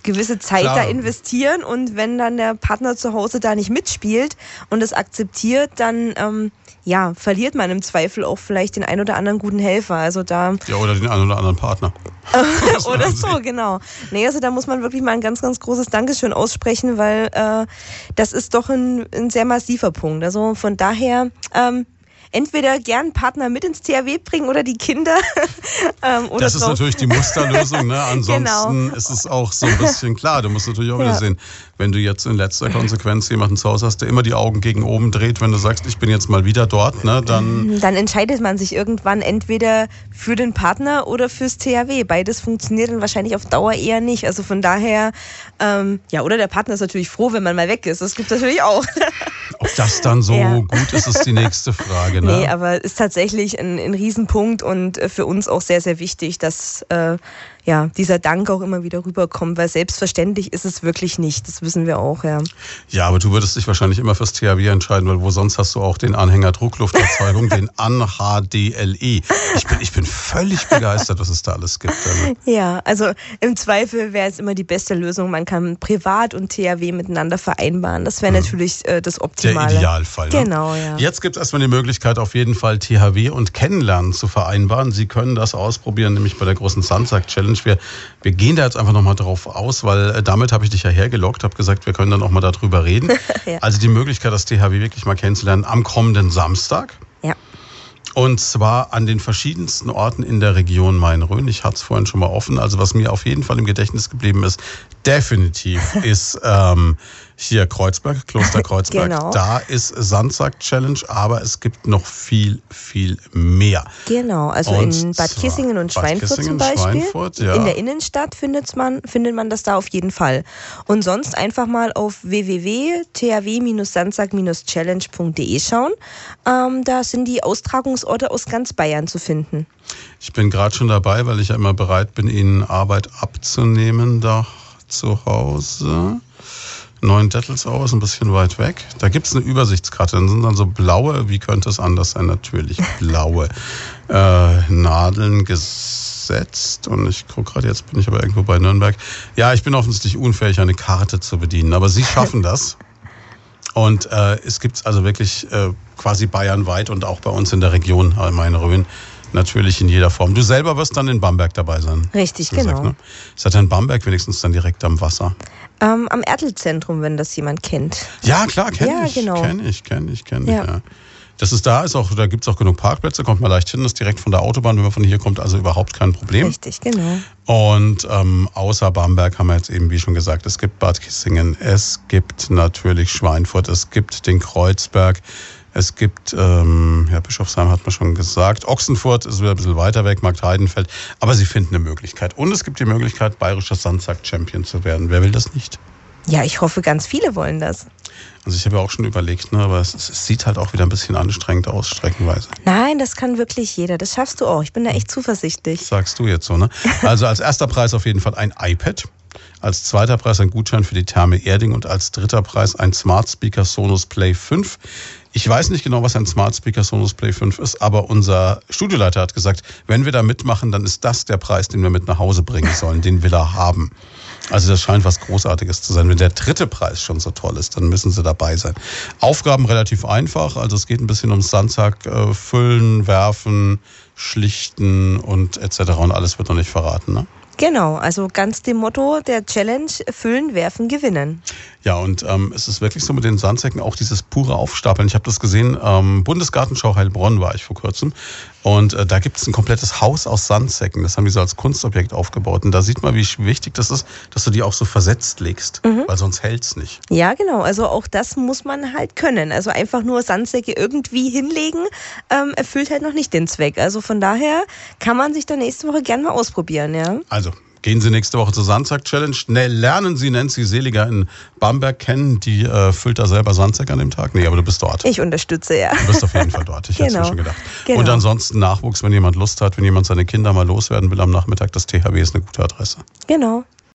gewisse Zeit Klar. da investieren und wenn dann der Partner zu Hause da nicht mitspielt und es akzeptiert, dann ähm, ja, verliert man im Zweifel auch vielleicht den ein oder anderen guten Helfer. Also da. Ja, oder den einen oder anderen Partner. oder so, genau. Nee, also da muss man wirklich mal ein ganz, ganz großes Dankeschön aussprechen, weil äh, das ist doch ein, ein sehr massiver Punkt. Also von daher, ähm, entweder gern Partner mit ins THW bringen oder die Kinder. ähm, oder das ist natürlich die Musterlösung. Ne? Ansonsten genau. ist es auch so ein bisschen klar. Du musst natürlich auch ja. wieder sehen, wenn du jetzt in letzter Konsequenz jemanden zu Hause hast, der immer die Augen gegen oben dreht, wenn du sagst, ich bin jetzt mal wieder dort, ne, dann. Dann entscheidet man sich irgendwann entweder für den Partner oder fürs THW. Beides funktioniert dann wahrscheinlich auf Dauer eher nicht. Also von daher, ähm, ja, oder der Partner ist natürlich froh, wenn man mal weg ist. Das gibt es natürlich auch. Ob das dann so ja. gut ist, ist die nächste Frage. Ne? Nee, aber ist tatsächlich ein, ein Riesenpunkt und äh, für uns auch sehr, sehr wichtig, dass äh, ja, dieser Dank auch immer wieder rüberkommt, weil selbstverständlich ist es wirklich nicht. Das wissen wir auch, ja. Ja, aber du würdest dich wahrscheinlich immer fürs THW entscheiden, weil wo sonst hast du auch den Anhänger Drucklufterzeugung, den ANHDLE. Ich bin, ich bin völlig begeistert, was es da alles gibt. Also. Ja, also im Zweifel wäre es immer die beste Lösung. Man kann Privat und THW miteinander vereinbaren. Das wäre mhm. natürlich äh, das Optimale. Der Idealfall. Ne? Genau, ja. Jetzt gibt es erstmal die Möglichkeit, auf jeden Fall THW und Kennenlernen zu vereinbaren. Sie können das ausprobieren, nämlich bei der großen Sunsack Challenge Challenge. Wir, wir gehen da jetzt einfach nochmal drauf aus, weil äh, damit habe ich dich ja hergelockt, habe gesagt, wir können dann auch mal darüber reden. ja. Also die Möglichkeit, das THW wirklich mal kennenzulernen am kommenden Samstag. Ja. Und zwar an den verschiedensten Orten in der Region Main-Rhön. Ich hatte es vorhin schon mal offen. Also was mir auf jeden Fall im Gedächtnis geblieben ist, definitiv ist ähm, hier Kreuzberg, Kloster Kreuzberg. genau. Da ist Sandsack Challenge, aber es gibt noch viel, viel mehr. Genau, also und in Bad Kissingen und Bad Schweinfurt Kissingen, zum Beispiel. Schweinfurt, ja. In der Innenstadt findet man, findet man das da auf jeden Fall. Und sonst einfach mal auf www.thw-sandsack-challenge.de schauen. Ähm, da sind die Austragungsorte aus ganz Bayern zu finden. Ich bin gerade schon dabei, weil ich ja immer bereit bin, Ihnen Arbeit abzunehmen da zu Hause. Neuen Dettelsau ist ein bisschen weit weg. Da gibt es eine Übersichtskarte. Dann sind dann so blaue, wie könnte es anders sein? Natürlich blaue äh, Nadeln gesetzt. Und ich gucke gerade, jetzt bin ich aber irgendwo bei Nürnberg. Ja, ich bin offensichtlich unfähig, eine Karte zu bedienen. Aber Sie schaffen das. Und äh, es gibt also wirklich äh, quasi bayernweit und auch bei uns in der Region äh, Main-Rhön natürlich in jeder Form. Du selber wirst dann in Bamberg dabei sein. Richtig, genau. Gesagt, ne? Ist das in Bamberg wenigstens dann direkt am Wasser? Ähm, am Ertelzentrum, wenn das jemand kennt. Ja, klar, kenne ja, ich. Genau. Kenne ich, kenne ich, kenne ja. ich. Ja. Das ist da, ist auch, da gibt es auch genug Parkplätze, kommt man leicht hin, das ist direkt von der Autobahn, wenn man von hier kommt, also überhaupt kein Problem. Richtig, genau. Und ähm, außer Bamberg haben wir jetzt eben, wie schon gesagt, es gibt Bad Kissingen, es gibt natürlich Schweinfurt, es gibt den Kreuzberg, es gibt, ähm, ja, Bischofsheim hat man schon gesagt, Ochsenfurt ist wieder ein bisschen weiter weg, Markt Heidenfeld, aber sie finden eine Möglichkeit. Und es gibt die Möglichkeit, bayerischer Sandsack-Champion zu werden. Wer will das nicht? Ja, ich hoffe, ganz viele wollen das. Also ich habe ja auch schon überlegt, ne, aber es, es, sieht halt auch wieder ein bisschen anstrengend aus, streckenweise. Nein, das kann wirklich jeder. Das schaffst du auch. Ich bin da echt zuversichtlich. Das sagst du jetzt so, ne? Also als erster Preis auf jeden Fall ein iPad. Als zweiter Preis ein Gutschein für die Therme Erding und als dritter Preis ein Smart Speaker Sonos Play 5. Ich weiß nicht genau, was ein Smart Speaker Sonos Play 5 ist, aber unser Studioleiter hat gesagt, wenn wir da mitmachen, dann ist das der Preis, den wir mit nach Hause bringen sollen. Den will er haben. Also das scheint was Großartiges zu sein. Wenn der dritte Preis schon so toll ist, dann müssen sie dabei sein. Aufgaben relativ einfach. Also es geht ein bisschen ums Sandsack äh, füllen, werfen, schlichten und etc. Und alles wird noch nicht verraten. Ne? Genau, also ganz dem Motto der Challenge füllen, werfen, gewinnen. Ja, und ähm, es ist wirklich so mit den Sandsäcken auch dieses pure Aufstapeln. Ich habe das gesehen, ähm, Bundesgartenschau Heilbronn war ich vor kurzem. Und äh, da gibt es ein komplettes Haus aus Sandsäcken. Das haben die so als Kunstobjekt aufgebaut. Und da sieht man, wie wichtig das ist, dass du die auch so versetzt legst, mhm. weil sonst hält's nicht. Ja, genau. Also auch das muss man halt können. Also einfach nur Sandsäcke irgendwie hinlegen, ähm, erfüllt halt noch nicht den Zweck. Also von daher kann man sich da nächste Woche gerne mal ausprobieren, ja. Also Gehen Sie nächste Woche zur Sandsack Challenge. Ne, lernen Sie Nancy Seliger in Bamberg kennen. Die äh, füllt da selber Sandsack an dem Tag. Nee, aber du bist dort. Ich unterstütze, ja. Du bist auf jeden Fall dort. Ich genau. hätte mir schon gedacht. Genau. Und ansonsten Nachwuchs, wenn jemand Lust hat, wenn jemand seine Kinder mal loswerden will am Nachmittag, das THW ist eine gute Adresse. Genau.